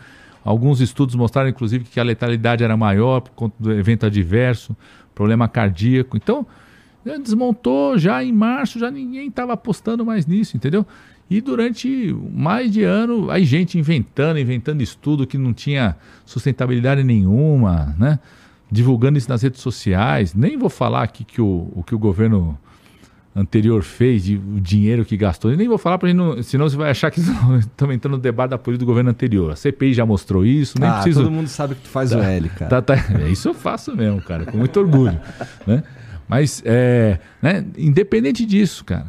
alguns estudos mostraram inclusive que a letalidade era maior por conta do evento adverso, problema cardíaco. Então, desmontou já em março, já ninguém estava apostando mais nisso, entendeu? E durante mais de ano, aí gente inventando, inventando estudo que não tinha sustentabilidade nenhuma, né? Divulgando isso nas redes sociais. Nem vou falar aqui que o, o que o governo anterior fez, de, o dinheiro que gastou. nem vou falar para não, senão você vai achar que estamos entrando no debate da política do governo anterior. A CPI já mostrou isso, nem ah, preciso. Todo mundo sabe que tu faz tá, o L, cara. Tá, tá, é, isso eu faço mesmo, cara, com muito orgulho, né? Mas, é, né, independente disso, cara,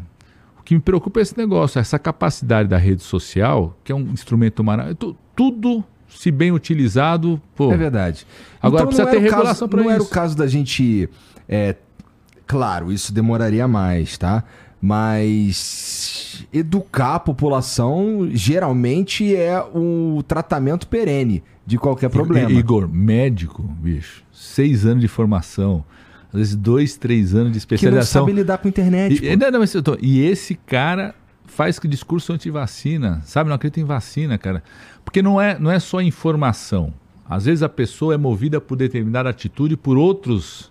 o que me preocupa é esse negócio, essa capacidade da rede social, que é um instrumento maravilhoso. Tudo, se bem utilizado, pô. É verdade. Agora então, precisa ter regulação para isso. Não era o caso da gente. É, claro, isso demoraria mais, tá? Mas educar a população geralmente é o tratamento perene de qualquer problema. Igor, médico, bicho, seis anos de formação às vezes dois, três anos de especialização. Que não sabe lidar com a internet. E, não, não, mas, tô, e esse cara faz que discurso anti-vacina, sabe? Não acredita em vacina, cara. Porque não é, não é só informação. Às vezes a pessoa é movida por determinada atitude por outros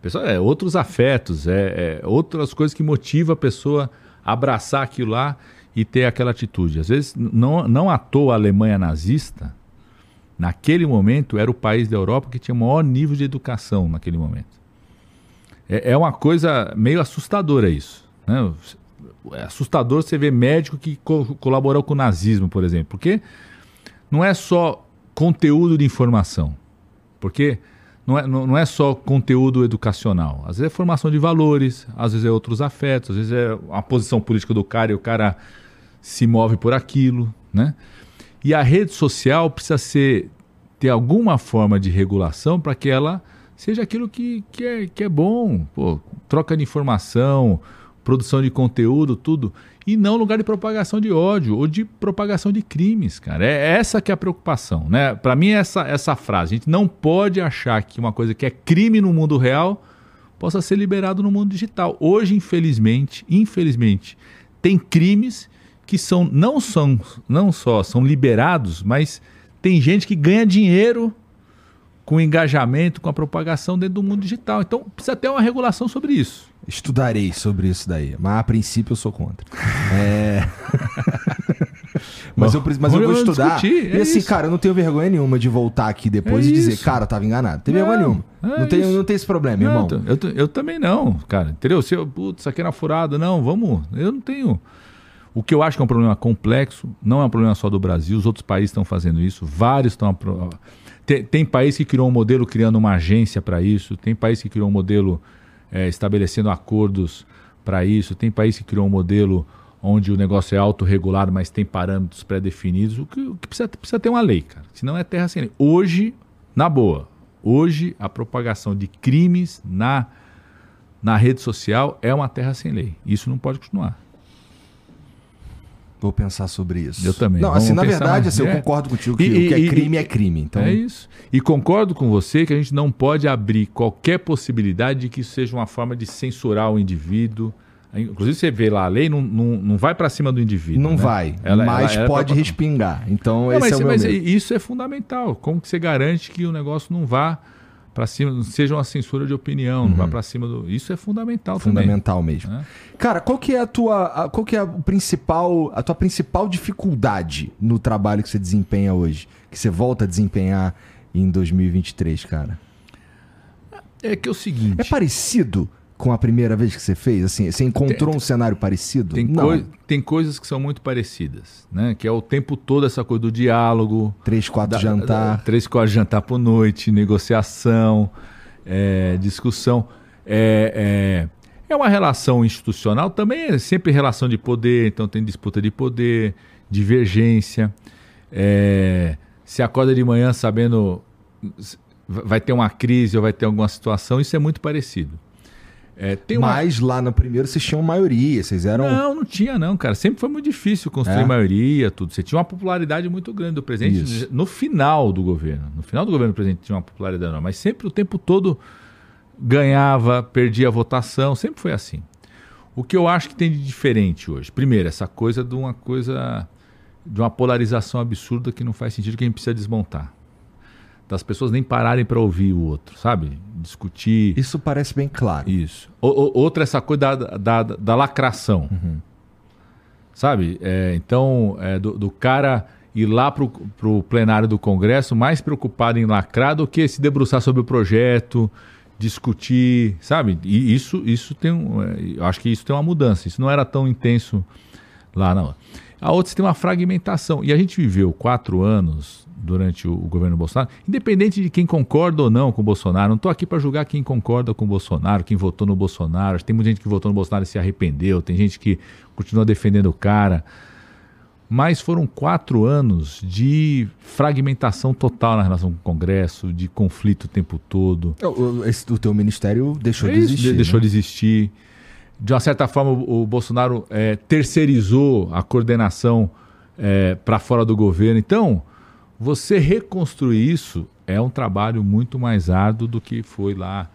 pessoal, é, outros afetos, é, é, outras coisas que motivam a pessoa a abraçar aquilo lá e ter aquela atitude. Às vezes, não, não à toa a Alemanha nazista, naquele momento, era o país da Europa que tinha o maior nível de educação naquele momento. É, é uma coisa meio assustadora isso. Né? É assustador você ver médico que co colaborou com o nazismo, por exemplo. Porque não é só conteúdo de informação. Porque não é, não, é só conteúdo educacional. Às vezes é formação de valores, às vezes é outros afetos, às vezes é a posição política do cara e o cara se move por aquilo, né? E a rede social precisa ser ter alguma forma de regulação para que ela seja aquilo que, que, é, que é bom, pô, troca de informação, produção de conteúdo, tudo, e não lugar de propagação de ódio ou de propagação de crimes, cara. É essa que é a preocupação, né? Para mim essa essa frase, a gente não pode achar que uma coisa que é crime no mundo real possa ser liberado no mundo digital. Hoje, infelizmente, infelizmente, tem crimes que são não são não só são liberados, mas tem gente que ganha dinheiro com engajamento, com a propagação dentro do mundo digital. Então precisa ter uma regulação sobre isso. Estudarei sobre isso daí, mas a princípio eu sou contra. é... mas, eu, mas eu vou estudar. Discutir, é e assim, isso. cara, eu não tenho vergonha nenhuma de voltar aqui depois é e dizer, isso. cara, eu tava enganado. Não tem vergonha nenhuma. É não, tem, não tem esse problema, não, irmão. Eu, eu, eu, também não, cara. Entendeu? Se eu, putz, isso aqui era furada, não, vamos. Eu não tenho. O que eu acho que é um problema complexo, não é um problema só do Brasil, os outros países estão fazendo isso, vários estão tem, tem país que criou um modelo criando uma agência para isso, tem país que criou um modelo é, estabelecendo acordos para isso, tem país que criou um modelo onde o negócio é autorregulado, mas tem parâmetros pré-definidos. O que, o que precisa, precisa ter uma lei, cara. Senão é terra sem lei. Hoje, na boa, hoje a propagação de crimes na, na rede social é uma terra sem lei. Isso não pode continuar. Vou pensar sobre isso. Eu também. Não, assim, na verdade, assim, eu é. concordo contigo que e, o que é crime e, é crime. Então... É isso. E concordo com você que a gente não pode abrir qualquer possibilidade de que isso seja uma forma de censurar o indivíduo. Inclusive, você vê lá, a lei não, não, não vai para cima do indivíduo. Não né? vai, ela, mas ela, ela pode respingar. Então, não, esse mas, é o meu mas medo. isso é fundamental. Como que você garante que o negócio não vá para cima, seja uma censura de opinião, uhum. não vá para cima do. Isso é fundamental, fundamental também. mesmo. É. Cara, qual que é a tua, qual que é a principal, a tua principal dificuldade no trabalho que você desempenha hoje, que você volta a desempenhar em 2023, cara? É que é o seguinte. É parecido com a primeira vez que você fez? Assim, você encontrou tem, um cenário parecido? Tem, coi tem coisas que são muito parecidas, né? Que é o tempo todo essa coisa do diálogo. Três, quatro da, jantar. Da, três, quatro jantar por noite, negociação, é, discussão. É, é, é uma relação institucional, também é sempre relação de poder, então tem disputa de poder, divergência. É, se acorda de manhã sabendo vai ter uma crise ou vai ter alguma situação, isso é muito parecido. É, Mas lá no primeiro vocês tinham maioria, vocês eram. Não, não tinha, não, cara. Sempre foi muito difícil construir é. maioria, tudo. Você tinha uma popularidade muito grande do presidente Isso. no final do governo. No final do governo o presidente tinha uma popularidade, não. Mas sempre o tempo todo ganhava, perdia a votação, sempre foi assim. O que eu acho que tem de diferente hoje? Primeiro, essa coisa de uma coisa de uma polarização absurda que não faz sentido que a gente precisa desmontar. Das pessoas nem pararem para ouvir o outro, sabe? Discutir. Isso parece bem claro. Isso. O, o, outra, essa coisa da, da, da lacração. Uhum. Sabe? É, então, é, do, do, cara ir lá para o plenário do Congresso mais preocupado em lacrar do que se debruçar sobre o projeto, discutir, sabe? E isso, isso tem um, é, eu acho que isso tem uma mudança. Isso não era tão intenso lá, não. A outra tem uma fragmentação. E a gente viveu quatro anos durante o, o governo Bolsonaro, independente de quem concorda ou não com o Bolsonaro. Não estou aqui para julgar quem concorda com o Bolsonaro, quem votou no Bolsonaro. Tem muita gente que votou no Bolsonaro e se arrependeu. Tem gente que continua defendendo o cara mas foram quatro anos de fragmentação total na relação com o Congresso, de conflito o tempo todo. O, esse, o teu ministério deixou é de existir. Deixou né? de existir. De uma certa forma, o, o Bolsonaro é, terceirizou a coordenação é, para fora do governo. Então, você reconstruir isso é um trabalho muito mais árduo do que foi lá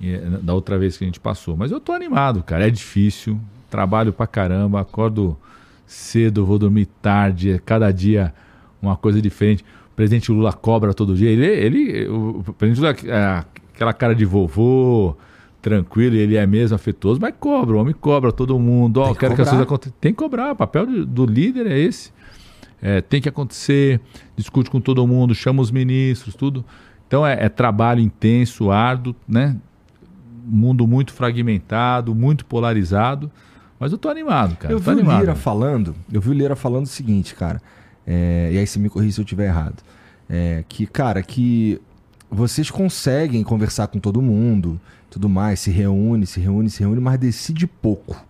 é, da outra vez que a gente passou. Mas eu estou animado, cara. É difícil, trabalho pra caramba, acordo cedo, vou dormir tarde, é cada dia uma coisa diferente. O presidente Lula cobra todo dia. Ele, ele o presidente Lula é aquela cara de vovô, tranquilo, ele é mesmo afetuoso, mas cobra, o homem cobra todo mundo. Ó, oh, quero que as coisas aconteçam. Tem que cobrar, o papel do, do líder é esse. É, tem que acontecer, discute com todo mundo, chama os ministros, tudo. Então é, é trabalho intenso, árduo, né? Mundo muito fragmentado, muito polarizado. Mas eu tô animado, cara. Eu vi animado. o Lira falando, eu vi o Lira falando o seguinte, cara. É, e aí você me corrija se eu estiver errado. É, que, cara, que vocês conseguem conversar com todo mundo, tudo mais, se reúne, se reúne, se reúne, mas decide pouco.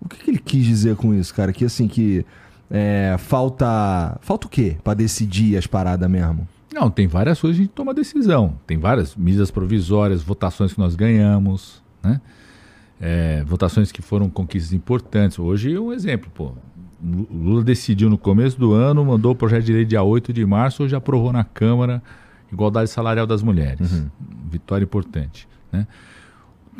O que, que ele quis dizer com isso, cara? Que assim, que é, falta. Falta o quê para decidir as paradas mesmo? Não, tem várias coisas que a gente toma decisão. Tem várias medidas provisórias, votações que nós ganhamos, né? é, votações que foram conquistas importantes. Hoje, um exemplo, pô. Lula decidiu no começo do ano, mandou o projeto de lei dia 8 de março, hoje aprovou na Câmara igualdade salarial das mulheres. Uhum. Vitória importante. Né?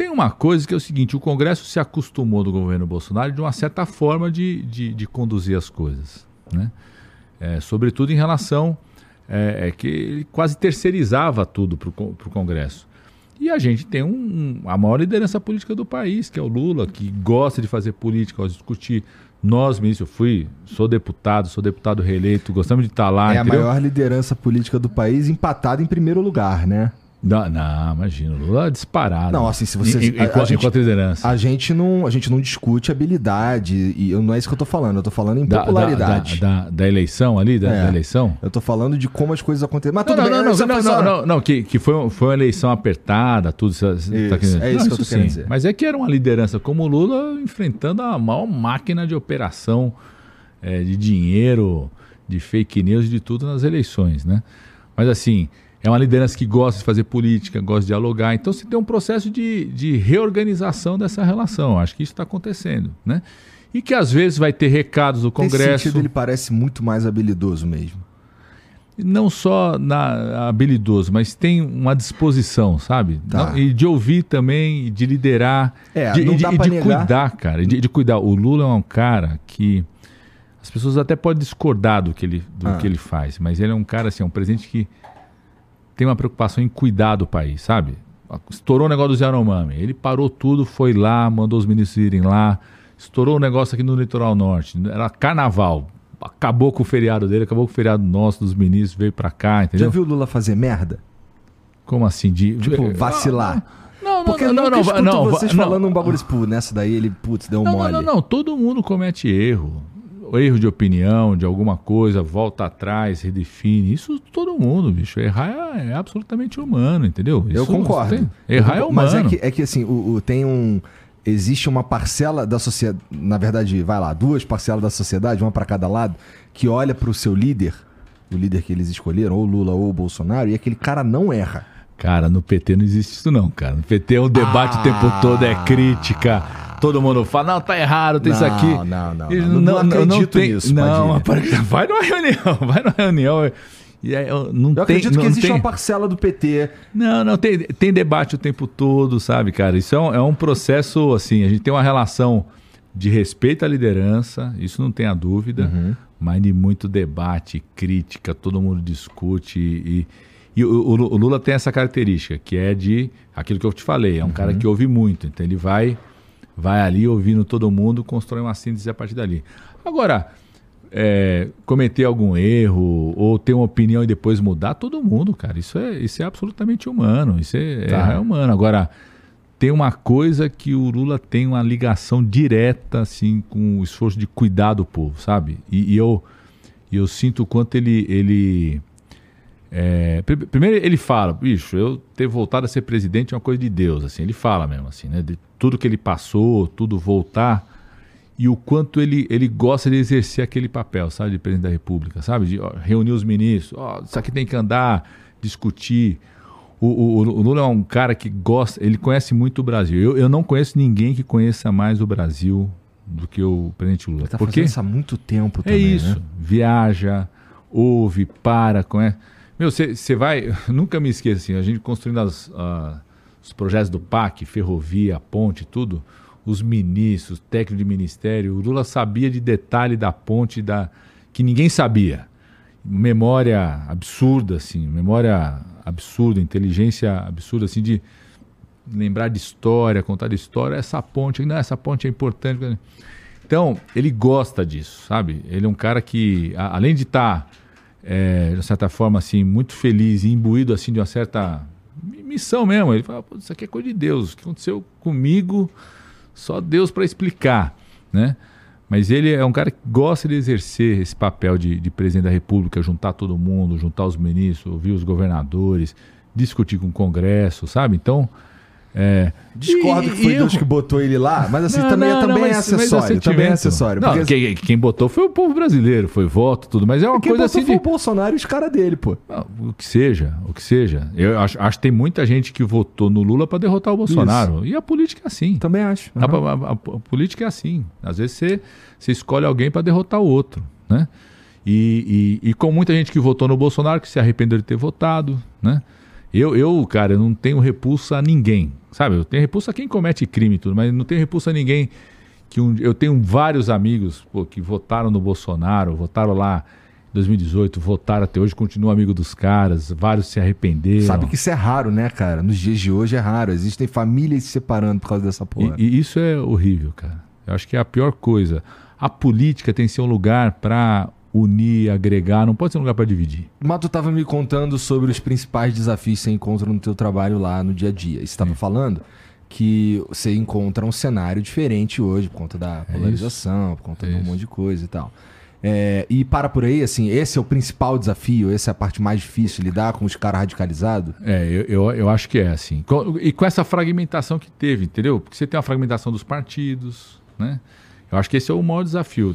Tem uma coisa que é o seguinte: o Congresso se acostumou do governo Bolsonaro de uma certa forma de, de, de conduzir as coisas. Né? É, sobretudo em relação. É, é que ele quase terceirizava tudo para o Congresso. E a gente tem um, a maior liderança política do país, que é o Lula, que gosta de fazer política, gosta de discutir. Nós, ministro, eu fui, sou deputado, sou deputado reeleito, gostamos de estar lá. É entendeu? a maior liderança política do país, empatado em primeiro lugar, né? Não, não, imagina, Lula é disparado. Não, assim, se você. Em, a, a gente, liderança. A gente, não, a gente não discute habilidade, e não é isso que eu tô falando, eu tô falando em da, popularidade. Da, da, da, eleição ali, da, é, da, eleição? Eu tô falando de como as coisas acontecem. Mas tudo não, bem, não, não, não, não, não, não, não, que, que foi, foi uma eleição apertada, tudo. Isso, tá aqui, é isso não, que eu tô querendo dizer. Mas é que era uma liderança como o Lula enfrentando a maior máquina de operação é, de dinheiro, de fake news, de tudo nas eleições, né? Mas assim é uma liderança que gosta de fazer política, gosta de dialogar. Então, se tem um processo de, de reorganização dessa relação. Acho que isso está acontecendo. Né? E que às vezes vai ter recados do Congresso. Nesse sentido, ele parece muito mais habilidoso mesmo. Não só na, habilidoso, mas tem uma disposição, sabe? Tá. Não, e de ouvir também, de liderar, é, de, de, de cuidar, cara. De, de, cuidar. O Lula é um cara que as pessoas até podem discordar do que ele, do ah. que ele faz, mas ele é um cara, assim, é um presidente que tem uma preocupação em cuidar do país, sabe? Estourou o negócio do Yanomami. Ele parou tudo, foi lá, mandou os ministros irem lá. Estourou o negócio aqui no litoral norte. Era carnaval. Acabou com o feriado dele, acabou com o feriado nosso, dos ministros, veio pra cá, entendeu? Já viu o Lula fazer merda? Como assim? De... Tipo, vacilar. Não, não, Porque não, não, não, não, não, vocês não, falando um bagulho, tipo, nessa daí ele, putz, deu um não, mole. Não, não, não, todo mundo comete erro erro de opinião, de alguma coisa, volta atrás, redefine. Isso todo mundo, bicho. Errar é, é absolutamente humano, entendeu? Isso eu concordo. Tem, errar eu é humano. Mas é que, é que assim, o, o, tem um. Existe uma parcela da sociedade. Na verdade, vai lá, duas parcelas da sociedade, uma para cada lado, que olha para o seu líder, o líder que eles escolheram, ou Lula ou Bolsonaro, e aquele cara não erra. Cara, no PT não existe isso não, cara. No PT é um debate ah. o tempo todo, é crítica todo mundo fala, não, tá errado, tem não, isso aqui. Não, não, não. Não, não, não acredito não tem, nisso. Não, vai numa reunião, vai numa reunião E aí, eu não Eu tem, acredito não que existe tem... uma parcela do PT. Não, não, tem, tem debate o tempo todo, sabe, cara? Isso é um, é um processo, assim, a gente tem uma relação de respeito à liderança, isso não tem a dúvida, Uhum. mas de muito debate, crítica, todo mundo discute e, e o, o o Lula tem essa característica, que é de aquilo que eu te falei, é um cara que ouve muito, então ele vai, vai ali ouvindo todo mundo, constrói uma síntese a partir dali. Agora, é, cometer algum erro ou ter uma opinião e depois mudar, todo mundo, cara. Isso é, isso é absolutamente humano. Isso é, Tá. é humano. Agora, tem uma coisa que o Lula tem uma ligação direta, assim, com o esforço de cuidar do povo, sabe? E, e eu, eu sinto o quanto ele. ele é, pri- primeiro ele fala, bicho, eu ter voltado a ser presidente é uma coisa de Deus, assim, ele fala mesmo, assim, né? De tudo que ele passou, tudo voltar e o quanto ele, ele gosta de exercer aquele papel, sabe, de presidente da República, sabe, de ó, reunir os ministros, ó, isso aqui tem que andar, discutir. O, o, o Lula é um cara que gosta, ele conhece muito o Brasil. Eu, eu não conheço ninguém que conheça mais o Brasil do que o presidente Lula. Ele tá Por quê? fazendo isso há muito tempo É também, isso. né? Viaja, ouve, para, conhece. Meu, você vai. Nunca me esqueça assim, a gente construindo as, ah, os projetos do PAC, ferrovia, ponte, tudo. Os ministros, técnico de ministério, o Lula sabia de detalhe da ponte da, que ninguém sabia. Memória absurda, assim, memória absurda, inteligência absurda, assim, de lembrar de história, contar de história. Essa ponte, não, essa ponte é importante. Então, ele gosta disso, sabe? Ele é um cara que, a- além de estar, de certa forma, assim, muito feliz e imbuído, assim, de uma certa mi- missão mesmo. Ele fala, "Pô, isso aqui é coisa de Deus. O que aconteceu comigo, só Deus para explicar, né? Mas ele é um cara que gosta de exercer esse papel de, de presidente da República, juntar todo mundo, juntar os ministros, ouvir os governadores, discutir com o Congresso, sabe? Então, é, Discordo e- que foi e Deus eu- que botou ele lá, mas assim, não, também, não, também não, é mas- mas acessório. também é acessório. Não, porque quem, quem botou foi o povo brasileiro, foi voto, tudo, mas é uma quem coisa botou assim foi de. o Bolsonaro e os caras dele, pô. Não, o que seja, o que seja. Eu acho, acho que tem muita gente que votou no Lula para derrotar o Bolsonaro. E a política é assim. Também acho. A, Uhum. a- a- a política é assim. Às vezes você, você escolhe alguém para derrotar o outro, né? E, e, e com muita gente que votou no Bolsonaro que se arrependeu de ter votado, né? Eu, eu, cara, não tenho repulsa a ninguém, sabe? Eu tenho repulsa a quem comete crime e tudo, mas não tenho repulsa a ninguém que um, eu tenho vários amigos pô, que votaram no Bolsonaro, votaram lá em 2018, votaram até hoje, continuam amigo dos caras, vários se arrependeram. Sabe que isso é raro, né, cara? Nos dias de hoje é raro. Existem famílias se separando por causa dessa porra. E, e isso é horrível, cara. Eu acho que é a pior coisa. A política tem que ser um lugar para unir, agregar, não pode ser um lugar para dividir. Mas tu tava me contando sobre os principais desafios que você encontra no teu trabalho lá no dia a dia. E você tava falando que você encontra um cenário diferente hoje por conta da polarização, por conta É de um isso. monte de coisa e tal. É, e para por aí, assim, esse é o principal desafio, essa é a parte mais difícil, lidar com os caras radicalizados. É, eu, eu, eu acho que é assim. E com essa fragmentação que teve, entendeu? Porque você tem uma fragmentação dos partidos, né? Eu acho que esse é o maior desafio.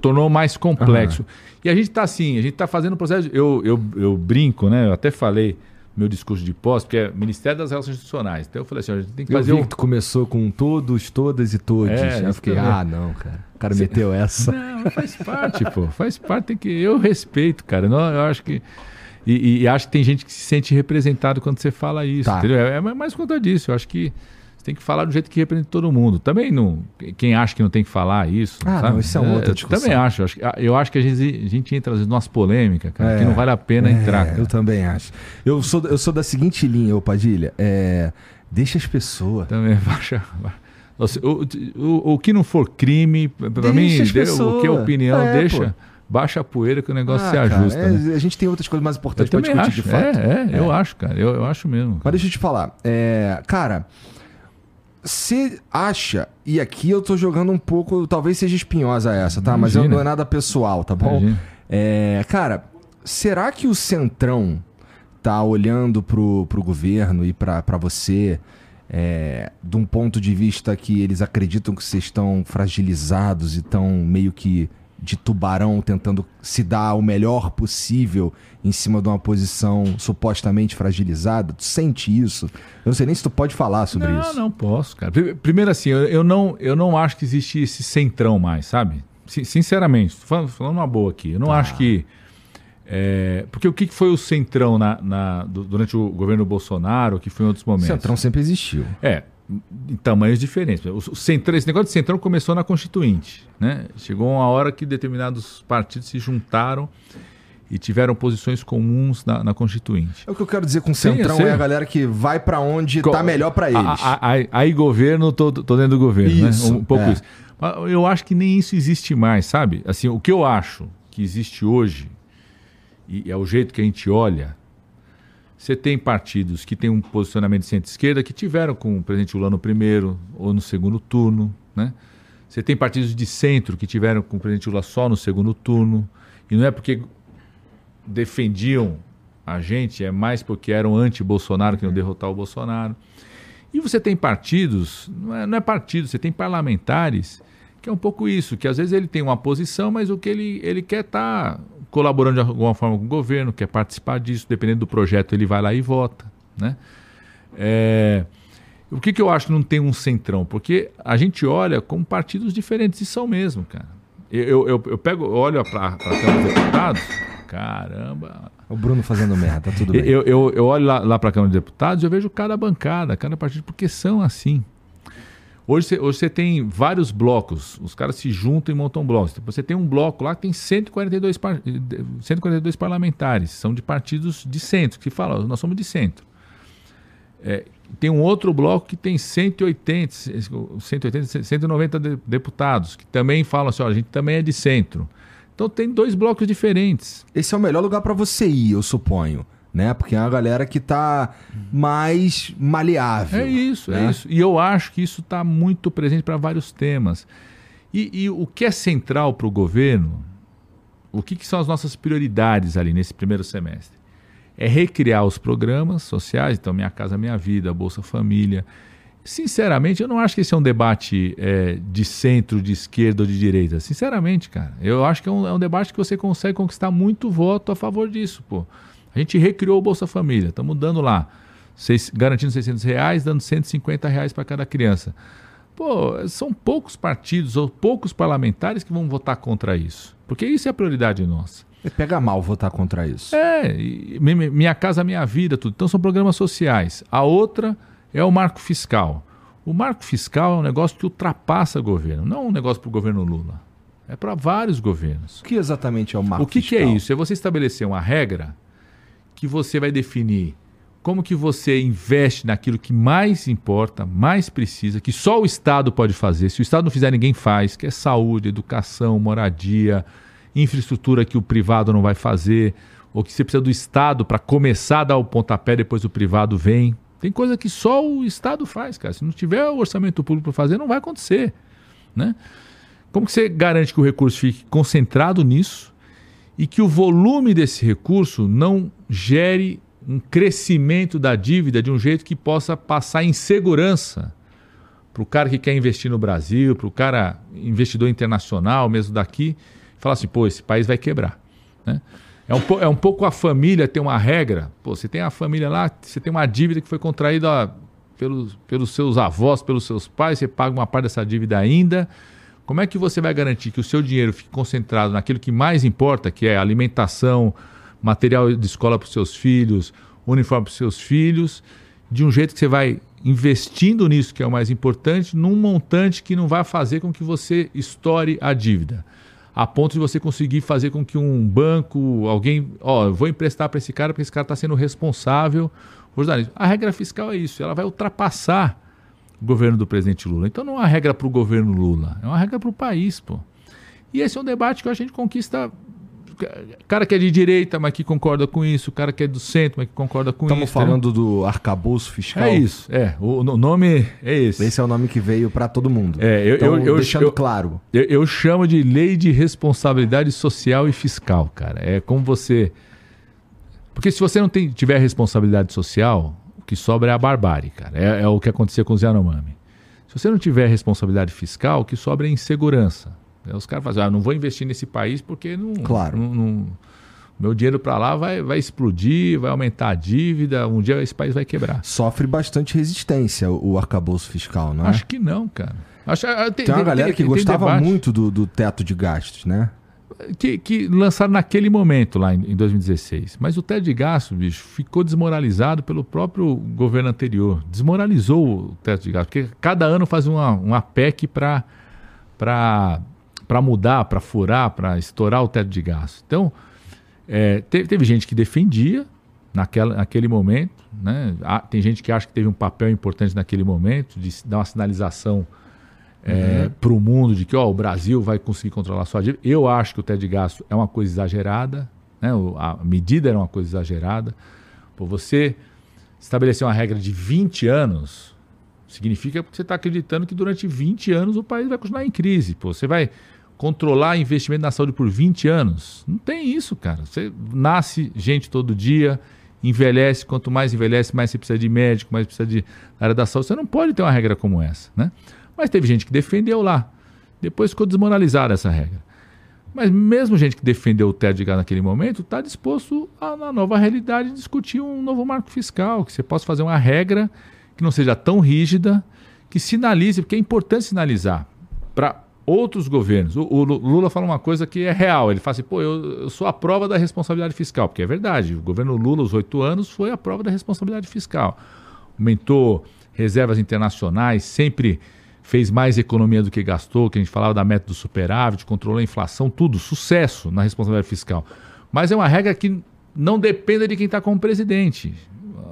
Tornou mais complexo. E a gente tá assim, a gente tá fazendo o processo. Eu, eu, eu brinco, né? Eu até falei no meu discurso de pós, porque é Ministério das Relações Institucionais. Então eu falei assim: a gente tem que Eu fazer vi um. que tu começou com todos, todas e todos. É, eu fiquei, também. ah, não, cara. O cara meteu essa. Não, faz parte, pô. Faz parte, tem que. Eu respeito, cara. Não, eu acho que. E, e- acho que tem gente que se sente representado quando você fala isso. Tá. Entendeu? É, é mais conta disso. Eu acho que você tem que falar do jeito que representa todo mundo. Também não. Quem acha que não tem que falar isso. Ah, sabe? não, isso é outra eu discussão. Também acho. Eu acho, que- eu acho que a gente, a gente entra às vezes numas polêmicas, cara, É, que não vale a pena é, entrar. cara. Eu também acho. Eu sou, eu sou da seguinte linha, ô Padilha. É, deixa as pessoas. Também baixa. Nossa, O, o, o que não for crime, pra Deixa mim, o que é opinião, É, deixa. pô. Baixa a poeira que o negócio Ah, se cara, ajusta. é, né? A gente tem outras coisas mais Eu importantes também discutir acho. de fato. É, é, eu acho, cara. Eu, eu acho mesmo. Mas deixa eu te falar. É, cara, você acha, e aqui eu tô jogando um pouco, talvez seja espinhosa essa, tá? Mas eu- Imagina. não é nada pessoal, tá bom? Imagina. É, cara, será que o Centrão tá olhando pro, pro governo e pra, pra você é, de um ponto de vista que eles acreditam que vocês estão fragilizados e estão meio que de tubarão tentando se dar o melhor possível em cima de uma posição supostamente fragilizada? Tu sente isso? Eu não sei nem se tu pode falar sobre não, isso. não posso, cara. Pri- Primeiro assim, eu, não, eu não acho que existe esse centrão mais, sabe? Sin- Sinceramente, falando, falando uma boa aqui. Eu não Tá. acho que. É, porque o que foi o centrão na, na, durante o governo Bolsonaro, que foi em outros momentos? Centrão sempre existiu. É, em tamanhos diferentes. O, o centrão, esse negócio de centrão começou na Constituinte. Né? Chegou uma hora que determinados partidos se juntaram e tiveram posições comuns na, na Constituinte. É o que eu quero dizer com centrão sim, é a galera que vai para onde está melhor para eles. Aí governo, tô, tô dentro do governo, né? isso, né? Um pouco é. isso. Eu acho que nem isso existe mais, sabe? Assim, o que eu acho que existe hoje e é o jeito que a gente olha. Você tem partidos que têm um posicionamento de centro-esquerda que tiveram com o presidente Lula no primeiro ou no segundo turno, né? Você tem partidos de centro que tiveram com o presidente Lula só no segundo turno. E não é porque defendiam a gente, é mais porque eram anti-Bolsonaro que não derrotar o Bolsonaro. E você tem partidos, não é, não é partido, você tem parlamentares que é um pouco isso, que às vezes ele tem uma posição, mas o que ele, ele quer estar tá colaborando de alguma forma com o governo, quer participar disso, dependendo do projeto, ele vai lá e vota. Né? É... O que, que eu acho que não tem um centrão? Porque a gente olha como partidos diferentes, e são mesmo, cara. Eu, eu, eu pego, olho para a Câmara dos Deputados, caramba. O Bruno fazendo merda, tá tudo bem. Eu, eu, eu olho lá, lá para a Câmara dos Deputados e eu vejo cada bancada, cada partido, porque são assim. Hoje você, tem vários blocos, os caras se juntam e montam blocos. Você tem um bloco lá que tem 142, par, 142 parlamentares, são de partidos de centro, que falam, nós somos de centro. É, tem um outro bloco que tem 180, 180 190 deputados, que também falam assim: ó, a gente também é de centro. Então tem dois blocos diferentes. Esse é o melhor lugar para você ir, eu suponho né? Porque é uma galera que está mais maleável. É isso, né? é isso. E eu acho que isso está muito presente para vários temas. E, e, o que é central para o governo, o que, que, são as nossas prioridades ali nesse primeiro semestre? É recriar os programas sociais, então Minha Casa Minha Vida, Bolsa Família. Sinceramente, eu não acho que esse é um debate é, de centro, de esquerda ou de direita. Sinceramente, cara. Eu acho que é um, é um debate que você consegue conquistar muito voto a favor disso, pô. A gente recriou o Bolsa Família, estamos dando lá, seis, garantindo 600 reais, dando 150 reais para cada criança. Pô, são poucos partidos ou poucos parlamentares que vão votar contra isso, porque isso é a prioridade nossa. É pega mal votar contra isso. É, minha casa, minha vida, tudo. Então são programas sociais. A outra é o marco fiscal. O marco fiscal é um negócio que ultrapassa o governo, não é um negócio para o governo Lula. É para vários governos. O que exatamente é o marco fiscal? O que, fiscal? que é isso? É você estabelecer uma regra que você vai definir como que você investe naquilo que mais importa, mais precisa, que só o Estado pode fazer. Se o Estado não fizer, ninguém faz, que é saúde, educação, moradia, infraestrutura que o privado não vai fazer, ou que você precisa do Estado para começar a dar o pontapé, depois o privado vem. Tem coisa que só o Estado faz, cara. Se não tiver o orçamento público para fazer, não vai acontecer. Né? Como que você garante que o recurso fique concentrado nisso e que o volume desse recurso não gere um crescimento da dívida de um jeito que possa passar em segurança para o cara que quer investir no Brasil, para o cara investidor internacional, mesmo daqui, falar assim, pô, esse país vai quebrar. Né? É, um, é um pouco a família ter uma regra. Pô, você tem a família lá, você tem uma dívida que foi contraída pelos, pelos seus avós, pelos seus pais, você paga uma parte dessa dívida ainda, como é que você vai garantir que o seu dinheiro fique concentrado naquilo que mais importa, que é alimentação, material de escola para os seus filhos, uniforme para os seus filhos, de um jeito que você vai investindo nisso, que é o mais importante, num montante que não vai fazer com que você estoure a dívida. A ponto de você conseguir fazer com que um banco, alguém, ó, vou emprestar para esse cara porque esse cara está sendo responsável. A regra fiscal é isso, ela vai ultrapassar governo do presidente Lula. Então não é uma regra para o governo Lula, é uma regra para o país, pô. E esse é um debate que a gente conquista. Cara que é de direita, mas que concorda com isso, cara que é do centro, mas que concorda com Estamos isso. Estamos falando do arcabouço fiscal. É isso, é. O, o, nome é esse. Esse é o nome que veio para todo mundo. É, eu, então, eu, deixando eu, claro. Eu, eu chamo de lei de responsabilidade social e fiscal, cara. É como você. Porque se você não tem, tiver responsabilidade social, o que sobra é a barbárie, cara. É, é o que acontecia com os Yanomami. Se você não tiver responsabilidade fiscal, o que sobra é insegurança. Os caras fazem, ah, não vou investir nesse país porque não. Claro. Não, não, meu dinheiro para lá vai, vai explodir, vai aumentar a dívida, um dia esse país vai quebrar. Sofre bastante resistência o arcabouço fiscal, não é? Acho que não, cara. Acho, ah, tem, tem uma galera tem, que tem, gostava muito do, do teto de gastos, né? Que, que lançaram naquele momento, lá em, em 2016. Mas o teto de gasto, bicho, ficou desmoralizado pelo próprio governo anterior. Desmoralizou o teto de gasto, porque cada ano faz uma, uma PEC para mudar, para furar, para estourar o teto de gasto. Então, é, teve, teve gente que defendia naquela, naquele momento, né? tem gente que acha que teve um papel importante naquele momento, de dar uma sinalização é, uhum. para o mundo de que ó, o Brasil vai conseguir controlar sua dívida. Eu acho que o teto de gasto é uma coisa exagerada, né? a medida era uma coisa exagerada. Por você estabelecer uma regra de 20 anos, significa que você está acreditando que durante 20 anos o país vai continuar em crise. Pô, você vai controlar investimento na saúde por 20 anos? Não tem isso, cara. Você nasce gente todo dia, envelhece, quanto mais envelhece, mais você precisa de médico, mais precisa de área da saúde. Você não pode ter uma regra como essa, né? Mas teve gente que defendeu lá. Depois ficou desmoralizada essa regra. Mas mesmo gente que defendeu o teto de gás naquele momento está disposto a, na nova realidade, discutir um novo marco fiscal, que você possa fazer uma regra que não seja tão rígida, que sinalize, porque é importante sinalizar para outros governos. O, o, Lula fala uma coisa que é real. Ele fala assim, pô, eu, eu, sou a prova da responsabilidade fiscal, porque é verdade. O governo Lula, os oito anos, foi a prova da responsabilidade fiscal. Aumentou reservas internacionais, sempre fez mais economia do que gastou, que a gente falava da meta do superávit, controlou a inflação, tudo, sucesso na responsabilidade fiscal. Mas é uma regra que não depende de quem está como presidente.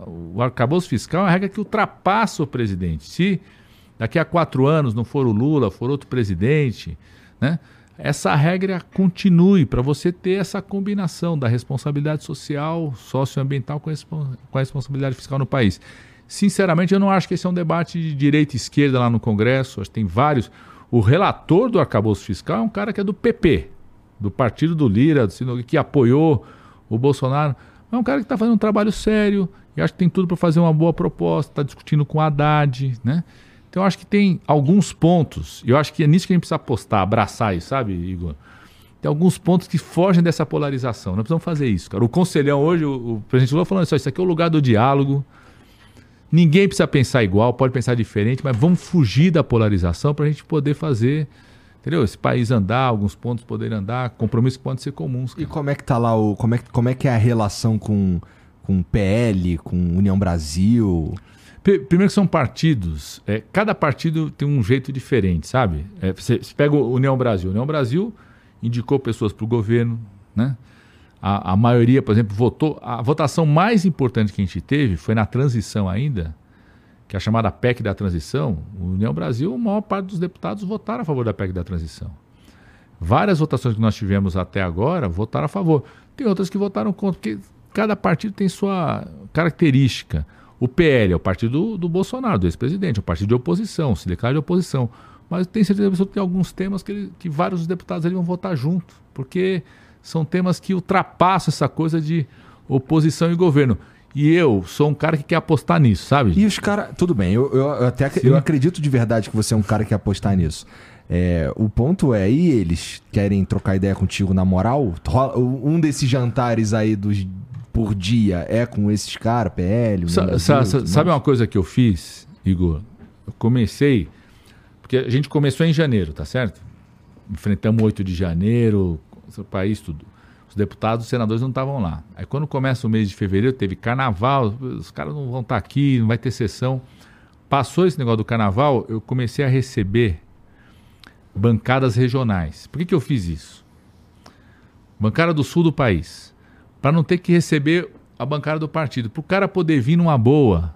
O arcabouço fiscal é uma regra que ultrapassa o presidente. Se daqui a quatro anos não for o Lula, for outro presidente, né? essa regra continue para você ter essa combinação da responsabilidade social, socioambiental com a responsabilidade fiscal no país. Sinceramente, eu não acho que esse é um debate de direita e esquerda lá no Congresso. Acho que tem vários. O relator do arcabouço fiscal é um cara que é do PP, do partido do Lira, do que apoiou o Bolsonaro. É um cara que está fazendo um trabalho sério e acho que tem tudo para fazer uma boa proposta. Está discutindo com o Haddad, né? Então, acho que tem alguns pontos, e eu acho que é nisso que a gente precisa apostar, abraçar isso, sabe, Igor? Tem alguns pontos que fogem dessa polarização. Nós precisamos fazer isso, cara. O conselhão hoje, o, o presidente Lula falando isso, isso aqui é o lugar do diálogo. Ninguém precisa pensar igual, pode pensar diferente, mas vamos fugir da polarização para a gente poder fazer, entendeu? Esse país andar, alguns pontos poderem andar, compromissos que podem ser comuns. Cara. E como é que tá lá o. Como é, como é que é a relação com, com PL, com União Brasil? Primeiro que são partidos, é, cada partido tem um jeito diferente, sabe? É, você, você pega o União Brasil. União Brasil indicou pessoas para o governo, né? A, a maioria, por exemplo, votou. A votação mais importante que a gente teve foi na transição ainda, que é a chamada PEC da transição. O União Brasil, a maior parte dos deputados votaram a favor da PEC da transição. Várias votações que nós tivemos até agora votaram a favor. Tem outras que votaram contra, porque cada partido tem sua característica. O PL é o partido do, do Bolsonaro, do ex-presidente, é o partido de oposição, se declara de oposição. Mas tem certeza que tem alguns temas que, ele, que vários deputados ali vão votar junto, porque são temas que ultrapassam essa coisa de oposição e governo. E eu sou um cara que quer apostar nisso, sabe? E os caras. Tudo bem, eu, eu, eu até eu acredito de verdade que você é um cara que quer apostar nisso. É, o ponto é, e eles querem trocar ideia contigo na moral? Um desses jantares aí dos, por dia é com esses caras, PL? Sa sa sa sabe uma coisa que eu fiz, Igor? Eu comecei. Porque a gente começou em janeiro, tá certo? Enfrentamos 8 de janeiro, país tudo. Os deputados, os senadores não estavam lá. Aí quando começa o mês de fevereiro, teve carnaval, os caras não vão estar tá aqui, não vai ter sessão. Passou esse negócio do carnaval, eu comecei a receber bancadas regionais. Por que, que eu fiz isso? Bancada do sul do país. Para não ter que receber a bancada do partido. Para o cara poder vir numa boa,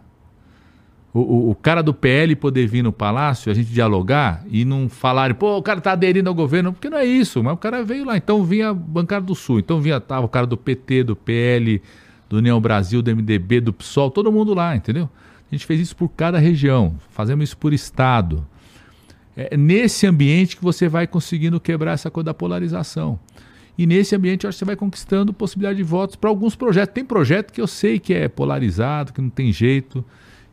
o, o, o, cara do PL poder vir no palácio, a gente dialogar e não falar, pô, o cara tá aderindo ao governo, porque não é isso, mas o cara veio lá, então vinha bancada do Sul, então vinha tava o cara do PT, do PL, do União Brasil, do MDB, do PSOL, todo mundo lá, entendeu? A gente fez isso por cada região, fazemos isso por estado. É nesse ambiente que você vai conseguindo quebrar essa coisa da polarização. E nesse ambiente eu acho que você vai conquistando possibilidade de votos para alguns projetos. Tem projeto que eu sei que é polarizado, que não tem jeito.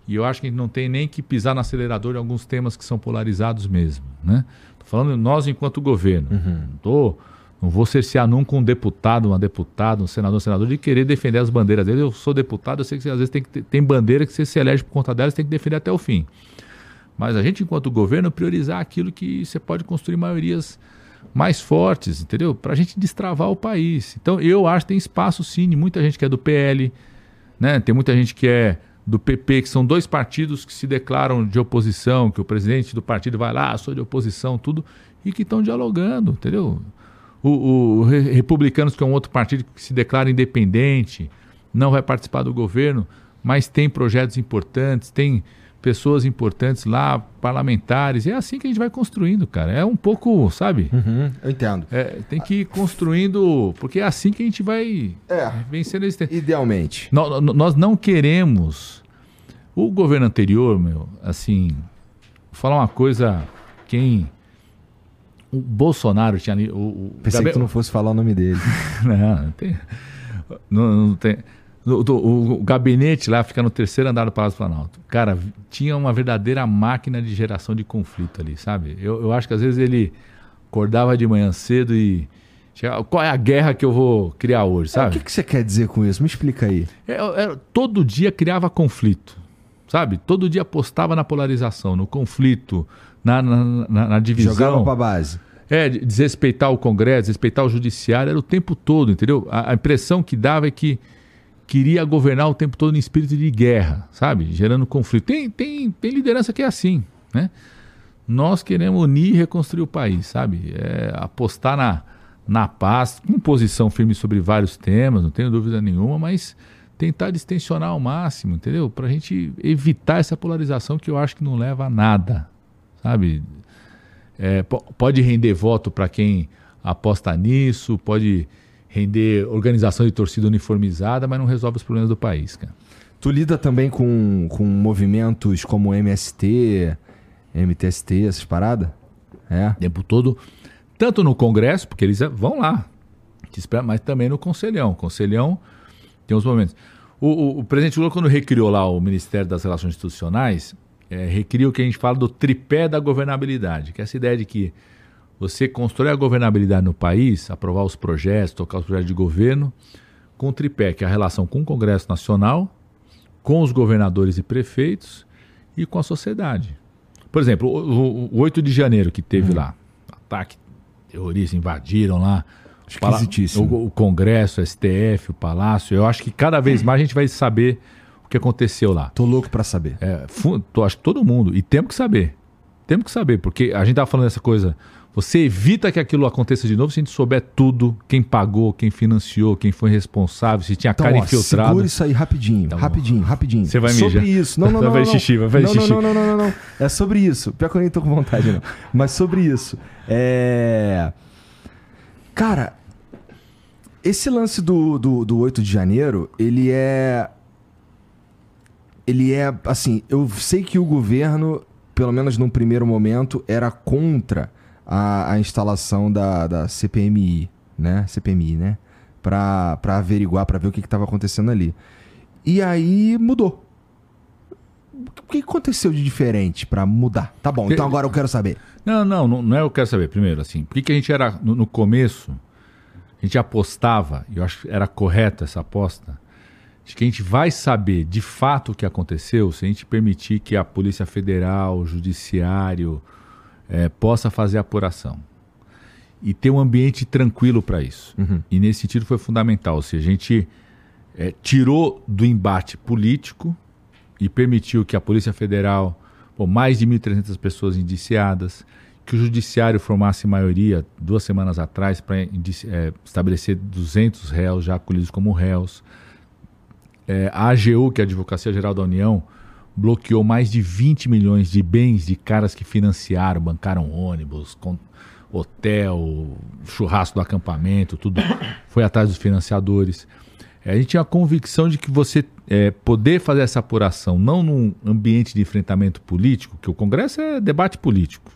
E eu acho que a gente não tem nem que pisar no acelerador em alguns temas que são polarizados mesmo. Né? Tô falando nós enquanto governo. Uhum. Tô, não vou cercear nunca um deputado, uma deputada, um senador, um senador de querer defender as bandeiras dele. Eu sou deputado, eu sei que às vezes tem, que ter, tem bandeira que você se elege por conta delas, tem que defender até o fim. Mas a gente, enquanto governo, priorizar aquilo que você pode construir maiorias mais fortes, entendeu? Para a gente destravar o país. Então eu acho que tem espaço sim, muita gente que é do PL, né? Tem muita gente que é do PP, que são dois partidos que se declaram de oposição, que o presidente do partido vai lá, ah, sou de oposição, tudo, e que estão dialogando, entendeu? O, o, o Republicanos, que é um outro partido que se declara independente, não vai participar do governo, mas tem projetos importantes, tem pessoas importantes lá, parlamentares. É assim que a gente vai construindo, cara. É um pouco, sabe? Uhum, eu entendo. É, tem que ir construindo, porque é assim que a gente vai é, vencendo esse tempo. Idealmente. Nós, nós não queremos. O governo anterior, meu, assim, vou falar uma coisa, quem. O Bolsonaro tinha ali. O, o Pensei Gabriel... que tu não fosse falar o nome dele. não, não tem. Não, não tem. O, o, o, gabinete lá fica no terceiro andar do Palácio Planalto. Cara, tinha uma verdadeira máquina de geração de conflito ali, sabe? Eu, eu acho que às vezes ele acordava de manhã cedo e. Chegava, qual é a guerra que eu vou criar hoje, sabe? É, o que, que, você quer dizer com isso? Me explica aí. É, é, todo dia criava conflito, sabe? Todo dia apostava na polarização, no conflito, na, na, na, na divisão. Jogava pra base. É, desrespeitar o Congresso, desrespeitar o Judiciário, era o tempo todo, entendeu? A, a impressão que dava é que queria governar o tempo todo em espírito de guerra, sabe? Gerando conflito. Tem, tem, tem liderança que é assim, né? Nós queremos unir e reconstruir o país, sabe? É, apostar na, na paz, com posição firme sobre vários temas, não tenho dúvida nenhuma, mas tentar distensionar ao máximo, entendeu? Para a gente evitar essa polarização que eu acho que não leva a nada, sabe? É, pode render voto para quem aposta nisso, pode render organização de torcida uniformizada, mas não resolve os problemas do país, cara. Tu lida também com, com movimentos como MST, MTST, essas paradas? É. O tempo todo. Tanto no Congresso, porque eles vão lá, mas também no Conselhão. Conselhão tem os momentos. O, o, o, presidente Lula, quando recriou lá o Ministério das Relações Institucionais, é, recriou o que a gente fala do tripé da governabilidade, que é essa ideia de que você constrói a governabilidade no país, aprovar os projetos, tocar os projetos de governo, com o tripé, que é a relação com o Congresso Nacional, com os governadores e prefeitos e com a sociedade. Por exemplo, o, o, o 8 de janeiro que teve uhum. lá, ataque terrorista, invadiram lá o, o Congresso, o STF, o Palácio. Eu acho que cada vez mais a gente vai saber o que aconteceu lá. Tô louco para saber. É, tô, acho que todo mundo. E temos que saber. Temos que saber, porque a gente tava falando dessa coisa você evita que aquilo aconteça de novo se a gente souber tudo, quem pagou, quem financiou, quem foi responsável, se tinha então, cara ó, infiltrada. Segura isso aí rapidinho, então, rapidinho, rapidinho. Você vai mijar. Sobre isso. Não, não, não. Vai não, xixi, vai não, xixi. Não, não, não, não, não, É sobre isso. Pior que eu nem tô com vontade, não. Mas sobre isso. É... Cara, esse lance do, do, do 8 de janeiro, ele é... Ele é, assim, eu sei que o governo, pelo menos num primeiro momento, era contra a, a instalação da, da CPMI, né? CPMI, né? Pra, pra averiguar, pra ver o que estava acontecendo ali. E aí mudou. O que aconteceu de diferente para mudar? Tá bom, então agora eu quero saber. Não, não, não, não é eu quero saber. Primeiro, assim, por que, que a gente era, no, no começo, a gente apostava, e eu acho que era correta essa aposta, de que a gente vai saber de fato o que aconteceu se a gente permitir que a Polícia Federal, o Judiciário, é, possa fazer apuração e ter um ambiente tranquilo para isso. Uhum. E nesse sentido foi fundamental. Seja, a gente é, tirou do embate político e permitiu que a Polícia Federal, pô, mais de 1.300 pessoas indiciadas, que o Judiciário formasse maioria duas semanas atrás para é, estabelecer 200 réus já acolhidos como réus. É, a AGU, que é a Advocacia Geral da União, bloqueou mais de 20 milhões de bens de caras que financiaram, bancaram ônibus, hotel, churrasco do acampamento, tudo foi atrás dos financiadores. É, a gente tinha a convicção de que você é, poder fazer essa apuração, não num ambiente de enfrentamento político, que o Congresso é debate político,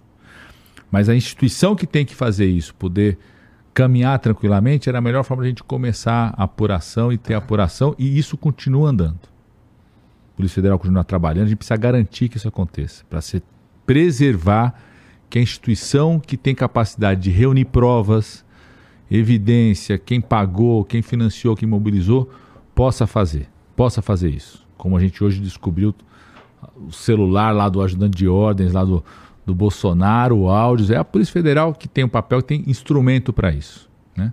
mas a instituição que tem que fazer isso, poder caminhar tranquilamente, era a melhor forma de a gente começar a apuração e ter a apuração, e isso continua andando. Polícia Federal continuar trabalhando, a gente precisa garantir que isso aconteça, para se preservar que a instituição que tem capacidade de reunir provas, evidência, quem pagou, quem financiou, quem mobilizou, possa fazer, possa fazer isso. Como a gente hoje descobriu o celular lá do ajudante de ordens, lá do, do Bolsonaro, áudios. É a Polícia Federal que tem o um papel, que tem instrumento para isso. Né?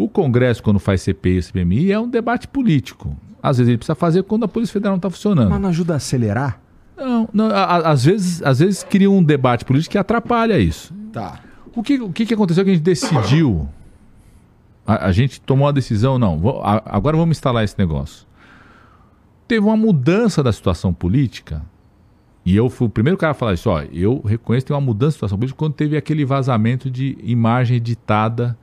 O Congresso, quando faz CPI e CPMI, é um debate político. Às vezes ele precisa fazer quando a Polícia Federal não está funcionando. Mas não ajuda a acelerar? Não, não a, às, vezes, às vezes cria um debate político que atrapalha isso. Tá. O que, o que aconteceu que a gente decidiu? A, a gente tomou a decisão, não, vou, a, agora vamos instalar esse negócio. Teve uma mudança da situação política, e eu fui o primeiro cara a falar isso. Ó, eu reconheço que tem uma mudança da situação política quando teve aquele vazamento de imagem editada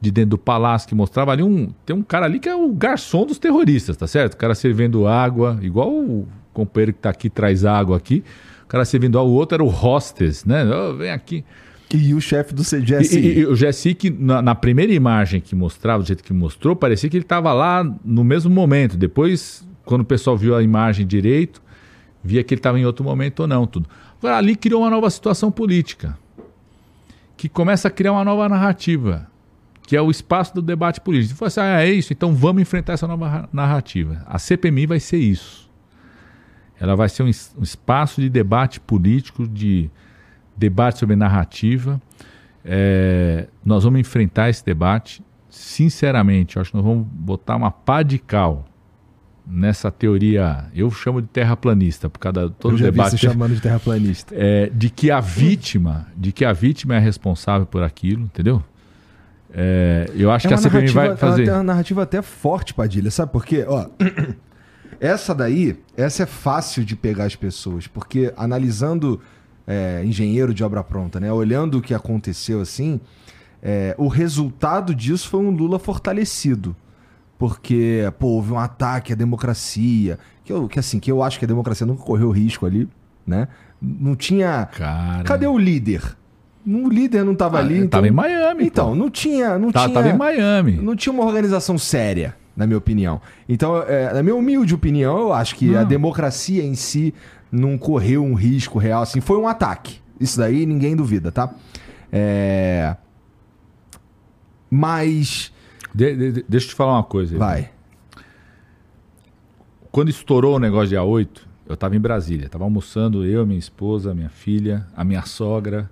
de dentro do palácio que mostrava ali um. Tem um cara ali que é o garçom dos terroristas, tá certo? O cara servindo água, igual o companheiro que está aqui traz água aqui. O cara servindo ao outro era o hostess, né? Oh, vem aqui. E o chefe do CGSI. E, e, e, o GSI, que na, na, primeira imagem que mostrava, do jeito que mostrou, parecia que ele estava lá no mesmo momento. Depois, quando o pessoal viu a imagem direito, via que ele estava em outro momento ou não. Tudo. Agora, ali criou uma nova situação política, que começa a criar uma nova narrativa, que é o espaço do debate político. Falei assim, ah, é isso, então vamos enfrentar essa nova narrativa. A CPMI vai ser isso. Ela vai ser um, um espaço de debate político, de debate sobre narrativa. É, nós vamos enfrentar esse debate. Sinceramente, acho que nós vamos botar uma pá de cal nessa teoria, eu chamo de terraplanista, por causa de todo eu já o debate. Vi você chamando de terraplanista. É, de que a vítima, de que a vítima é responsável por aquilo, entendeu? É, eu acho é que a CPMI vai fazer. É uma narrativa até forte, Padilha, sabe por quê? Ó, essa daí, essa é fácil de pegar as pessoas, porque analisando é, engenheiro de obra pronta, né? Olhando o que aconteceu assim, é, o resultado disso foi um Lula fortalecido. Porque, pô, houve um ataque à democracia. Que, eu, que assim, que eu acho que a democracia nunca correu risco ali, né? Não tinha. Cara. Cadê o líder? O líder não estava ah, ali. Então... Tava em Miami. Então, pô. não tinha. Não tá, tinha tava em Miami. Não tinha uma organização séria na minha opinião. Então, é, na minha humilde opinião, eu acho que não. a democracia em si não correu um risco real, assim, foi um ataque. Isso daí ninguém duvida, tá? É... Mas. De, de, deixa eu te falar uma coisa. Aí. Vai. Quando estourou o negócio dia 8, eu estava em Brasília. Tava almoçando eu, minha esposa, minha filha, a minha sogra.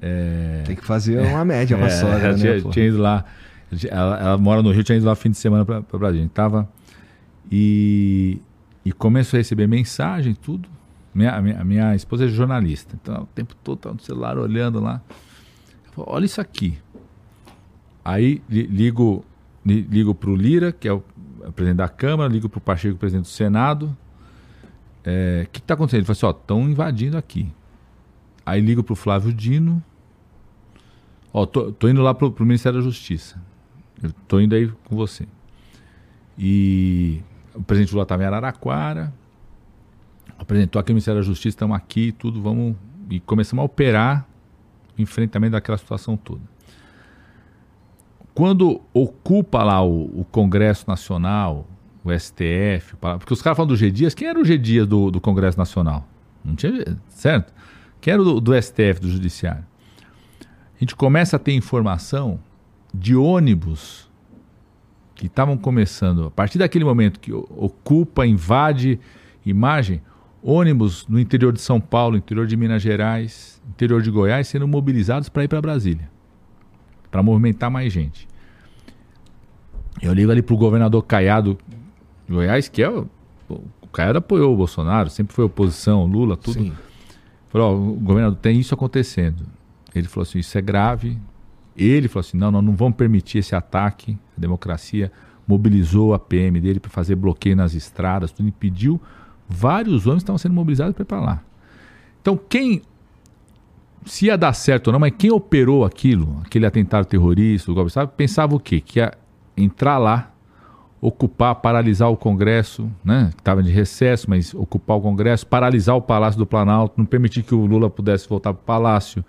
É... Tem que fazer uma média, uma é, sogra, né? Tinha, tinha ido lá. Ela, ela, mora no Rio, tinha ido lá fim de semana Brasil. A gente tava e, e começou a receber mensagem, tudo. Minha, a, minha, a minha esposa é jornalista, então o tempo todo tá no celular olhando lá. Falei, Olha isso aqui. Aí ligo, ligo para o Lira, que é o presidente da Câmara, ligo para o Pacheco, presidente do Senado. O é, que está acontecendo? Ele falou assim: ó, estão invadindo aqui. Aí ligo para o Flávio Dino. Ó, tô, tô indo lá para o Ministério da Justiça. Eu tô indo aí com você. E o presidente Lula estava em Araraquara, apresentou aqui o Ministério da Justiça, estamos aqui, tudo, vamos. E começamos a operar o enfrentamento daquela situação toda. Quando ocupa lá o, o Congresso Nacional, o STF, porque os caras falam do G Dias, quem era o G Dias do, do Congresso Nacional? Não tinha, certo? Quem era o do, do STF, do Judiciário? A gente começa a ter informação de ônibus que estavam começando, a partir daquele momento que ocupa, invade imagem, ônibus no interior de São Paulo, interior de Minas Gerais, interior de Goiás, sendo mobilizados para ir para Brasília, para movimentar mais gente. Eu ligo ali para o governador Caiado de Goiás, que é o, o Caiado apoiou o Bolsonaro, sempre foi oposição, Lula, tudo. Sim. Falou, oh, o governador tem isso acontecendo. Ele falou assim, isso é grave, ele falou assim: não, nós não vamos permitir esse ataque à democracia. Mobilizou a PM dele para fazer bloqueio nas estradas, tudo impediu. Vários homens estavam sendo mobilizados para ir para lá. Então, quem. Se ia dar certo ou não, mas quem operou aquilo, aquele atentado terrorista, o golpe de pensava o quê? Que ia entrar lá, ocupar, paralisar o Congresso, né? estava de recesso, mas ocupar o Congresso, paralisar o Palácio do Planalto, não permitir que o Lula pudesse voltar para o Palácio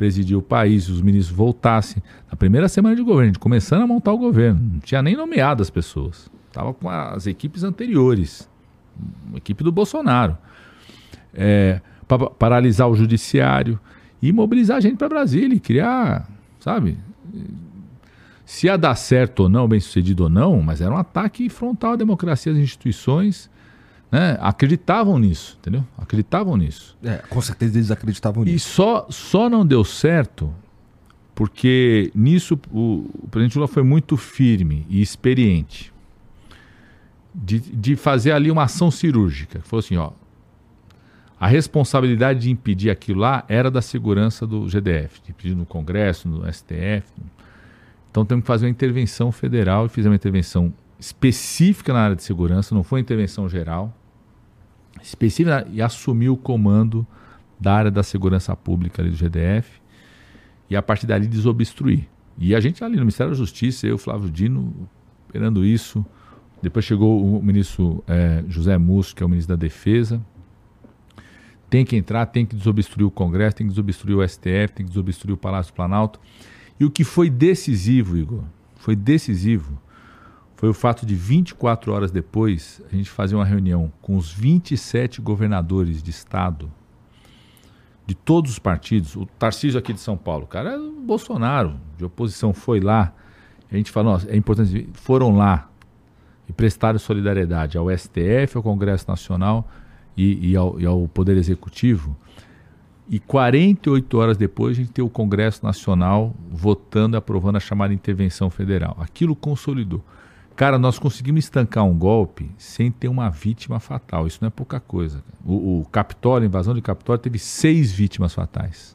presidir o país, os ministros voltassem. Na primeira semana de governo, começando a montar o governo, não tinha nem nomeado as pessoas. Estava com as equipes anteriores, a equipe do Bolsonaro. É, para paralisar o judiciário e mobilizar a gente para Brasília e criar, sabe? Se ia dar certo ou não, bem sucedido ou não, mas era um ataque frontal à democracia, às instituições, né, acreditavam nisso, entendeu? Acreditavam nisso. É, com certeza eles acreditavam E nisso. só, só não deu certo porque nisso o, o presidente Lula foi muito firme e experiente de, de fazer ali uma ação cirúrgica. Falou assim, ó, a responsabilidade de impedir aquilo lá era da segurança do GDF, de impedir no Congresso, no STF. Então temos que fazer uma intervenção federal e fizemos uma intervenção específica na área de segurança, não foi uma intervenção geral, específica e assumiu o comando da área da segurança pública ali do GDF e a partir dali desobstruir. E a gente ali no Ministério da Justiça, eu, Flávio Dino, esperando isso. Depois chegou o ministro eh, José Múcio, que é o ministro da Defesa. Tem que entrar, tem que desobstruir o Congresso, tem que desobstruir o STF, tem que desobstruir o Palácio do Planalto. E o que foi decisivo, Igor, foi decisivo, foi o fato de 24 horas depois a gente fazer uma reunião com os 27 governadores de estado de todos os partidos, o Tarcísio aqui de São Paulo, o cara é Bolsonaro, de oposição, foi lá. A gente falou, é importante, foram lá e prestaram solidariedade ao STF, ao Congresso Nacional e, e, ao, e ao Poder Executivo. E 48 horas depois a gente tem o Congresso Nacional votando aprovando a chamada intervenção federal. Aquilo consolidou. Cara, nós conseguimos estancar um golpe sem ter uma vítima fatal. Isso não é pouca coisa. O, o Capitólio, a invasão de Capitólio, teve seis vítimas fatais.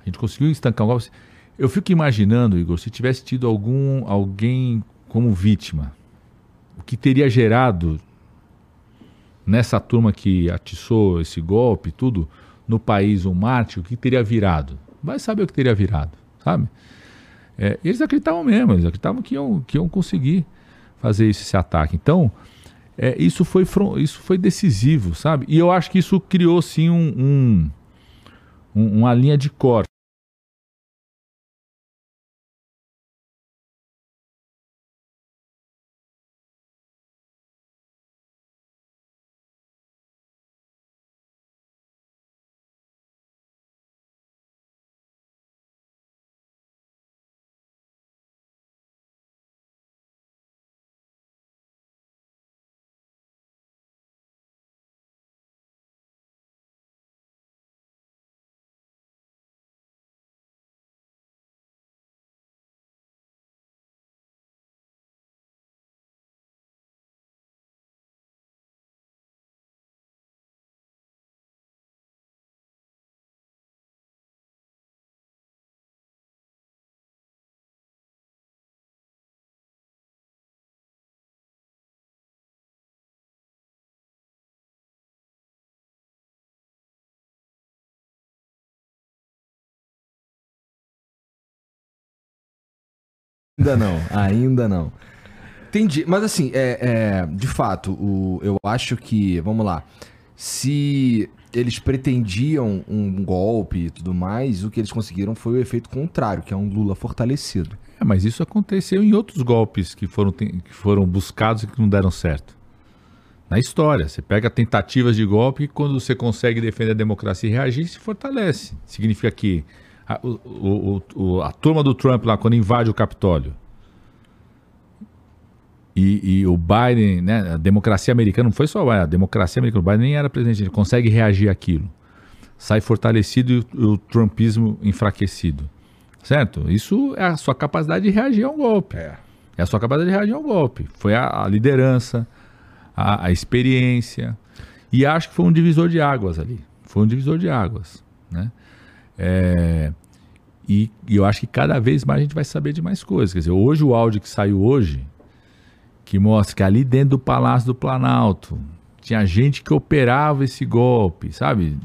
A gente conseguiu estancar um golpe. Eu fico imaginando, Igor, se tivesse tido algum alguém como vítima, o que teria gerado nessa turma que atiçou esse golpe, tudo no país um Marte, o que teria virado? Vai saber o que teria virado, sabe? É, eles acreditavam mesmo, eles acreditavam que iam, que iam conseguir fazer esse, esse ataque. Então, é, isso, foi, isso foi decisivo, sabe? E eu acho que isso criou, sim, um, um, um uma linha de corte. Ainda não, ainda não. Entendi, mas assim, é, é, de fato, o, eu acho que, vamos lá, se eles pretendiam um golpe e tudo mais, o que eles conseguiram foi o efeito contrário, que é um Lula fortalecido. É, mas isso aconteceu em outros golpes que foram, que foram buscados e que não deram certo. Na história, você pega tentativas de golpe e quando você consegue defender a democracia e reagir, se fortalece. Significa que a, o, o, a turma do Trump lá, quando invade o Capitólio, e, e, o Biden, né, a democracia americana, não foi só a democracia americana, o Biden nem era presidente, ele consegue reagir àquilo. Sai fortalecido e o, o trumpismo enfraquecido. Certo? Isso é a sua capacidade de reagir a um golpe. É, é a sua capacidade de reagir a um golpe. Foi a, a liderança, a, a, experiência. E acho que foi um divisor de águas ali. Foi um divisor de águas. Né? É, e, e, eu acho que cada vez mais a gente vai saber de mais coisas. Quer dizer, hoje o áudio que saiu hoje, que mostra que ali dentro do Palácio do Planalto tinha gente que operava esse golpe, sabe?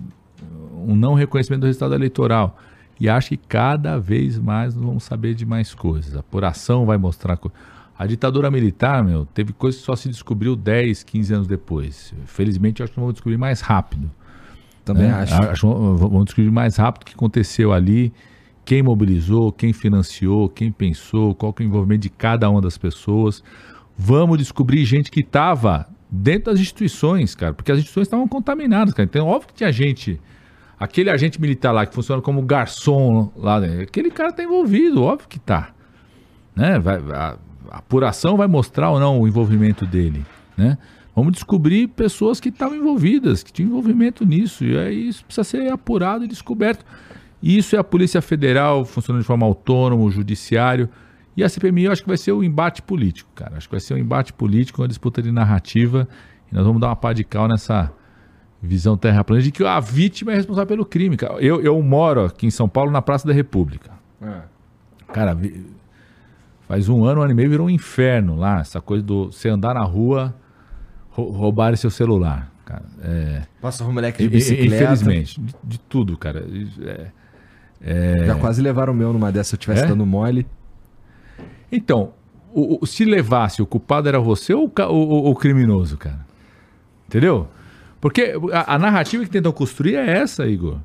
Um não reconhecimento do resultado eleitoral. E acho que cada vez mais nós vamos saber de mais coisas. A apuração vai mostrar. Co... A ditadura militar, meu, teve coisa que só se descobriu 10, 15 anos depois. Felizmente, acho que vamos descobrir mais rápido. Também né? acho. acho. Vamos descobrir mais rápido o que aconteceu ali, quem mobilizou, quem financiou, quem pensou, qual que é o envolvimento de cada uma das pessoas. Vamos descobrir gente que estava dentro das instituições, cara, porque as instituições estavam contaminadas, cara. Então, óbvio que tinha gente. Aquele agente militar lá que funciona como garçom lá, né? aquele cara está envolvido, óbvio que está. Né? Vai, a, a apuração vai mostrar ou não o envolvimento dele. Né? Vamos descobrir pessoas que estavam envolvidas, que tinham envolvimento nisso. E aí isso precisa ser apurado e descoberto. E isso é a Polícia Federal funcionando de forma autônoma, o Judiciário. E a CPMI eu acho que vai ser o um embate político, cara. Acho que vai ser um embate político, uma disputa de narrativa. E nós vamos dar uma pá de cal nessa visão terraplanista de que a vítima é responsável pelo crime. Cara. Eu, eu moro aqui em São Paulo, na Praça da República. É. Cara, faz um ano, um ano e meio virou um inferno lá. Essa coisa do você andar na rua, roubar seu celular. Cara, é, um moleque de bicicleta. Infelizmente, de, de tudo, cara. É, é... Já quase levaram o meu numa dessa, se eu estivesse é? dando mole. Então, o, o, se levasse, o culpado era você ou o, o, o criminoso, cara? Entendeu? Porque a, a, narrativa que tentam construir é essa, Igor.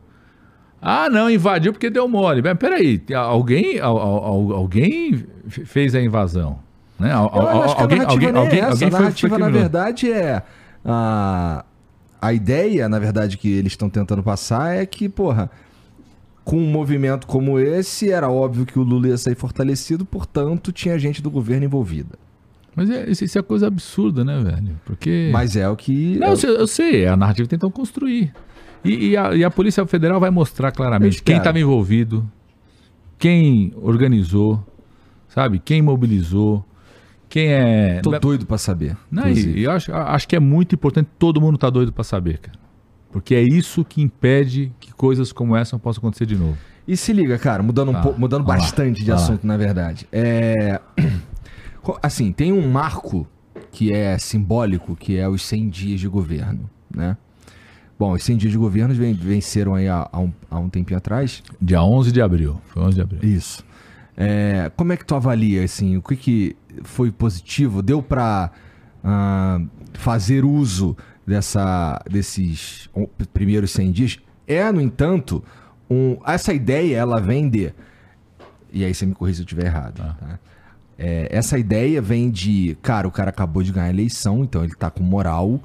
Ah, não, invadiu porque deu mole. Mas peraí, alguém, alguém fez a invasão. Né? alguém, alguém, é alguém, alguém, A narrativa, na verdade, é. A, a ideia, na verdade, que eles estão tentando passar é que, porra, com um movimento como esse, era óbvio que o Lula ia sair fortalecido, portanto, tinha gente do governo envolvida. Mas é, isso é coisa absurda, né, velho? Porque. Mas é o que. Não, eu, eu sei, é a narrativa que tentam construir. E, e, a, e, a, Polícia Federal vai mostrar claramente quem estava envolvido, quem organizou, sabe? Quem mobilizou, quem é. Tô doido para saber. Não, e, e acho, acho que é muito importante, todo mundo tá doido para saber, cara. Porque é isso que impede que coisas como essa possam acontecer de novo. E se liga, cara, mudando, um pouco, mudando bastante lá, de assunto, lá. na verdade. É. Assim, tem um marco que é simbólico, que é os 100 dias de governo, né? Bom, os 100 dias de governo venceram aí há, há, um, há um tempinho atrás. Dia 11 de abril. Foi 11 de abril. Isso. É, como é que tu avalia, assim, o que, que foi positivo? Deu para uh, ah, fazer uso dessa, desses primeiros 100 dias? É, no entanto, um, essa ideia, ela vem de... E aí você me corrija se eu estiver errado, ah. tá? É, essa ideia vem de, cara, o cara acabou de ganhar a eleição, então ele tá com moral.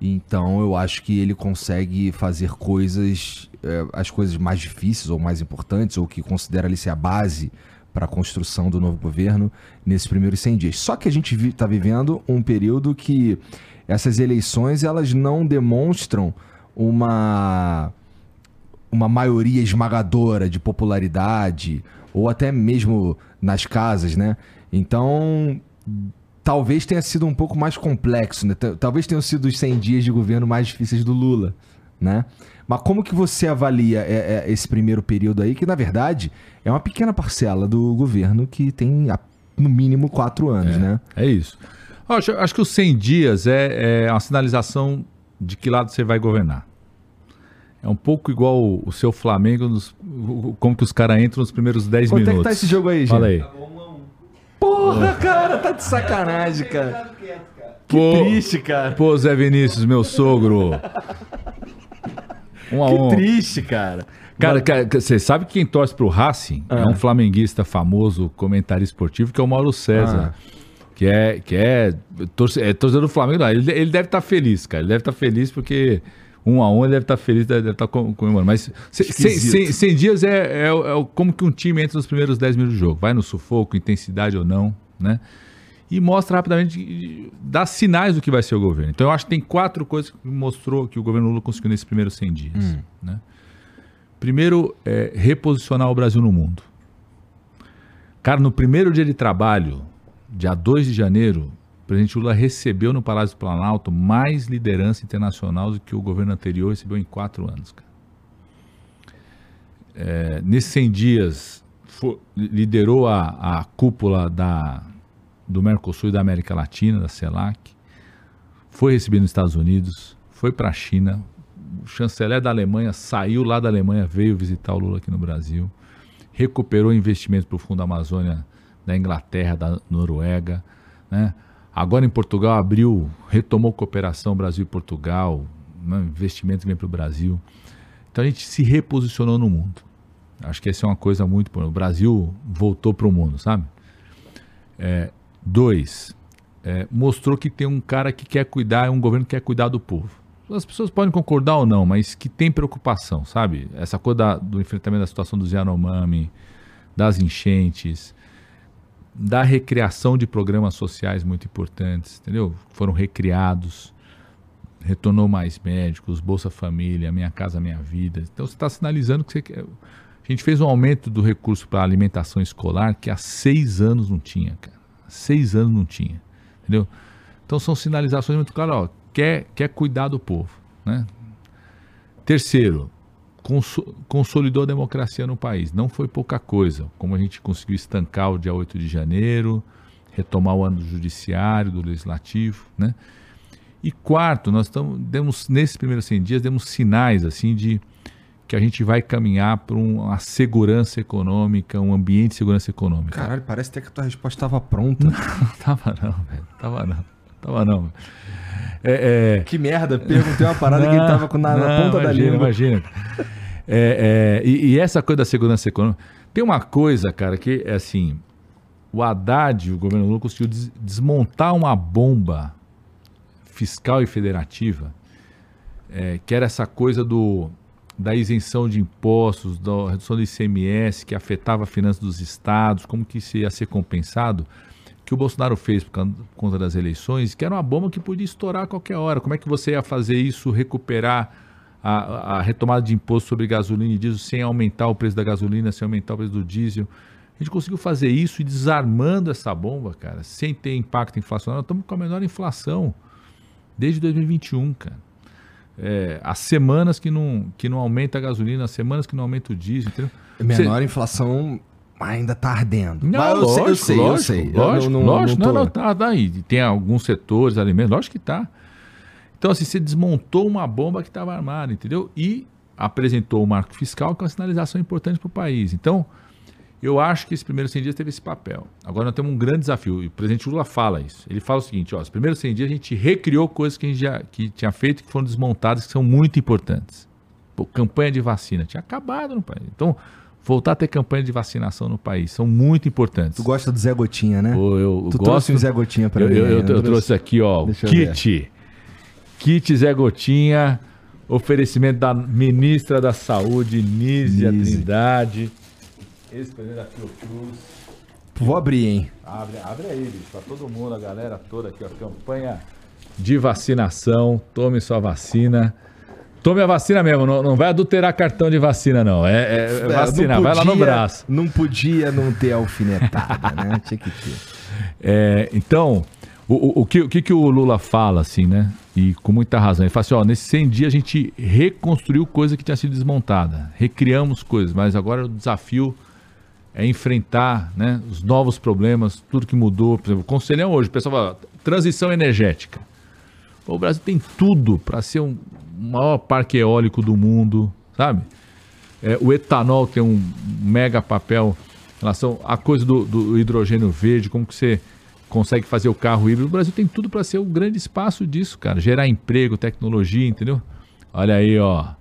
Então eu acho que ele consegue fazer coisas, é, as coisas mais difíceis ou mais importantes, ou que considera ali ser a base para a construção do novo governo nesses primeiros 100 dias. Só que a gente está vi vivendo um período que essas eleições elas não demonstram uma uma maioria esmagadora de popularidade ou até mesmo nas casas, né? Então, talvez tenha sido um pouco mais complexo, né? Talvez tenham sido os 100 dias de governo mais difíceis do Lula, né? Mas como que você avalia é, é, esse primeiro período aí, que na verdade é uma pequena parcela do governo que tem no mínimo quatro anos, é, né? É isso. Acho, acho que os 100 dias é, é uma sinalização de que lado você vai governar. É um pouco igual o, o seu Flamengo, nos, como que os caras entram nos primeiros 10 minutos. Quanto é que tá esse jogo aí, gente? Fala aí. Porra, cara, tá de sacanagem, cara. Que pô, triste, cara. Pô, Zé Vinícius, meu sogro. Um a que um. triste, cara. Cara, você sabe que quem torce pro Racing ah. é um flamenguista famoso, comentarista esportivo, que é o Mauro César. Ah. Que é, que é, torce, é torcedor do Flamengo. Ele, ele deve estar tá feliz, cara. Ele deve estar tá feliz porque um a um ele deve estar tá feliz, deve estar tá comemorando. Mas 100 dias é, é, é, como que um time entra nos primeiros 10 minutos do jogo. Vai no sufoco, intensidade ou não, né? E mostra rapidamente, dá sinais do que vai ser o governo. Então eu acho que tem quatro coisas que mostrou que o governo Lula conseguiu nesses primeiros 100 dias. Hum. Né? Primeiro, é reposicionar o Brasil no mundo. Cara, no primeiro dia de trabalho, dia 2 de janeiro, o presidente Lula recebeu no Palácio do Planalto mais liderança internacional do que o governo anterior recebeu em quatro anos. É, nesses 100 dias, liderou a, a cúpula da, do Mercosul e da América Latina, da CELAC, foi recebido nos Estados Unidos, foi para a China, o chanceler da Alemanha saiu lá da Alemanha, veio visitar o Lula aqui no Brasil, recuperou investimentos para o Fundo Amazônia da Inglaterra, da Noruega, né? Agora em Portugal abriu, retomou cooperação Brasil e Portugal, né? investimento vem para o Brasil. Então a gente se reposicionou no mundo. Acho que essa é uma coisa muito. O Brasil voltou para o mundo, sabe? É, dois, é, mostrou que tem um cara que quer cuidar, um governo que quer cuidar do povo. As pessoas podem concordar ou não, mas que tem preocupação, sabe? Essa coisa da, do enfrentamento da situação dos Yanomami, das enchentes, da recriação de programas sociais muito importantes, entendeu? Foram recriados. retornou mais médicos, Bolsa Família, Minha Casa Minha Vida. Então você está sinalizando que você quer. A gente fez um aumento do recurso para alimentação escolar que há seis anos não tinha, cara. Seis anos não tinha. Entendeu? Então são sinalizações muito claras, ó, quer, quer cuidar do povo. Né? Terceiro, consolidou a democracia no país. Não foi pouca coisa, como a gente conseguiu estancar o dia 8 de janeiro, retomar o ano do judiciário, do legislativo, né? E quarto, nós estamos demos nesses primeiros 100 dias demos sinais assim de que a gente vai caminhar para uma segurança econômica, um ambiente de segurança econômica. Caralho, parece até que a tua resposta estava pronta. Não, tava não, velho. Tava não. Tava não. É, é... Que merda, perguntei uma parada não, que ele tava com na, não, na ponta imagina, da língua. Imagina. É, é, e, e, essa coisa da segurança econômica. Tem uma coisa, cara, que é assim: o Haddad, o governo Lula, conseguiu des desmontar uma bomba fiscal e federativa, é, que era essa coisa do, da isenção de impostos, da redução do ICMS, que afetava a finança dos estados, como que isso ia ser compensado, que o Bolsonaro fez por conta das eleições, que era uma bomba que podia estourar a qualquer hora. Como é que você ia fazer isso, recuperar a, a retomada de imposto sobre gasolina e diesel sem aumentar o preço da gasolina, sem aumentar o preço do diesel? A gente conseguiu fazer isso e desarmando essa bomba, cara, sem ter impacto inflacionário. Estamos com a menor inflação desde 2021, cara. É, as semanas que não, que não aumenta a gasolina, as semanas que não aumenta o diesel. Entendeu? Menor Você... inflação ainda está ardendo. Não, Mas lógico, eu sei, eu sei, lógico, eu sei. Lógico, não, não, lógico. Não, não, não, tá, daí. Tá tem alguns setores, alimentos, lógico que tá. Então, assim, você desmontou uma bomba que estava armada, entendeu? E apresentou o marco fiscal, que é uma sinalização importante para o país. Então, eu acho que esse primeiro 100 dias teve esse papel. Agora nós temos um grande desafio, e o presidente Lula fala isso. Ele fala o seguinte, ó, os primeiros 100 dias a gente recriou coisas que a gente já que tinha feito que foram desmontadas, que são muito importantes. Pô, campanha de vacina tinha acabado no país. Então, voltar a ter campanha de vacinação no país são muito importantes. Tu gosta do Zé Gotinha, né? Pô, eu, tu gosto, trouxe um Zé Gotinha para mim. Eu, eu, eu, eu trouxe aqui, ó, kit. Kit Zé Gotinha, oferecimento da ministra da Saúde, Nízia Trindade. Esse presente da Fiocruz. Vou abrir, hein? Abre, abre aí, bicho, pra todo mundo, a galera toda aqui, ó. Campanha de vacinação. Tome sua vacina. Tome a vacina mesmo, não, não vai adulterar cartão de vacina, não. É, é, é vacina, podia, vai lá no braço. Não podia não ter alfinetada, né? Tinha que ter. É, então, o, o, o, que, o que, que o Lula fala, assim, né? E com muita razão. Ele fala assim: ó, nesses 100 dias a gente reconstruiu coisa que tinha sido desmontada, recriamos coisas, mas agora o desafio é enfrentar né, os novos problemas, tudo que mudou. Por exemplo, o conselhão hoje, o pessoal fala, transição energética. O Brasil tem tudo para ser um maior parque eólico do mundo, sabe? É, o etanol tem um mega papel em relação à coisa do, do hidrogênio verde, como que você consegue fazer o carro híbrido. O Brasil tem tudo para ser um grande espaço disso, cara. Gerar emprego, tecnologia, entendeu? Olha aí, ó.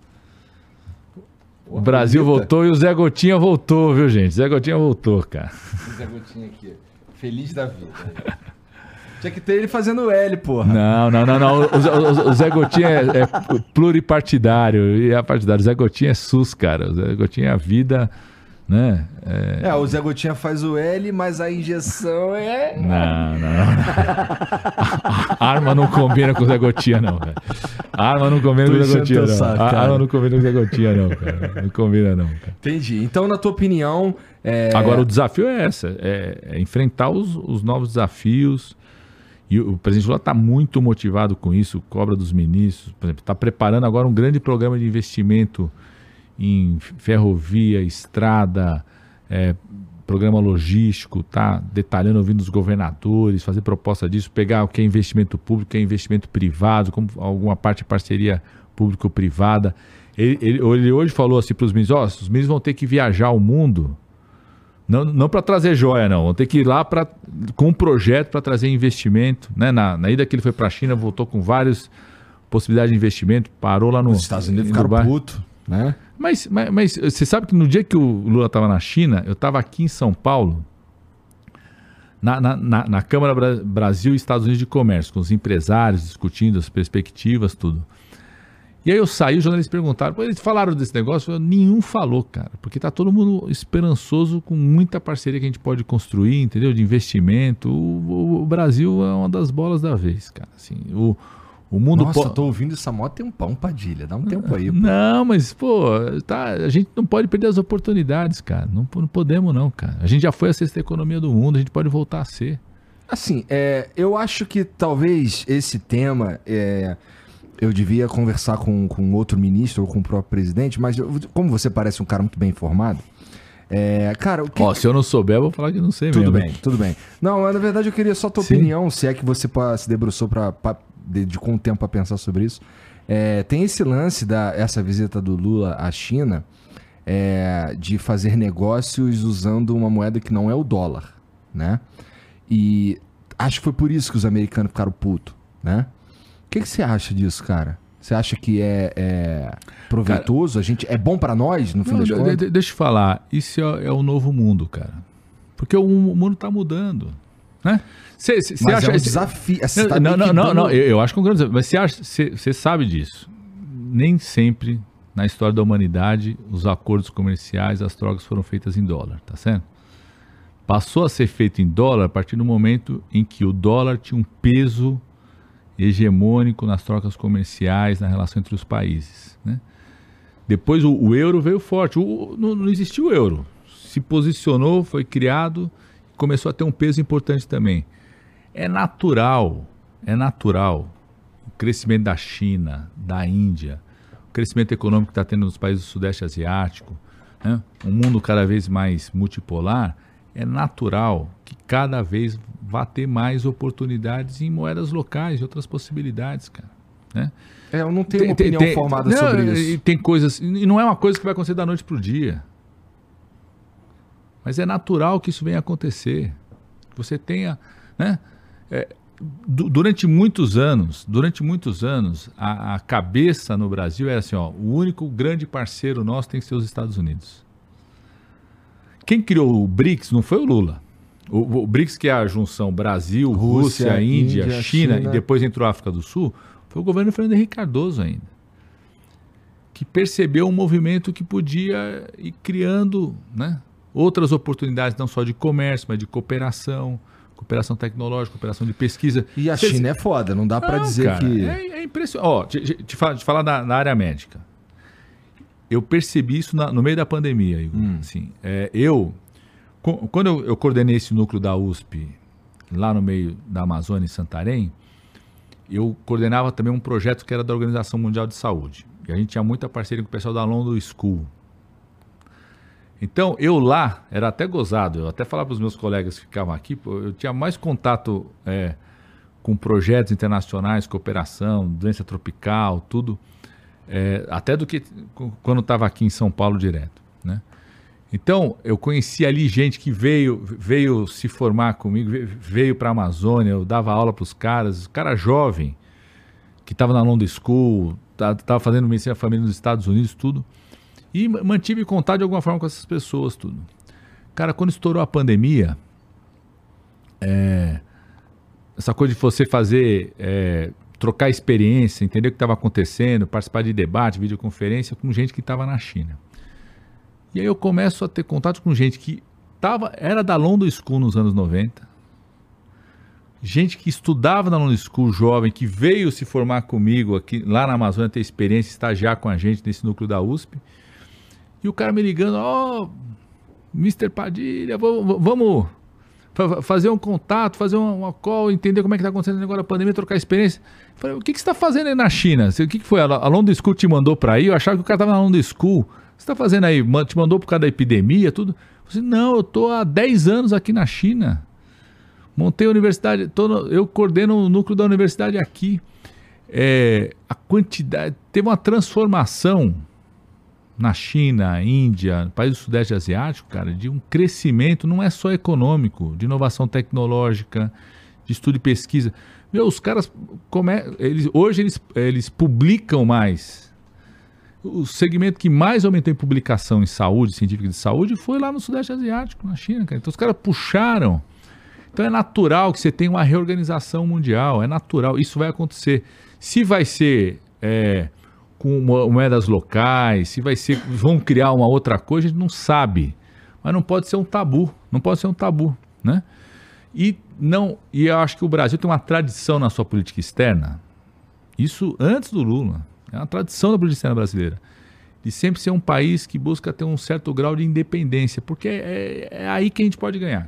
O Brasil voltou e o Zé Gotinha voltou, viu, gente? Zé Gotinha voltou, cara. O Zé Gotinha aqui, feliz da vida. Tinha que ter ele fazendo L, porra. Não, não, não, não. O, o, o Zé Gotinha é, é, pluripartidário. E a partidário. O Zé Gotinha é SUS, cara. O Zé Gotinha é a vida né? É... é... o Zé Gotinha faz o L, mas a injeção é. Não, não. A arma não combina com o Zé Gotinha, não, cara. Arma não combina com o Zé Gotinha, não. Arma não combina com o Zé Gotinha, não, cara. Não combina, não. Cara. Entendi. Então, na tua opinião. É... Agora, o desafio é essa: é, é enfrentar os, os novos desafios. E o presidente Lula está muito motivado com isso, cobra dos ministros, por exemplo, está preparando agora um grande programa de investimento em ferrovia, estrada, é, programa logístico, tá detalhando, ouvindo os governadores, fazer proposta disso, pegar o que é investimento público, o que é investimento privado, como alguma parte de parceria público-privada. Ele, ele, ele, hoje falou assim para os ministros, oh, os ministros vão ter que viajar o mundo, não, não para trazer joia, não, vão ter que ir lá pra, com um projeto para trazer investimento. Né? Na, na ida que ele foi para a China, voltou com várias possibilidades de investimento, parou lá no... Os Estados Unidos ficaram puto, né? Mas, mas, mas, você sabe que no dia que o Lula estava na China, eu estava aqui em São Paulo, na, na, na, na Câmara Bra Brasil e Estados Unidos de Comércio, com os empresários discutindo as perspectivas, tudo. E aí eu saí, os jornalistas perguntaram, eles falaram desse negócio? Nenhum falou, cara, porque tá todo mundo esperançoso com muita parceria que a gente pode construir, entendeu? De investimento. O, o, o Brasil é uma das bolas da vez, cara. Assim, o, O mundo Nossa, po- tô ouvindo essa moto tem um pão, Padilha. Dá um tempo aí. pô. Não, mas, pô, tá, a gente não pode perder as oportunidades, cara. Não, não podemos, não, cara. A gente já foi a sexta economia do mundo, a gente pode voltar a ser. Assim, é, eu acho que talvez esse tema é, eu devia conversar com, com outro ministro ou com o próprio presidente, mas eu- como você parece um cara muito bem informado, é, cara, o que. Ó, se eu não souber, eu vou falar que não sei tudo mesmo. bem, tudo bem. Não, mas na verdade eu queria só a tua Sim. opinião, se é que você se debruçou para dedicou um tempo para pensar sobre isso. É, tem esse lance da essa visita do Lula à China é, de fazer negócios usando uma moeda que não é o dólar, né? E acho que foi por isso que os americanos ficaram putos, né? O que, que você acha disso, cara? Você acha que é, é proveitoso? a gente é bom para nós no fim Não, das de- contas? de- deixa eu falar, isso é, é o novo mundo, cara. Porque o, o mundo tá mudando, né? Cê, cê, Mas acha, é um desafio. Tá não, não, não, não, eu, acho que é um grande desafio. Mas você acha, você você sabe disso. Nem sempre na história da humanidade os acordos comerciais, as trocas foram feitas em dólar, tá certo? Passou a ser feito em dólar a partir do momento em que o dólar tinha um peso hegemônico nas trocas comerciais, na relação entre os países, né? Depois o, o euro veio forte. O- não, não existiu o euro. Se posicionou, foi criado, começou a ter um peso importante também. É natural, é natural o crescimento da China, da Índia, o crescimento econômico que está tendo nos países do Sudeste Asiático, né? um mundo cada vez mais multipolar, é natural que cada vez vá ter mais oportunidades em moedas locais e outras possibilidades, cara. Né? É, eu não tenho uma opinião formada não, sobre e isso. Tem coisas, e não é uma coisa que vai acontecer da noite para o dia. Mas é natural que isso venha acontecer. Você tenha, né? É, du- durante muitos anos, durante muitos anos, a, a cabeça no Brasil era assim, ó, o único grande parceiro nosso tem que ser os Estados Unidos. Quem criou o BRICS não foi o Lula. O, o BRICS, que é a junção Brasil, Rússia, Rússia, Índia, Índia, China, China. e depois entrou a África do Sul, foi o governo Fernando Henrique Cardoso ainda. Que percebeu um movimento que podia ir criando né, outras oportunidades, não só de comércio, mas de cooperação, cooperação tecnológica, cooperação de pesquisa. E a Cês- China é foda, não dá não, dizer cara, que. É, é impressionante. Ó, te, te- te fa- te falar da, da área médica. Eu percebi isso na- no meio da pandemia, Igor. Hum. Assim, é, eu, co- quando eu, eu coordenei esse núcleo da USP, lá no meio da Amazônia, em Santarém, eu coordenava também um projeto que era da Organização Mundial de Saúde. E a gente tinha muita parceria com o pessoal da London School. Então, eu lá, era até gozado, eu até falava para os meus colegas que ficavam aqui, eu tinha mais contato é, com projetos internacionais, cooperação, doença tropical, tudo, é, até do que quando estava aqui em São Paulo direto, né? Então, eu conheci ali gente que veio, veio se formar comigo, ve- veio para a Amazônia, eu dava aula para os caras, cara jovem, que estava na London School, estava fazendo medicina família nos Estados Unidos, tudo. E ma- mantive contato de alguma forma com essas pessoas, tudo. Cara, quando estourou a pandemia, é, essa coisa de você fazer, é, trocar experiência, entender o que estava acontecendo, participar de debate, videoconferência com gente que estava na China. E aí eu começo a ter contato com gente que tava, era da London School nos anos 90, gente que estudava na London School, jovem, que veio se formar comigo aqui lá na Amazônia, ter experiência, estagiar com a gente nesse núcleo da USP. E o cara me ligando, ó, Mr. Padilha, vamos, vamos fa- fazer um contato, fazer uma, call, entender como é que está acontecendo agora a pandemia, trocar experiência. Eu Falei, o que, que você está fazendo aí na China? O que, que foi? A, London School te mandou para aí? Eu achava que o cara estava na London School. O que você está fazendo aí? Te mandou por causa da epidemia, tudo? Eu falei, não, eu estou há 10 anos aqui na China. Montei a universidade, no- eu coordeno o núcleo da universidade aqui. É, a quantidade. Teve uma transformação na China, Índia, países do Sudeste Asiático, cara, de um crescimento, não é só econômico, de inovação tecnológica, de estudo e pesquisa. Meu, os caras, come, eles, hoje eles, eles publicam mais. O segmento que mais aumentou em publicação em saúde, científica de saúde, foi lá no Sudeste Asiático, na China, cara. Então os caras puxaram. Então é natural que você tenha uma reorganização mundial, é natural, isso vai acontecer. Se vai ser é, com mo- moedas locais, se vai ser, vão criar uma outra coisa, a gente não sabe. Mas não pode ser um tabu, não pode ser um tabu, né? E não, e eu acho que o Brasil tem uma tradição na sua política externa Isso antes do Lula. É uma tradição da política externa brasileira. De sempre ser um país que busca ter um certo grau de independência, porque é, é aí que a gente pode ganhar.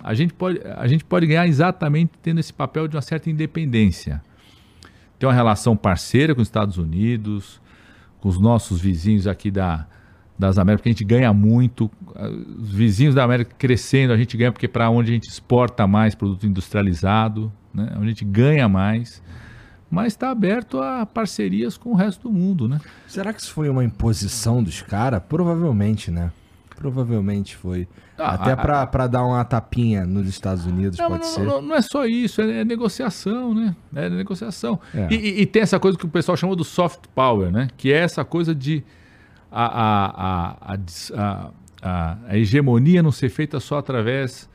A gente pode, a gente pode ganhar exatamente tendo esse papel de uma certa independência. Ter uma relação parceira com os Estados Unidos, com os nossos vizinhos aqui da, das Américas, porque a gente ganha muito. Os vizinhos da América crescendo, a gente ganha porque para onde a gente exporta mais produto industrializado, né? a gente ganha mais. Mas está aberto a parcerias com o resto do mundo, né? Será que isso foi uma imposição dos caras? Provavelmente, né? Provavelmente foi. Ah, Até para dar uma tapinha nos Estados Unidos, não, pode não, ser. Não, não, é só isso, é, é negociação, né? É negociação. É. E, e, tem essa coisa que o pessoal chama do soft power, né? Que é essa coisa de a, a, a, a, a hegemonia não ser feita só através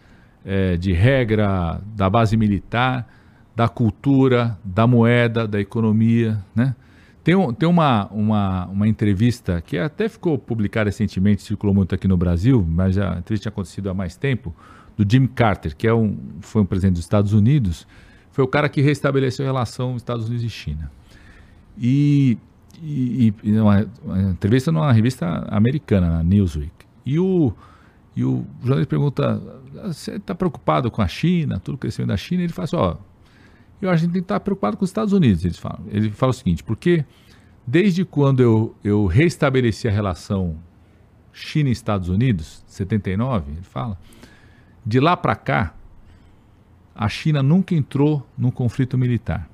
é, de regra da base militar, da cultura, da moeda, da economia, né? Tem, um, tem uma, uma, uma entrevista que até ficou publicada recentemente, circulou muito aqui no Brasil, mas a entrevista tinha acontecido há mais tempo, do Jim Carter, que é um, foi um presidente dos Estados Unidos, foi o cara que restabeleceu a relação Estados Unidos e China. E, e, e uma, uma, entrevista numa revista americana, na Newsweek. E o, e o jornalista pergunta: você está preocupado com a China, tudo crescendo da China? Ele fala assim: ó, eu acho que a gente tem que estar preocupado com os Estados Unidos. Eles falam. Ele fala o seguinte: porque desde quando eu, eu restabeleci a relação China e Estados Unidos, 79, ele fala, de lá para cá, a China nunca entrou num conflito militar.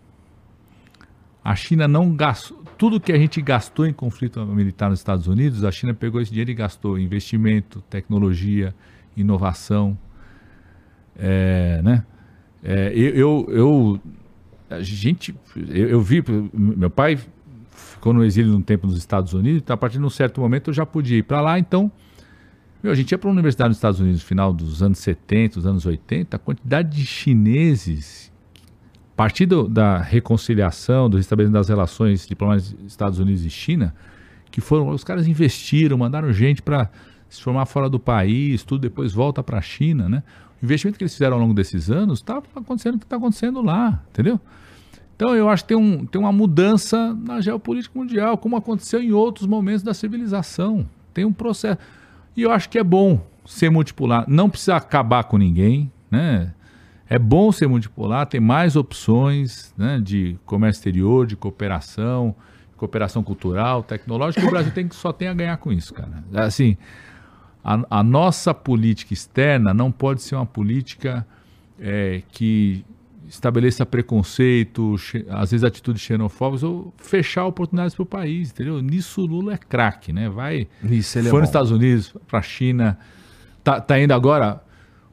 A China não gastou. Tudo que a gente gastou em conflito militar nos Estados Unidos, a China pegou esse dinheiro e gastou em investimento, tecnologia, inovação. É, né? É, eu, eu, a gente, eu, eu, vi, meu pai ficou no exílio um tempo nos Estados Unidos, então a partir de um certo momento eu já podia ir para lá, então meu, a gente ia para uma universidade nos Estados Unidos no final dos anos 70, dos anos 80, a quantidade de chineses a partir do, da reconciliação, do restabelecimento das relações diplomáticas Estados Unidos e China, que foram os caras investiram, mandaram gente para se formar fora do país, tudo depois volta para a China, né? Investimento que eles fizeram ao longo desses anos está acontecendo o que está acontecendo lá, entendeu? Então eu acho que tem, um, tem uma mudança na geopolítica mundial, como aconteceu em outros momentos da civilização. Tem um processo. E eu acho que é bom ser multipolar. Não precisa acabar com ninguém, né? É bom ser multipolar, ter mais opções né, de comércio exterior, de cooperação, cooperação cultural, tecnológica, o Brasil tem, só tem a ganhar com isso, cara. Assim, a, a nossa política externa não pode ser uma política é, que estabeleça preconceito, às vezes atitudes xenofóbicas, ou fechar oportunidades para o país, entendeu? Nisso o Lula é craque, né? Vai, Isso, ele é foi é nos Estados Unidos, para a China, tá, tá indo agora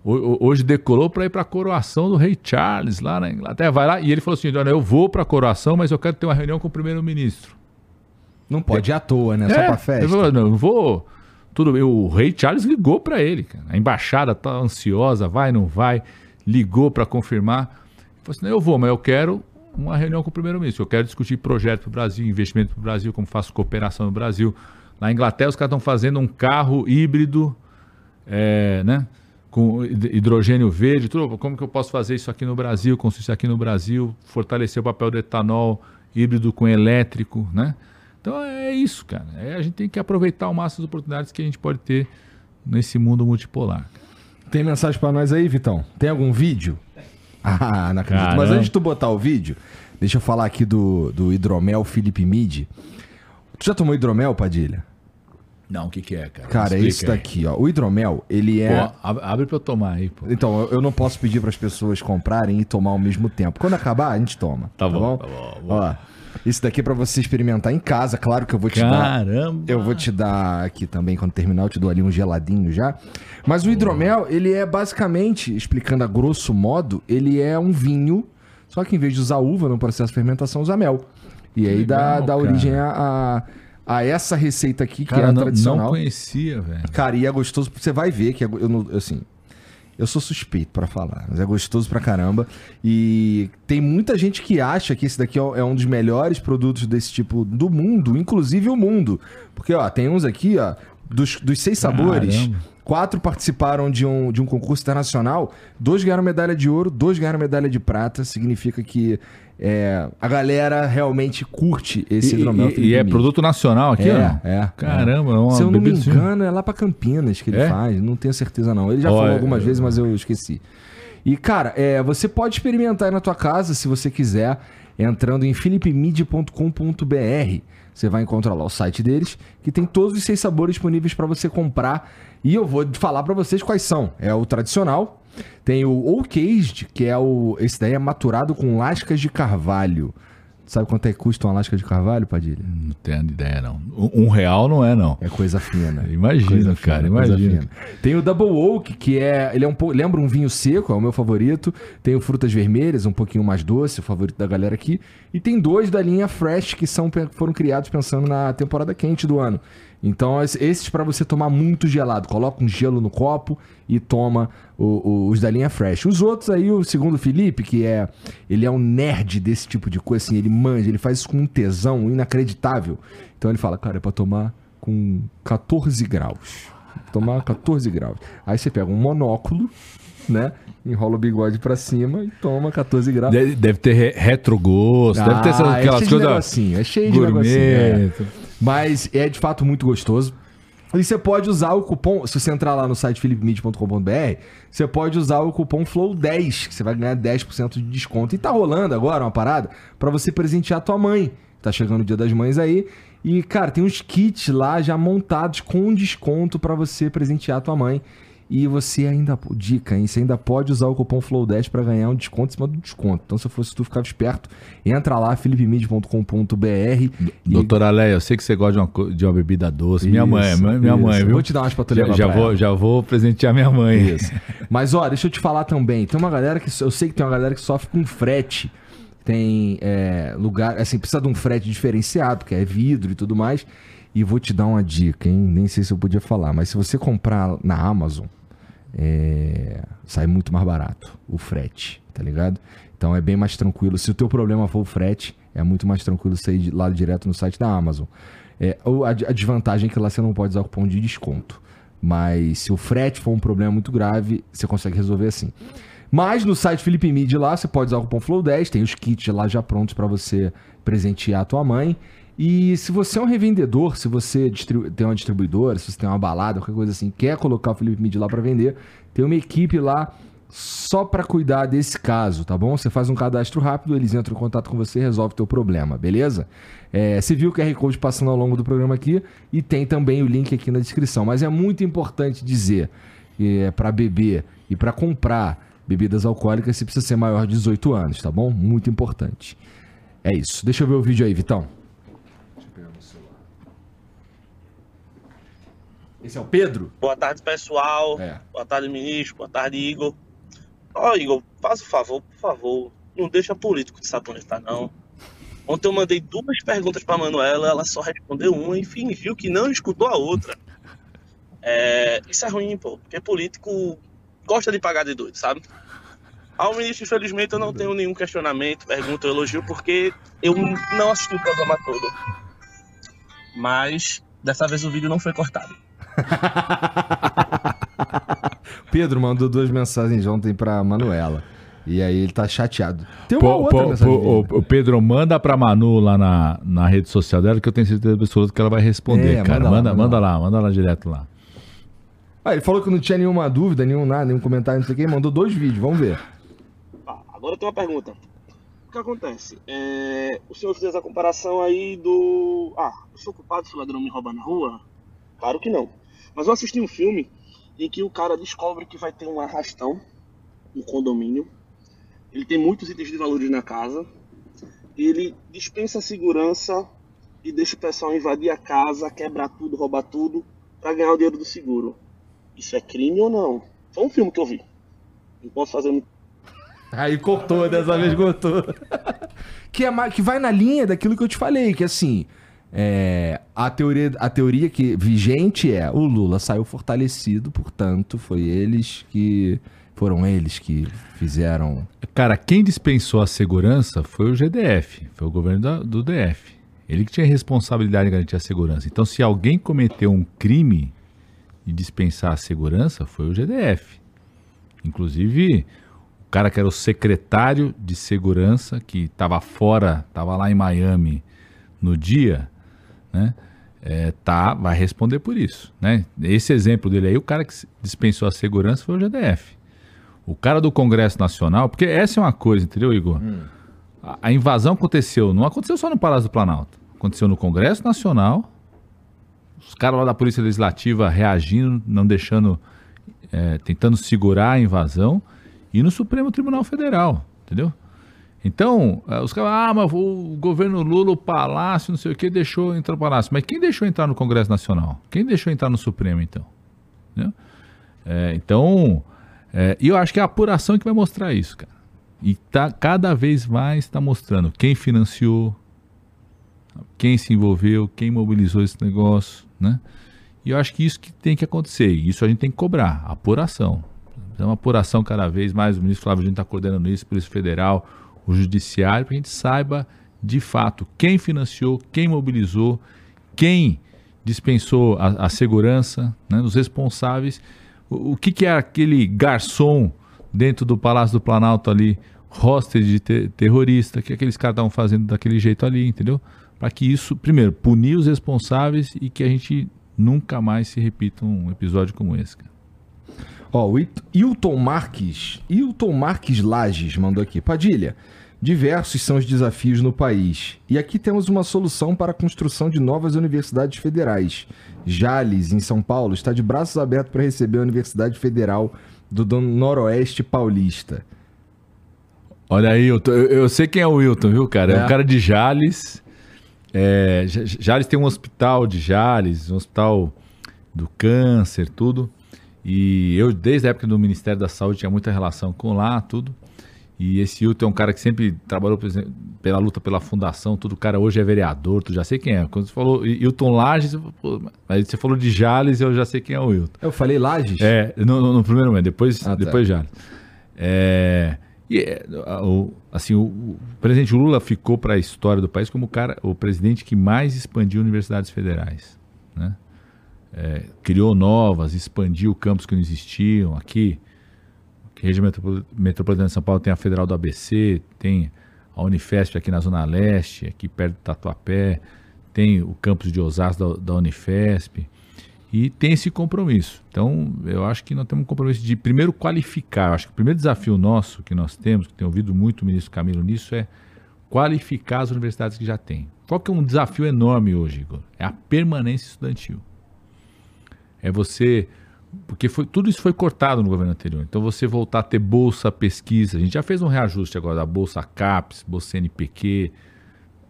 Hoje decolou para ir para a coroação do rei Charles lá na Inglaterra. Vai lá e ele falou assim: Olha, eu vou para a coroação, mas eu quero ter uma reunião com o primeiro-ministro. Não pode ir à toa, né? É, Só para festa. Ele falou: Não, eu vou. Tudo bem. O rei Charles ligou para ele. Cara. A embaixada tá ansiosa, vai, não vai. Ligou para confirmar. Ele falou assim: Eu vou, mas eu quero uma reunião com o primeiro-ministro. Eu quero discutir projeto para o Brasil, investimento para o Brasil, como faço cooperação no Brasil. Na Inglaterra, os caras estão fazendo um carro híbrido, é, né? com hidrogênio verde, tudo, como que eu posso fazer isso aqui no Brasil, construir isso aqui no Brasil, fortalecer o papel do etanol híbrido com elétrico, né? Então é isso, cara. É, a gente tem que aproveitar o máximo das oportunidades que a gente pode ter nesse mundo multipolar. Tem mensagem para nós aí, Vitão? Tem algum vídeo? Ah, não acredito. Caramba. Mas antes de tu botar o vídeo, deixa eu falar aqui do, do hidromel Felipe Mid. Tu já tomou hidromel, Padilha? Não, o que, que é, cara? Cara, é isso daqui, ó. O hidromel, ele é. Pô, abre pra eu tomar aí, pô. Então, eu não posso pedir para as pessoas comprarem e tomar ao mesmo tempo. Quando acabar, a gente toma. Tá, tá bom, bom, tá bom. Ó, isso daqui é pra você experimentar em casa. Claro que eu vou te Caramba. dar. Caramba! Eu vou te dar aqui também, quando terminar, eu te dou ali um geladinho já. Mas o hidromel, ele é basicamente, explicando a grosso modo, ele é um vinho. Só que em vez de usar uva no processo de fermentação, usa mel. E aí legal, dá, dá origem a, a a essa receita aqui, Cara, que é a não, tradicional. Não conhecia, velho. Cara, e é gostoso, você vai ver que é, eu não, assim, eu sou suspeito para falar, mas é gostoso pra caramba. E tem muita gente que acha que esse daqui é um dos melhores produtos desse tipo do mundo, inclusive o mundo. Porque, ó, tem uns aqui, ó, dos, dos seis sabores, Quatro participaram de um, de um concurso internacional, dois ganharam medalha de ouro, dois ganharam medalha de prata. Significa que é, a galera realmente curte esse E, hidromel. e- e Felipe é produto nacional aqui, É, ó? é. Caramba, é uma Se eu não me assim. engano, é lá pra Campinas que ele É? faz. Não tenho certeza, não. Ele já Ó, falou é- algumas vezes, mas eu esqueci. E, cara, é, você pode experimentar aí na tua casa, se você quiser, entrando em philipmid.com.br. Você vai encontrar lá o site deles, que tem todos os seis sabores disponíveis para você comprar. E eu vou falar para vocês quais são. É o tradicional, tem o Oak Aged, que é o. Esse daí é maturado com lascas de carvalho. Sabe quanto é que custa uma lasca de carvalho, Padilha? Não tenho ideia, não. Um, um real não é, não. É coisa fina. Imagina, Coisa cara, fina, imagina. Tem o Double Oak, que é. Ele é um pouco. Lembra um vinho seco, é o meu favorito. Tem o Frutas Vermelhas, um pouquinho mais doce, o favorito da galera aqui. E tem dois da linha Fresh, que são, foram criados pensando na temporada quente do ano. Então, es- esses para você tomar muito gelado. Coloca um gelo no copo e toma o- o- os da linha Fresh. Os outros aí, o segundo Felipe, que é. Ele é um nerd desse tipo de coisa, assim, ele manja, ele faz isso com um tesão inacreditável. Então ele fala, cara, é pra tomar com 14 graus. Tomar 14 graus. Aí você pega um monóculo, né? Enrola o bigode pra cima e toma 14 graus. Deve, deve ter re- retrogosto, deve ter essas, Ah, é aquelas de coisas negocinho, é cheio de negocinho. gourmet. é. Mas é de fato muito gostoso. E você pode usar o cupom, se você entrar lá no site philipmid.com.br, você pode usar o cupom FLOW10, que você vai ganhar 10% de desconto. E tá rolando agora uma parada pra você presentear tua mãe. Tá chegando o Dia das Mães aí. E, cara, tem uns kits lá já montados com desconto pra você presentear tua mãe. E você ainda, dica, hein? Você ainda pode usar o cupom FLOW10 pra ganhar um desconto em cima do desconto. Então, se fosse tu, ficava esperto. Entra lá, philipmid.com.br. e- Doutora Leia, eu sei que você gosta de uma, de uma bebida doce. minha mãe, Isso, minha minha mãe, isso. viu? Vou te dar umas tu já, já vou, ela. já vou presentear minha mãe. Isso. Mas, ó, deixa eu te falar também. Tem uma galera que. Eu sei que tem uma galera que sofre com frete. Tem é, lugar. Assim, precisa de um frete diferenciado, porque é vidro e tudo mais. E vou te dar uma dica, hein? Nem sei se eu podia falar, mas se você comprar na Amazon, é, sai muito mais barato o frete, tá ligado? Então é bem mais tranquilo. Se o teu problema for o frete, é muito mais tranquilo você ir lá direto no site da Amazon. É, a, a desvantagem é que lá você não pode usar cupom de desconto. Mas se o frete for um problema muito grave, você consegue resolver assim. Mas no site Felipe Mid lá, você pode usar o cupom FLOW10, tem os kits lá já prontos para você presentear a tua mãe. E se você é um revendedor, se você distribu- tem uma distribuidora, se você tem uma balada, qualquer coisa assim, quer colocar o Felipe Mid lá para vender, tem uma equipe lá só para cuidar desse caso, tá bom? Você faz um cadastro rápido, eles entram em contato com você e resolve o teu problema, beleza? É, você viu o QR Code passando ao longo do programa aqui e tem também o link aqui na descrição. Mas é muito importante dizer é para beber e para comprar bebidas alcoólicas você precisa ser maior de 18 anos, tá bom? Muito importante. É isso. Deixa eu ver o vídeo aí, Vitão. Esse é o Pedro? Boa tarde, pessoal. É. Boa tarde, ministro. Boa tarde, Igor. Ó, Igor, faz o favor, por favor. Não deixa político de sabonetar, não. Ontem eu mandei duas perguntas pra Manuela, ela só respondeu uma e fingiu que não escutou a outra. É, isso é ruim, pô, porque político gosta de pagar de doido, sabe? Ao ministro, infelizmente, eu não tenho nenhum questionamento, pergunta ou elogio, porque eu não assisti o programa todo. Mas dessa vez o vídeo não foi cortado. Pedro mandou duas mensagens ontem pra Manuela. E aí ele tá chateado. Tem uma Pô, outra pô, mensagem. pô, ô, ô, Pedro, manda pra Manu lá na, na rede social dela que eu tenho certeza absoluta que ela vai responder, É, cara. manda lá, Manda, manda manda lá, manda lá direto lá. Ah, ele falou que não tinha nenhuma dúvida, nenhum nada, nenhum comentário, não sei o que. Mandou dois vídeos, vamos ver. Tá, agora tem uma pergunta. O que acontece? É, o senhor fez a comparação aí do. Ah, eu sou culpado se o ladrão me rouba na rua? Claro que não. Mas eu assisti um filme em que o cara descobre que vai ter um arrastão no condomínio. Ele tem muitos itens de valores na casa. Ele dispensa a segurança e deixa o pessoal invadir a casa, quebrar tudo, roubar tudo, para ganhar o dinheiro do seguro. Isso é crime ou não? Foi um filme que eu vi. Não posso fazer muito. Aí cortou, dessa vez cortou. que, é, que vai na linha daquilo que eu te falei, que assim. É, a, teoria, a teoria que vigente é o Lula saiu fortalecido, portanto, foi eles que. Foram eles que fizeram. Cara, quem dispensou a segurança foi o GDF, foi o governo da- do DF. Ele que tinha responsabilidade de garantir a segurança. Então, se alguém cometeu um crime, de dispensar a segurança foi o GDF. Inclusive, o cara que era o secretário de segurança, que estava fora, estava lá em Miami no dia, né? É, tá, vai responder por isso. Né? Esse exemplo dele aí, o cara que dispensou a segurança foi o GDF. O cara do Congresso Nacional, porque essa é uma coisa, entendeu, Igor? Hum. A, a, invasão aconteceu, não aconteceu só no Palácio do Planalto, aconteceu no Congresso Nacional, os caras lá da Polícia Legislativa reagindo, não deixando, é, tentando segurar a invasão, e no Supremo Tribunal Federal, entendeu? Então, eh, os caras, ah, mas o governo Lula, o Palácio, não sei o que, deixou entrar no Palácio. Mas quem deixou entrar no Congresso Nacional? Quem deixou entrar no Supremo, então? É, então, é, eu acho que é a apuração que vai mostrar isso, cara. E tá, cada vez mais está mostrando quem financiou, quem se envolveu, quem mobilizou esse negócio, né? E eu acho que isso que tem que acontecer. Isso a gente tem que cobrar, apuração. É uma apuração cada vez mais. O ministro Flávio Dino está coordenando isso, Polícia Federal, o judiciário, para a gente saiba de fato quem financiou, quem mobilizou, quem dispensou a, a segurança, né, os responsáveis, o, o, que, que é aquele garçom dentro do Palácio do Planalto ali, hostage de ter, terrorista, que aqueles caras estavam fazendo daquele jeito ali, entendeu? Para que isso, primeiro, punir os responsáveis e que a gente nunca mais se repita um episódio como esse, cara. Ó, o Hilton Marques, Hilton Marques Lages mandou aqui. Padilha, diversos são os desafios no país. E aqui temos uma solução para a construção de novas universidades federais. Jales, em São Paulo, está de braços abertos para receber a Universidade Federal do Noroeste Paulista. Olha aí, eu, eu sei quem é o Wilton, viu, cara? É, é um cara de Jales. É, Jales tem um hospital de Jales, um hospital do câncer, tudo. E eu, desde a época do Ministério da Saúde, tinha muita relação com lá, tudo. E esse Hilton é um cara que sempre trabalhou pela luta pela fundação, tudo. O cara hoje é vereador, tu já sei quem é. Quando você falou Hilton Lages, aí você falou de Jales, eu já sei quem é o Hilton. Eu falei Lages? É, no, no, primeiro momento, depois, ah, tá. depois Jales. É, e, é, assim, o, o, presidente Lula ficou para a história do país como o, cara, o presidente que mais expandiu universidades federais. Né? É, criou novas, expandiu campos que não existiam. Aqui, a região metropolitana de São Paulo tem a Federal do ABC, tem a Unifesp aqui na Zona Leste, aqui perto do Tatuapé, tem o campus de Osasco da, da Unifesp. E tem esse compromisso. Então, eu acho que nós temos um compromisso de, primeiro, qualificar. Eu acho que o primeiro desafio nosso que nós temos, que tem ouvido muito o ministro Camilo nisso, é qualificar as universidades que já têm. Qual que é um desafio enorme hoje, Igor? É a permanência estudantil é você porque foi, tudo isso foi cortado no governo anterior. Então você voltar a ter bolsa pesquisa, a gente já fez um reajuste agora da bolsa CAPES, bolsa NPq,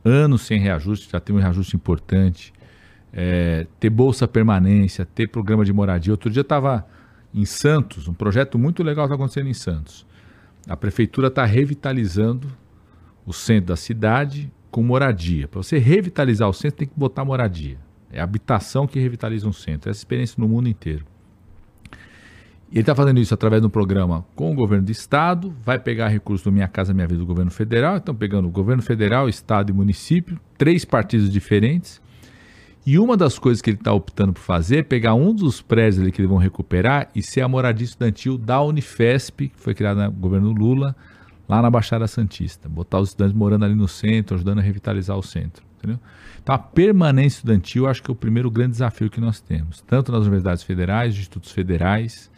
anos sem reajuste, já tem um reajuste importante. É, ter bolsa permanência, ter programa de moradia. Outro dia estava em Santos, um projeto muito legal está acontecendo em Santos. A prefeitura está revitalizando o centro da cidade com moradia. Para você revitalizar o centro, tem que botar moradia. É a habitação que revitaliza um centro. Essa experiência no mundo inteiro. Ele está fazendo isso através de um programa com o governo do estado, vai pegar recursos do Minha Casa Minha Vida do governo federal, estão pegando o governo federal, estado e município, três partidos diferentes. E uma das coisas que ele está optando por fazer é pegar um dos prédios ali que eles vão recuperar e ser a moradia estudantil da Unifesp, que foi criada no governo Lula, lá na Baixada Santista. Botar os estudantes morando ali no centro, ajudando a revitalizar o centro. Entendeu? Então, a permanência estudantil, acho que é o primeiro grande desafio que nós temos, tanto nas universidades federais, institutos federais.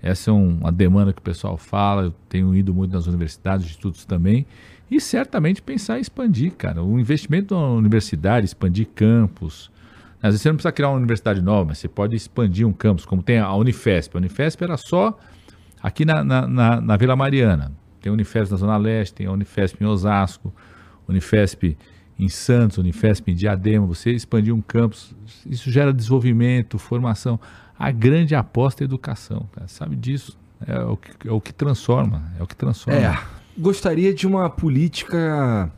Essa é um, uma demanda que o pessoal fala, eu tenho ido muito nas universidades, institutos também, e certamente pensar em expandir, cara. O investimento na universidade, expandir campus. Às vezes você não precisa criar uma universidade nova, mas você pode expandir um campus, como tem a Unifesp. A Unifesp era só aqui na, na, na, na Vila Mariana. Tem a Unifesp na Zona Leste, tem a Unifesp em Osasco, Unifesp em Santos, Unifesp, em Diadema, você expandir um campus, isso gera desenvolvimento, formação. A grande aposta é a educação, cara. sabe disso? É o, que, é o que transforma, é o que transforma. É, gostaria de uma política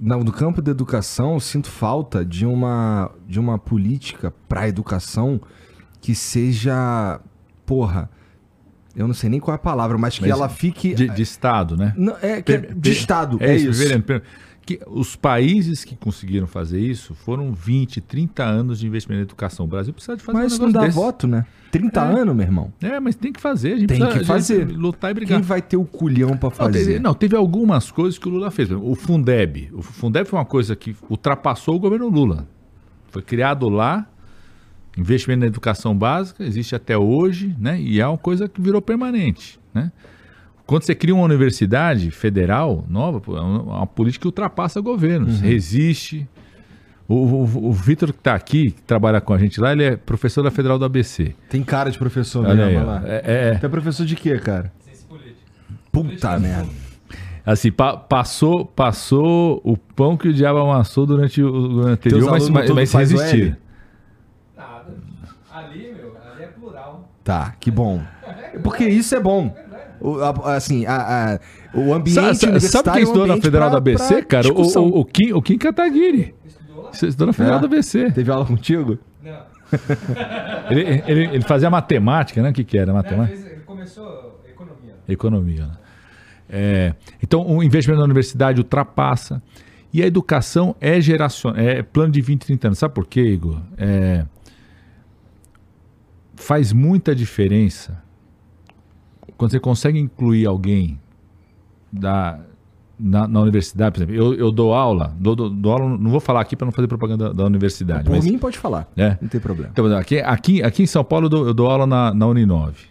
no campo da educação, sinto falta de uma de uma política para a educação que seja, porra, eu não sei nem qual é a palavra, mas que mas ela fique de, de estado, né? Não, é, que é de estado, é, é isso. Que os países que conseguiram fazer isso foram 20, 30 anos de investimento em educação. O Brasil precisa de fazer Mas um isso não dá desse. voto, né? 30 É. anos, meu irmão. É, mas tem que fazer. A gente Tem precisa, que fazer. lutar e brigar. Quem vai ter o culhão Não fazer? teve, não, teve algumas coisas que o Lula fez. O Fundeb. O Fundeb foi uma coisa que ultrapassou o governo Lula. Foi criado lá, investimento na educação básica, existe até hoje, né? E é uma coisa que virou permanente, né? Quando você cria uma universidade federal nova, pô, é uma política que ultrapassa governos, resiste. O, o, o Vitor que está aqui, que trabalha com a gente lá, ele é professor da Federal do ABC. Tem cara de professor Olha mesmo, lá. É- é- é professor de quê, cara? Puta merda. Assim, pa- passou, passou o pão que o diabo amassou durante o o ano anterior, mas, mas, mas resistiram. L? Nada. Ali, meu, ali é plural. Tá, que bom. Porque isso é bom. O, a- assim, a- a- o ambiente Sa- sa- Sabe, universitário quem é estudou na Federal pra- da ABC, cara? O, o, o, Kim, o Kim Kataguiri. Você estudou na Federal É? da ABC. Teve aula contigo? Não. Ele, ele, ele fazia matemática, né? O que, que era matemática? fez- ele começou economia. Economia. Né? É, então, o investimento na universidade ultrapassa. E a educação é geracional, é plano de 20, 30 anos. Sabe por quê, Igor? É, faz muita diferença quando você consegue incluir alguém da, na, na universidade, por exemplo. Eu, eu dou aula, dou, dou- dou aula, não vou falar aqui para não fazer propaganda da universidade. Por mas, mim, pode falar. É. Não tem problema. então, aqui, aqui, aqui em São Paulo eu dou, eu dou aula na, na Uninove.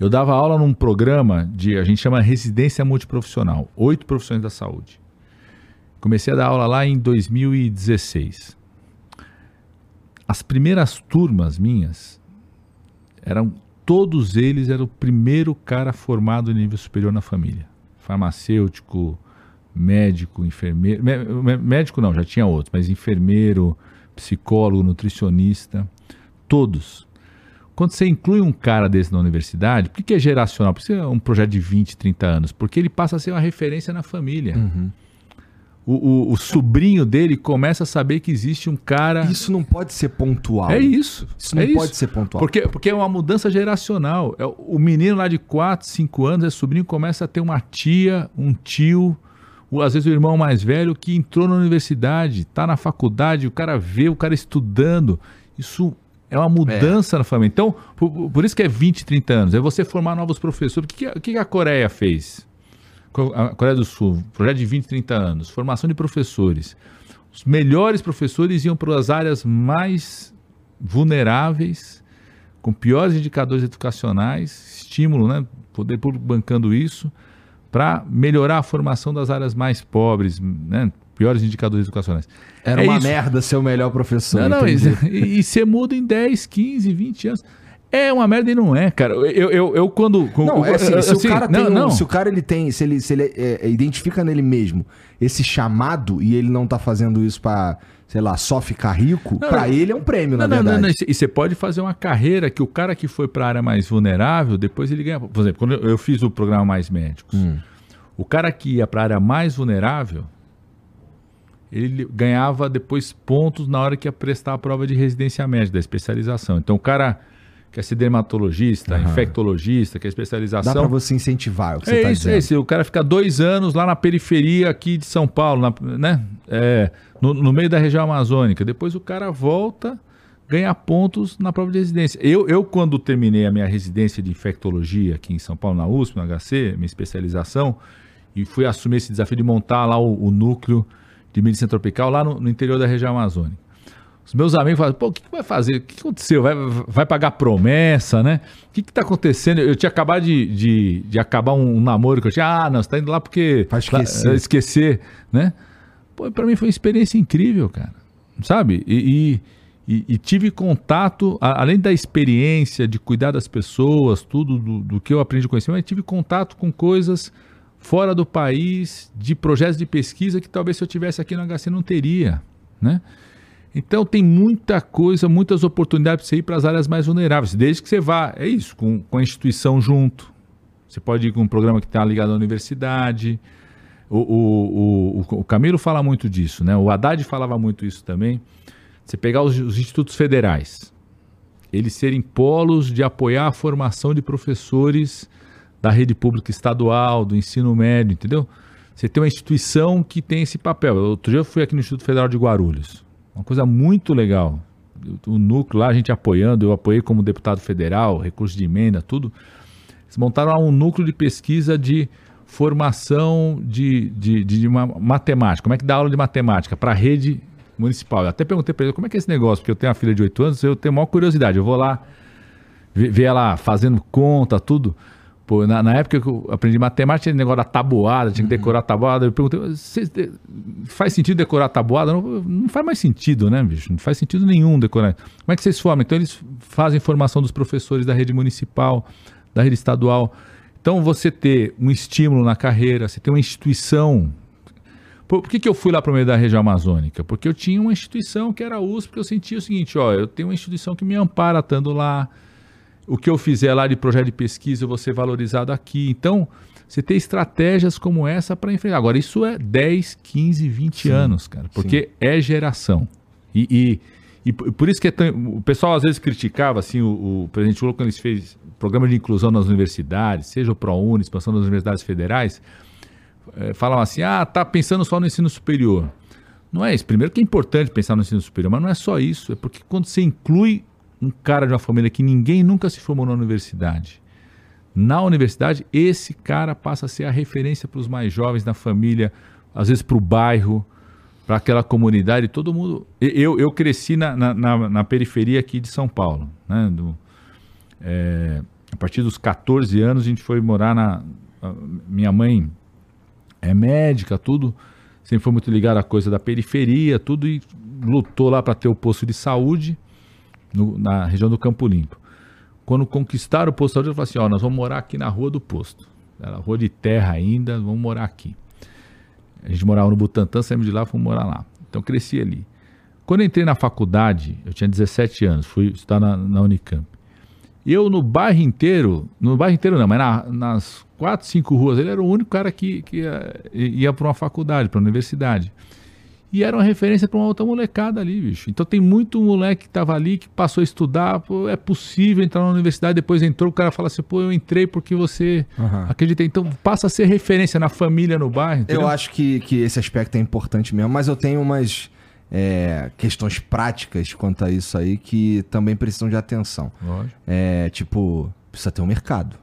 Eu dava aula num programa de, a gente chama residência multiprofissional, oito profissões da saúde. Comecei a dar aula lá em 2016. As primeiras turmas minhas eram todos eles eram o primeiro cara formado em nível superior na família. Farmacêutico, médico, enfermeiro, mé- mé- médico não, já tinha outros, mas enfermeiro, psicólogo, nutricionista, todos. Quando você inclui um cara desse na universidade, por que é geracional? Por que é um projeto de 20, 30 anos? Porque ele passa a ser uma referência na família. Uhum. O, o- o sobrinho dele começa a saber que existe um cara. Isso não pode ser pontual. É isso. Isso não é pode ser pontual. Porque, porque é uma mudança geracional. É, o menino lá de 4, 5 anos, é sobrinho, começa a ter uma tia, um tio, o- às vezes o irmão mais velho, que entrou na universidade, está na faculdade, o cara vê o cara estudando. Isso é uma mudança na família. Então, por, por isso que é 20, 30 anos. É você formar novos professores. O que que a Coreia fez? A Coreia do Sul, projeto de 20, 30 anos, formação de professores. Os melhores professores iam para as áreas mais vulneráveis, com piores indicadores educacionais, estímulo, né? Poder público bancando isso, para melhorar a formação das áreas mais pobres, né? Piores indicadores educacionais. Era É uma isso. merda ser o melhor professor. Não, não, entendi. e, e muda em 10, 15, 20 anos. É uma merda e não é, cara. Eu, eu, eu quando. Não, é assim, se assim, o cara não, tem um- não. se o cara ele tem, se ele, se ele é, é, identifica nele mesmo esse chamado e ele não tá fazendo isso pra, sei lá, só ficar rico, Não, pra não. ele é um prêmio, na Não, não, verdade. não, não. E você pode fazer uma carreira que o cara que foi para a área mais vulnerável, depois ele ganha. Por exemplo, quando eu- eu fiz o programa Mais Médicos, Hum. o cara que ia para a área mais vulnerável, ele ganhava depois pontos na hora que ia prestar a prova de residência médica, da especialização. Então o cara quer ser dermatologista, Aham. infectologista, quer Dá especialização. pra você incentivar o que você É tá isso, dizendo. é isso. O cara fica dois anos lá na periferia aqui de São Paulo, na- né? É, no, no meio da região amazônica. Depois o cara volta, ganha pontos na prova de residência. Eu, eu, quando terminei a minha residência de infectologia aqui em São Paulo, na USP, no HC, minha especialização, e fui assumir esse desafio de montar lá o, o núcleo de medicina tropical lá no, no interior da região amazônica. Os meus amigos falam, pô, o que, que vai fazer? O que que aconteceu? Vai, vai pagar promessa, né? O que está acontecendo? Eu tinha acabado de, de, de acabar um, namoro que eu tinha. Ah, não, você tá indo lá porque. Pra esquecer. lá- esquecer, né? Pô, pra mim foi uma experiência incrível, cara. Sabe? E, e- e- tive contato, a- além da experiência de cuidar das pessoas, tudo do, do que eu aprendi a conhecer, mas tive contato com coisas fora do país, de projetos de pesquisa que talvez se eu tivesse aqui no HC não teria, né? Então tem muita coisa, muitas oportunidades para você ir para as áreas mais vulneráveis, desde que você vá, é isso, com, com a instituição junto. Você pode ir com um programa que está ligado à universidade. O, o, o, o Camilo fala muito disso, né? O Haddad falava muito isso também. Você pegar os, os institutos federais, eles serem polos de apoiar a formação de professores da rede pública estadual, do ensino médio, entendeu? você tem uma instituição que tem esse papel. Outro dia eu fui aqui no Instituto Federal de Guarulhos. Uma coisa muito legal. O núcleo lá, a gente apoiando, eu apoiei como deputado federal, recurso de emenda, tudo. Eles montaram lá um núcleo de pesquisa de formação de, de, de, de matemática. Como é que dá aula de matemática para a rede municipal? Eu até perguntei para ele como é que é esse negócio, porque eu tenho uma filha de 8 anos, eu tenho maior curiosidade. Eu vou lá ver ela fazendo conta, tudo. Pô, na, na, época que eu aprendi matemática, tinha negócio da tabuada, tinha que decorar a tabuada. Eu perguntei, faz sentido decorar a tabuada? Não, não, faz mais sentido, né, bicho? Não faz sentido nenhum decorar. Como é que vocês formam? Então, eles fazem formação dos professores da rede municipal, da rede estadual. Então, você ter um estímulo na carreira, você ter uma instituição. Por, por que, que eu fui lá para o meio da região amazônica? Porque eu tinha uma instituição que era a USP, porque eu sentia o seguinte: ó, eu tenho uma instituição que me ampara estando lá o que eu fizer lá de projeto de pesquisa eu vou ser valorizado aqui. Então, você tem estratégias como essa para enfrentar. Agora, isso é 10, 15, 20 sim, anos, cara, porque sim. é geração. E, e, e, por isso que é tão, o pessoal às vezes criticava assim, o, o presidente Lula quando ele fez programa de inclusão nas universidades, seja o ProUni, expansão das universidades federais, é, falavam assim: ah, tá pensando só no ensino superior. Não é isso. Primeiro que é importante pensar no ensino superior, mas não é só isso. É porque quando você inclui um cara de uma família que ninguém nunca se formou na universidade. Na universidade, esse cara passa a ser a referência para os mais jovens da família, às vezes para o bairro, para aquela comunidade. Todo mundo. Eu, eu cresci na, na, na periferia aqui de São Paulo. Né? Do, é, a partir dos 14 anos, a gente foi morar na. minha mãe é médica, tudo. Sempre foi muito ligado à coisa da periferia, tudo, e lutou lá para ter o posto de saúde no, na região do Campo Limpo. Quando conquistaram o posto de saúde, eu falei assim: ó, nós vamos morar aqui na rua do posto. Era rua de terra ainda, vamos morar aqui. A gente morava no Butantã, saímos de lá, fomos morar lá. Então cresci ali. Quando entrei na faculdade, eu tinha 17 anos, fui estudar na, na Unicamp. Eu no bairro inteiro, no bairro inteiro não, mas na, nas quatro, cinco ruas, ele era o único cara que, que ia, ia para uma faculdade, para uma universidade. E era uma referência para uma outra molecada ali, bicho. Então tem muito moleque que tava ali, que passou a estudar, pô, é possível entrar na universidade, depois entrou, o cara fala assim, pô, eu entrei porque você uhum. acredita. Então passa a ser referência na família, no bairro. Entendeu? Eu acho que, que esse aspecto é importante mesmo, mas eu tenho umas é, questões práticas quanto a isso aí que também precisam de atenção. Lógico. É, tipo, precisa ter um mercado,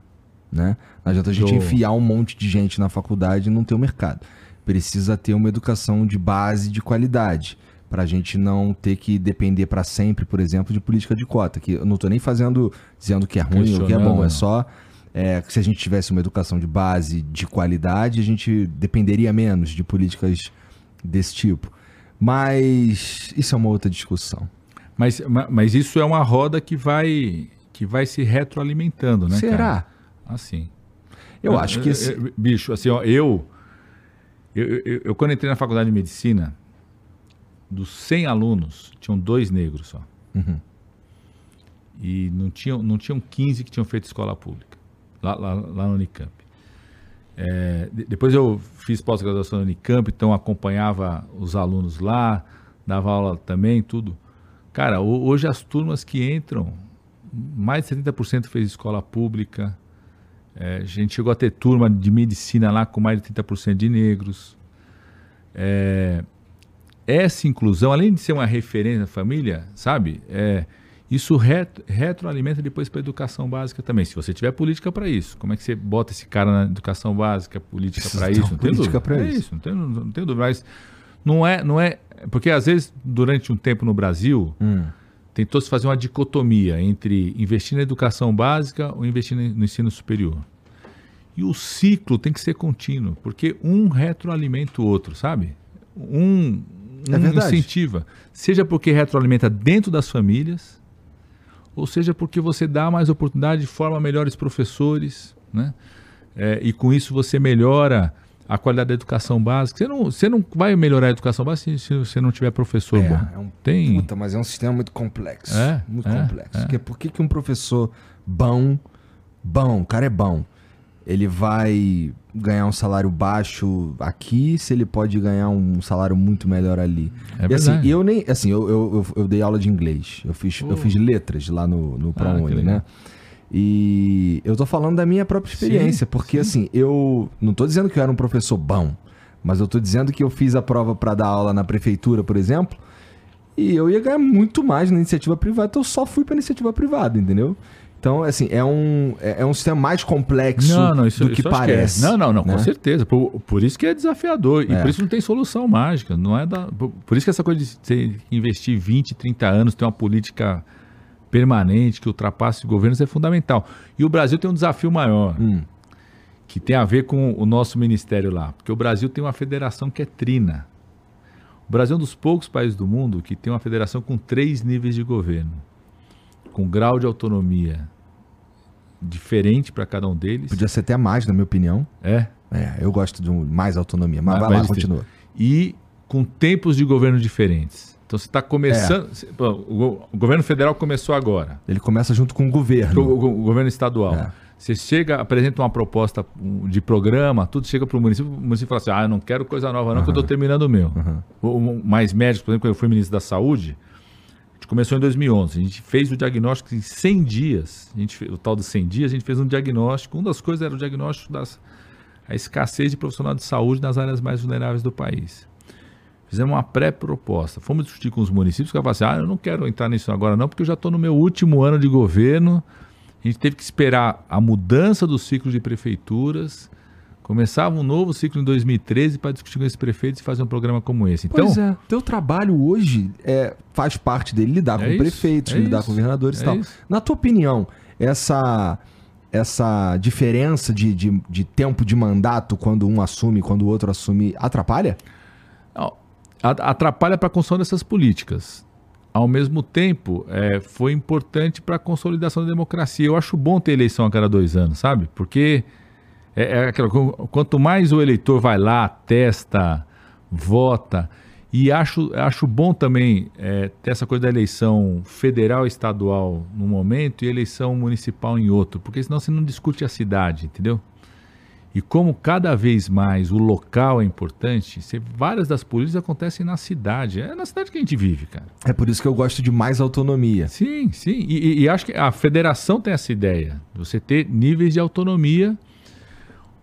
né? Não adianta a gente enfiar um monte de gente na faculdade e não ter um mercado precisa ter uma educação de base de qualidade para a gente não ter que depender para sempre, por exemplo, de política de cota. Que eu não estou nem fazendo dizendo que é ruim ou que é bom, é só é, que se a gente tivesse uma educação de base de qualidade, a gente dependeria menos de políticas desse tipo. Mas isso é uma outra discussão. Mas, mas isso é uma roda que vai que vai se retroalimentando, né? Será? Cara? Assim. Eu, eu acho que esse... bicho, assim, ó, eu eu, eu, eu, quando entrei na faculdade de medicina, dos 100 alunos, tinham dois negros só. Uhum. E não tinham, não tinham 15 que tinham feito escola pública, lá, lá, lá no Unicamp. É, depois eu fiz pós-graduação no Unicamp, então acompanhava os alunos lá, dava aula também, tudo. Cara, hoje as turmas que entram, mais de 70% fez escola pública, é, a gente chegou a ter turma de medicina lá com mais de 30% de negros. É, essa inclusão, além de ser uma referência na família, sabe? É, isso retro, retroalimenta depois para a educação básica também. Se você tiver política para isso, como é que você bota esse cara na educação básica, política para isso? Não política para é isso. Não tem, não tem dúvida. Mas não é, não é. Porque às vezes, durante um tempo no Brasil. Hum tentou-se fazer uma dicotomia entre investir na educação básica ou investir no ensino superior. E o ciclo tem que ser contínuo, porque um retroalimenta o outro, sabe? Um, é um incentiva. Seja porque retroalimenta dentro das famílias, ou seja porque você dá mais oportunidade, forma melhores professores, né? É, e com isso você melhora a qualidade da educação básica. Você não, você não vai melhorar a educação básica se, você não tiver professor é, bom. É um, Tem... Puta, mas é um sistema muito complexo. É, muito é, complexo. É. Porque por que, que um professor bom, bom, o cara é bom, ele vai ganhar um salário baixo aqui se ele pode ganhar um salário muito melhor ali. É e assim, eu nem. Assim, eu, eu, eu, eu, dei aula de inglês. Eu fiz, eu fiz letras lá no, no ProUni, ah, né? E eu tô falando da minha própria experiência, sim, porque sim. assim, eu não tô dizendo que eu era um professor bom, Mas eu tô dizendo que eu fiz a prova para dar aula na prefeitura, por exemplo, e eu ia ganhar muito mais na iniciativa privada, então eu só fui pra iniciativa privada, entendeu? Então, assim, é um, é, é um sistema mais complexo Não, não, isso, do que isso acho é. parece. Não, não, não, né? com certeza. Por, por isso que é desafiador. E É. por isso não tem solução mágica. Não é da, por, por isso que essa coisa de você investir 20, 30 anos, ter uma política permanente que ultrapasse governos é fundamental. E o Brasil tem um desafio maior, Hum. que tem a ver com o nosso ministério lá. Porque o Brasil tem uma federação que é trina. O Brasil é um dos poucos países do mundo que tem uma federação com três níveis de governo, com grau de autonomia diferente para cada um deles. Podia ser até mais, na minha opinião. É. É, eu gosto de mais autonomia. Mas, Mas- vai lá, continua. e com tempos de governo diferentes. Então você está começando. É. O, go- o governo federal começou agora, Ele começa junto com o o, governo. o- o governo estadual. É. Você chega, apresenta uma proposta de programa, tudo chega para o município, o município fala assim: ah, eu não quero coisa nova, não, que eu estou terminando o meu. O, o mais médicos, por exemplo, quando eu fui ministro da Saúde, a gente começou em 2011. A gente fez o diagnóstico em 100 dias. A gente, o tal dos 100 dias, a gente fez um diagnóstico. Uma das coisas era o diagnóstico das a escassez de profissional de saúde nas áreas mais vulneráveis do país. Fizemos uma pré-proposta. Fomos discutir com os municípios que falaram assim: ah, eu não quero entrar nisso agora, não, porque eu já estou no meu último ano de governo. A gente teve que esperar a mudança do ciclo de prefeituras. Começava um novo ciclo em 2013 para discutir com esses prefeitos e fazer um programa como esse. Então, Pois é, teu trabalho hoje é, faz parte dele lidar É com isso, prefeitos, é lidar isso, com governadores e é tal. isso. Na tua opinião, essa, essa diferença de, de, de tempo de mandato quando um assume e quando o outro assume atrapalha? Atrapalha para a construção dessas políticas. Ao mesmo tempo, é, foi importante para a consolidação da democracia. Eu acho bom ter eleição a cada dois anos, sabe? Porque é, é aquela, quanto mais o eleitor vai lá, testa, vota, e acho, acho bom também é, ter essa coisa da eleição federal estadual num momento e eleição municipal em outro, porque senão você não discute a cidade, entendeu? E como cada vez mais o local é importante, várias das políticas acontecem na cidade. É na cidade que a gente vive, cara. É por isso que eu gosto de mais autonomia. Sim, sim. E, e- acho que a federação tem essa ideia. de Você ter níveis de autonomia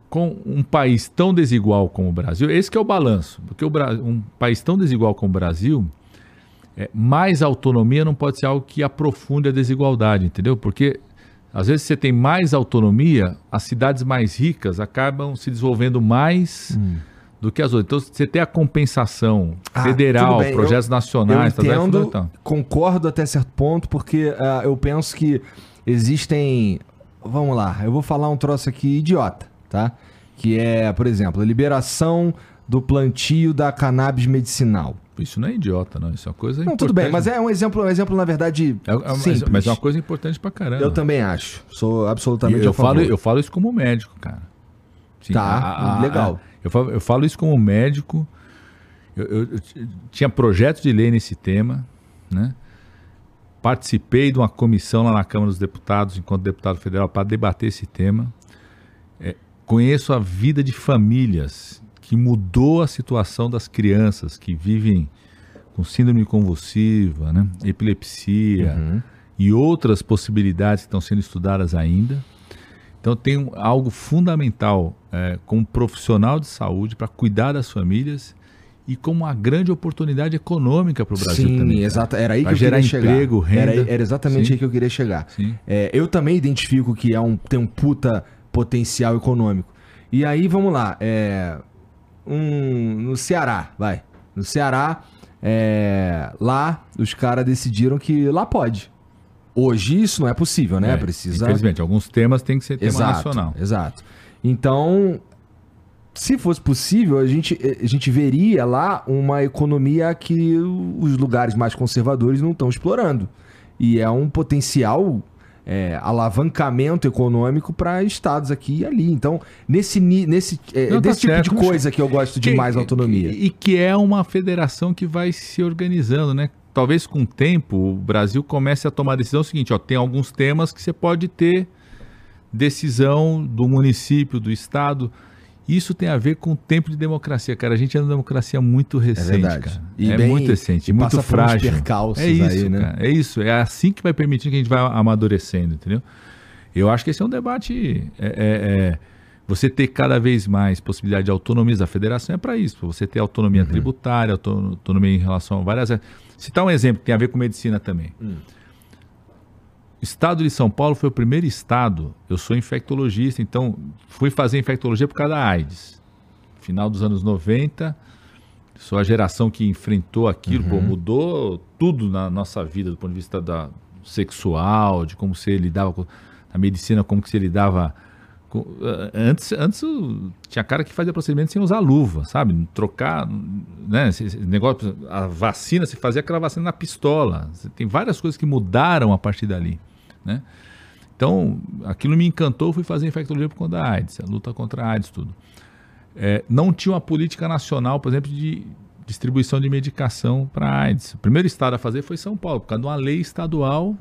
com um país tão desigual como o Brasil. Esse é o balanço. Porque o Bra- um país tão desigual como o Brasil, é, mais autonomia não pode ser algo que aprofunde a desigualdade, entendeu? Porque às vezes você tem mais autonomia, as cidades mais ricas acabam se desenvolvendo mais do que as outras. Então você tem a compensação Ah, federal, projetos Eu nacionais, tá, é entendo, fundamental. concordo até certo ponto, porque ah, eu penso que existem. Vamos lá, eu vou falar um troço aqui idiota, tá? Que é, por exemplo, a liberação do plantio da cannabis medicinal. Isso não é idiota, não. Isso é uma coisa Não, tudo bem, mas importante. é um exemplo, um exemplo na verdade, É- é- mas- simples. mas é uma coisa importante pra caramba. Eu também acho. Sou E absolutamente eu, a favor. falo, eu falo isso como médico, cara. Sim, Tá, legal. eu, falo, eu falo isso como médico. Eu, eu- eu tinha projetos de lei nesse tema, né? Participei de uma comissão lá na Câmara dos Deputados, enquanto deputado federal, para debater esse tema. É, conheço a vida de famílias que mudou a situação das crianças que vivem com síndrome convulsiva, né? epilepsia Uhum. e outras possibilidades que estão sendo estudadas ainda. Então tem algo fundamental é, como profissional de saúde para cuidar das famílias e como uma grande oportunidade econômica para o Brasil Sim, também. cara. exato. Era aí Pra que eu gerar queria chegar. emprego, renda. Era, era exatamente Sim. aí que eu queria chegar. Sim. É, eu também identifico que é um, tem um puta potencial econômico. E aí, vamos lá. é, um, no Ceará, vai. No Ceará, é, lá os caras decidiram que lá pode. Hoje isso não é possível, né? É, Precisa. Infelizmente, alguns temas têm que ser tema Exato, nacional. exato. Então, se fosse possível, a gente, a gente veria lá uma economia que os lugares mais conservadores não estão explorando. E é um potencial é, alavancamento econômico para estados aqui e ali. Então, nesse, nesse, é, Não, tá desse tipo certo, de coisa que eu gosto de Que- mais autonomia. E, e que é uma federação que vai se organizando, né? Talvez com o tempo o Brasil comece a tomar a decisão seguinte, ó, tem alguns temas que você pode ter decisão do município, do estado. Isso tem a ver com o tempo de democracia, cara. A gente é uma democracia muito recente, verdade. cara. E é bem- muito recente, e muito frágil. é isso, aí, né? cara. É isso. É assim que vai permitir que a gente vá amadurecendo, entendeu? Eu acho que esse é um debate é, é, é, você ter cada vez mais possibilidade de autonomia da federação é para isso, você ter autonomia tributária, auto- autonomia em relação a várias. Citar um exemplo que tem a ver com medicina também. Hum. O estado de São Paulo foi o primeiro estado. Eu sou infectologista, então fui fazer infectologia por causa da AIDS. Final dos anos 90, sou a geração que enfrentou aquilo, pô, mudou tudo na nossa vida do ponto de vista da sexual, de como você lidava com a medicina, como que você lidava com- eh, antes, antes tinha cara que fazia procedimento sem usar luva, sabe? Trocar, né? Esse, negócio, a vacina, você fazia aquela vacina na pistola. Tem várias coisas que mudaram a partir dali, né? Então, aquilo me encantou, fui fazer infectologia por conta da AIDS, a luta contra a AIDS, tudo. É, não tinha uma política nacional, por exemplo, de distribuição de medicação para AIDS. O primeiro estado a fazer foi São Paulo, por causa de uma lei estadual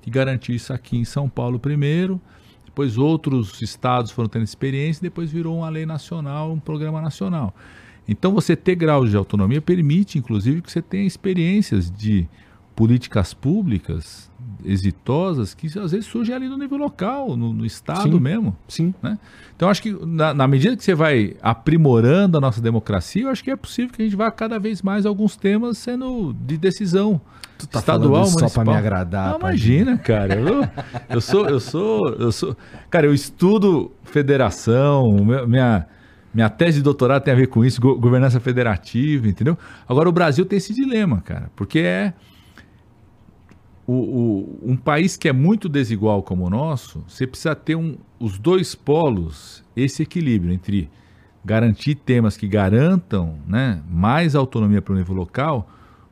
que garantiu isso aqui em São Paulo primeiro. Depois outros estados foram tendo experiência e depois virou uma lei nacional, um programa nacional. Então você ter graus de autonomia permite, inclusive, que você tenha experiências de políticas públicas exitosas que às vezes surgem ali no nível local, no, no estado Sim. mesmo. Sim. né? Então acho que na, na medida que você vai aprimorando a nossa democracia, eu acho que é possível que a gente vá cada vez mais alguns temas sendo de decisão Tu tá estadual, falando isso só municipal. pra me agradar, Não, Padilha. imagina, cara. Eu, eu sou, eu sou, eu sou, cara, eu estudo federação, minha minha tese de doutorado tem a ver com isso, go- governança federativa, entendeu? Agora o Brasil tem esse dilema, cara, porque é o, o- um país que é muito desigual como o nosso, você precisa ter um, os dois polos, esse equilíbrio entre garantir temas que garantam né, mais autonomia para o nível local,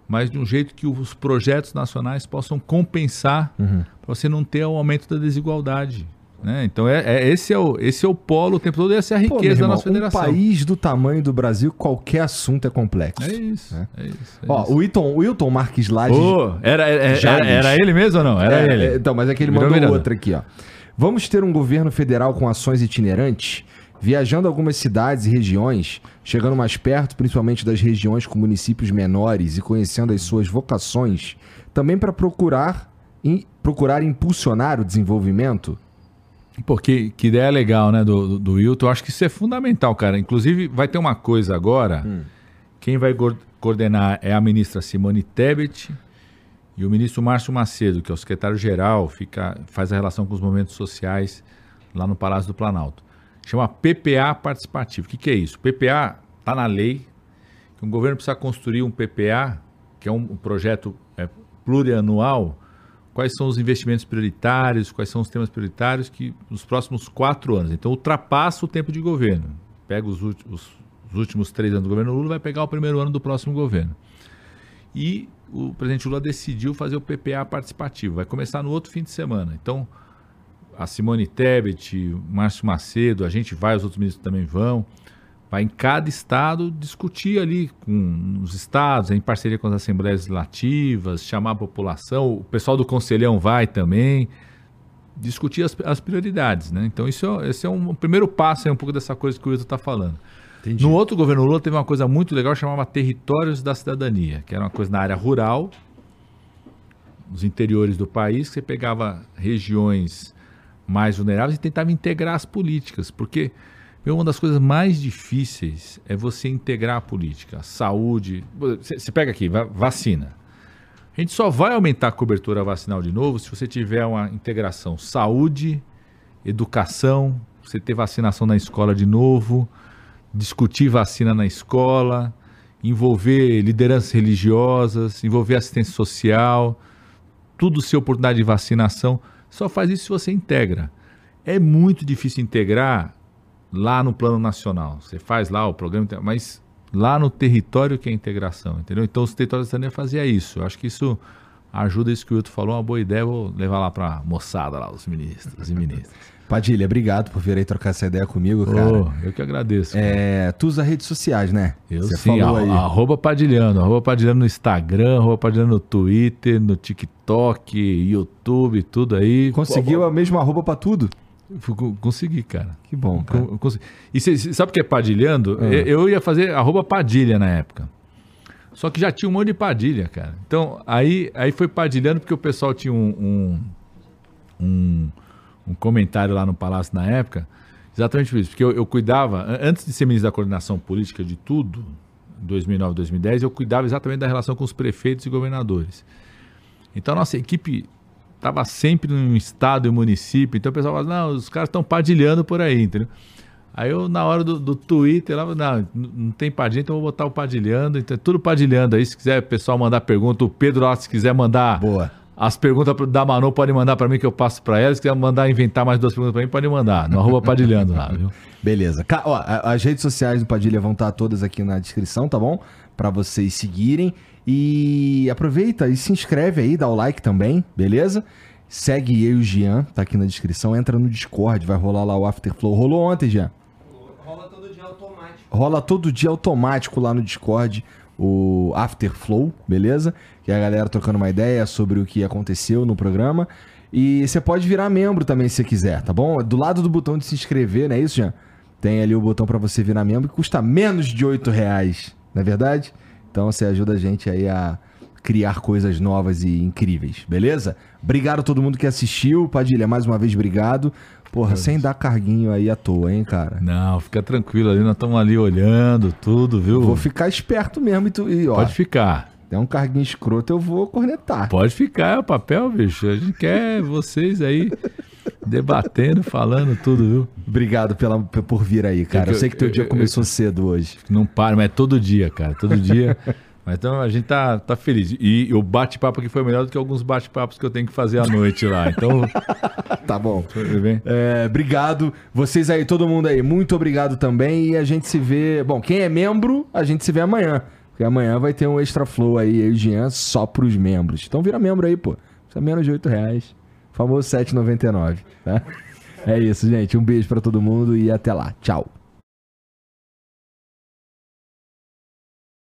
mas de um jeito que os projetos nacionais possam compensar para você não ter o aumento da desigualdade. Né? Então é, é- esse, é o, esse é o polo o tempo todo, essa é a Pô, riqueza da irmão, nossa federação. Um país do tamanho do Brasil, qualquer assunto é complexo. É isso, É. é isso. é Ó, isso. o Wilton, o Wilton Marques Lages. Ô, era, era, era, Jales. era ele mesmo ou não? Era É, ele. é, então, mas é que ele Virou mandou outra aqui, ó. Vamos ter um governo federal com ações itinerantes, viajando algumas cidades e regiões, chegando mais perto, principalmente das regiões com municípios menores e conhecendo as suas vocações, também para procurar, im- procurar impulsionar o desenvolvimento. Pô, que, que ideia legal, né, do, do, Wilton. Eu acho que isso é fundamental, cara. Inclusive, vai ter uma coisa agora. Quem vai coordenar é a ministra Simone Tebet e o ministro Márcio Macedo, que é o secretário-geral, fica, faz a relação com os movimentos sociais lá no Palácio do Planalto. Chama PPA Participativo. O que, que é isso? PPA está na lei, que o governo precisa construir um PPA, que é um, um projeto é, plurianual, quais são os investimentos prioritários, quais são os temas prioritários que nos próximos quatro anos. Então ultrapassa o tempo de governo. Pega os, os- os últimos três anos do governo Lula, vai pegar o primeiro ano do próximo governo. E o presidente Lula decidiu fazer o PPA participativo. Vai começar no outro fim de semana. Então a Simone Tebet, Márcio Macedo, a gente vai, os outros ministros também vão. Vai em cada estado discutir ali com os estados, em parceria com as assembleias legislativas, chamar a população, o pessoal do Conselhão vai também, discutir as, as prioridades, né? Então isso é, esse é um primeiro passo, é um pouco dessa coisa que o Wilton está falando. Entendi. No outro governo Lula teve uma coisa muito legal, chamava Territórios da Cidadania, que era uma coisa na área rural, nos interiores do país, que você pegava regiões mais vulneráveis e tentava integrar as políticas, porque uma das coisas mais difíceis é você integrar a política, saúde. Você pega aqui, va- vacina. A gente só vai aumentar a cobertura vacinal de novo se você tiver uma integração saúde, educação, você ter vacinação na escola de novo, discutir vacina na escola, envolver lideranças religiosas, envolver assistência social, tudo ser oportunidade de vacinação. Só faz isso se você integra. É muito difícil integrar lá no plano nacional. Você faz lá o programa, inte- mas lá no território que é a integração, entendeu? Então os territórios da cidadania fazia isso. Eu acho que isso ajuda isso que o Wilton falou, uma boa ideia. Vou levar lá para moçada lá, os ministros e ministras. Padilha, obrigado por vir aí trocar essa ideia comigo, cara. Oh, eu que agradeço. cara. É, tu usa redes sociais, né? Eu Você sim, falou a- aí. arroba Padilhano, arroba Padilhano no Instagram, arroba Padilhano no Twitter, no TikTok, YouTube, tudo aí. Conseguiu a mesma arroba pra tudo? Consegui, cara. Que bom, cara. Co- consegui. E cê- cê sabe o que é Padilhando? Ah. Eu ia fazer arroba Padilha na época. Só que já tinha um monte de Padilha, cara. Então, aí, aí foi Padilhando porque o pessoal tinha um, um, um, um comentário lá no Palácio na época. Exatamente por isso, porque eu, eu cuidava, an- antes de ser ministro da coordenação política de tudo, 2009, 2010, eu cuidava exatamente da relação com os prefeitos e governadores. Então a nossa equipe estava sempre no estado e município, então o pessoal fala, não, os caras estão padilhando por aí, entendeu? Aí eu, na hora do, do Twitter, lá, não, não tem padilha, então eu vou botar o padilhando, então é tudo padilhando aí, se quiser o pessoal mandar pergunta, o Pedro lá, se quiser mandar Boa. as perguntas da Manu, pode mandar para mim que eu passo para ela, se quiser mandar inventar mais duas perguntas para mim, pode mandar, no arroba padilhando lá, viu? Beleza. Ó, as redes sociais do Padilha vão estar todas aqui na descrição, tá bom? Pra vocês seguirem. E aproveita e se inscreve aí, dá o like também, beleza? Segue eu e o Jean, tá aqui na descrição. Entra no Discord, vai rolar lá o Afterflow. Rolou ontem, Jean? Rola todo dia automático. Rola todo dia automático lá no Discord o Afterflow, beleza? Que é a galera trocando uma ideia sobre o que aconteceu no programa. E você pode virar membro também se quiser, tá bom? Do lado do botão de se inscrever, não é isso, Jean? Tem ali o botão pra você virar membro que custa menos de 8 reais, não é verdade? Então você ajuda a gente aí a criar coisas novas e incríveis, beleza? Obrigado a todo mundo que assistiu. Padilha, mais uma vez, obrigado. Porra, sem dar carguinho aí à toa, hein, cara? Não, fica tranquilo ali, nós estamos ali olhando tudo, viu? Vou ficar esperto mesmo e, tu, e ó, Pode ficar. tem um carguinho escroto, eu vou cornetar. Pode ficar, é o papel, bicho. A gente quer vocês aí debatendo, falando tudo, viu? Obrigado pela, por vir aí, cara. Eu sei que teu dia começou cedo hoje. Não para, mas é todo dia, cara. Todo dia. Mas então a gente tá, tá feliz. E o bate-papo aqui foi melhor do que alguns bate-papos que eu tenho que fazer à noite lá. Então, Tá bom. tudo bem? É, obrigado. Vocês aí, todo mundo aí, muito obrigado também. E a gente se vê. Bom, quem é membro, a gente se vê amanhã. Porque amanhã vai ter um extra flow aí, eu e Jean, só pros membros. Então vira membro aí, pô. Isso é menos de 8 reais. Famoso 7,99, tá? É isso, gente. Um beijo pra todo mundo e até lá. Tchau.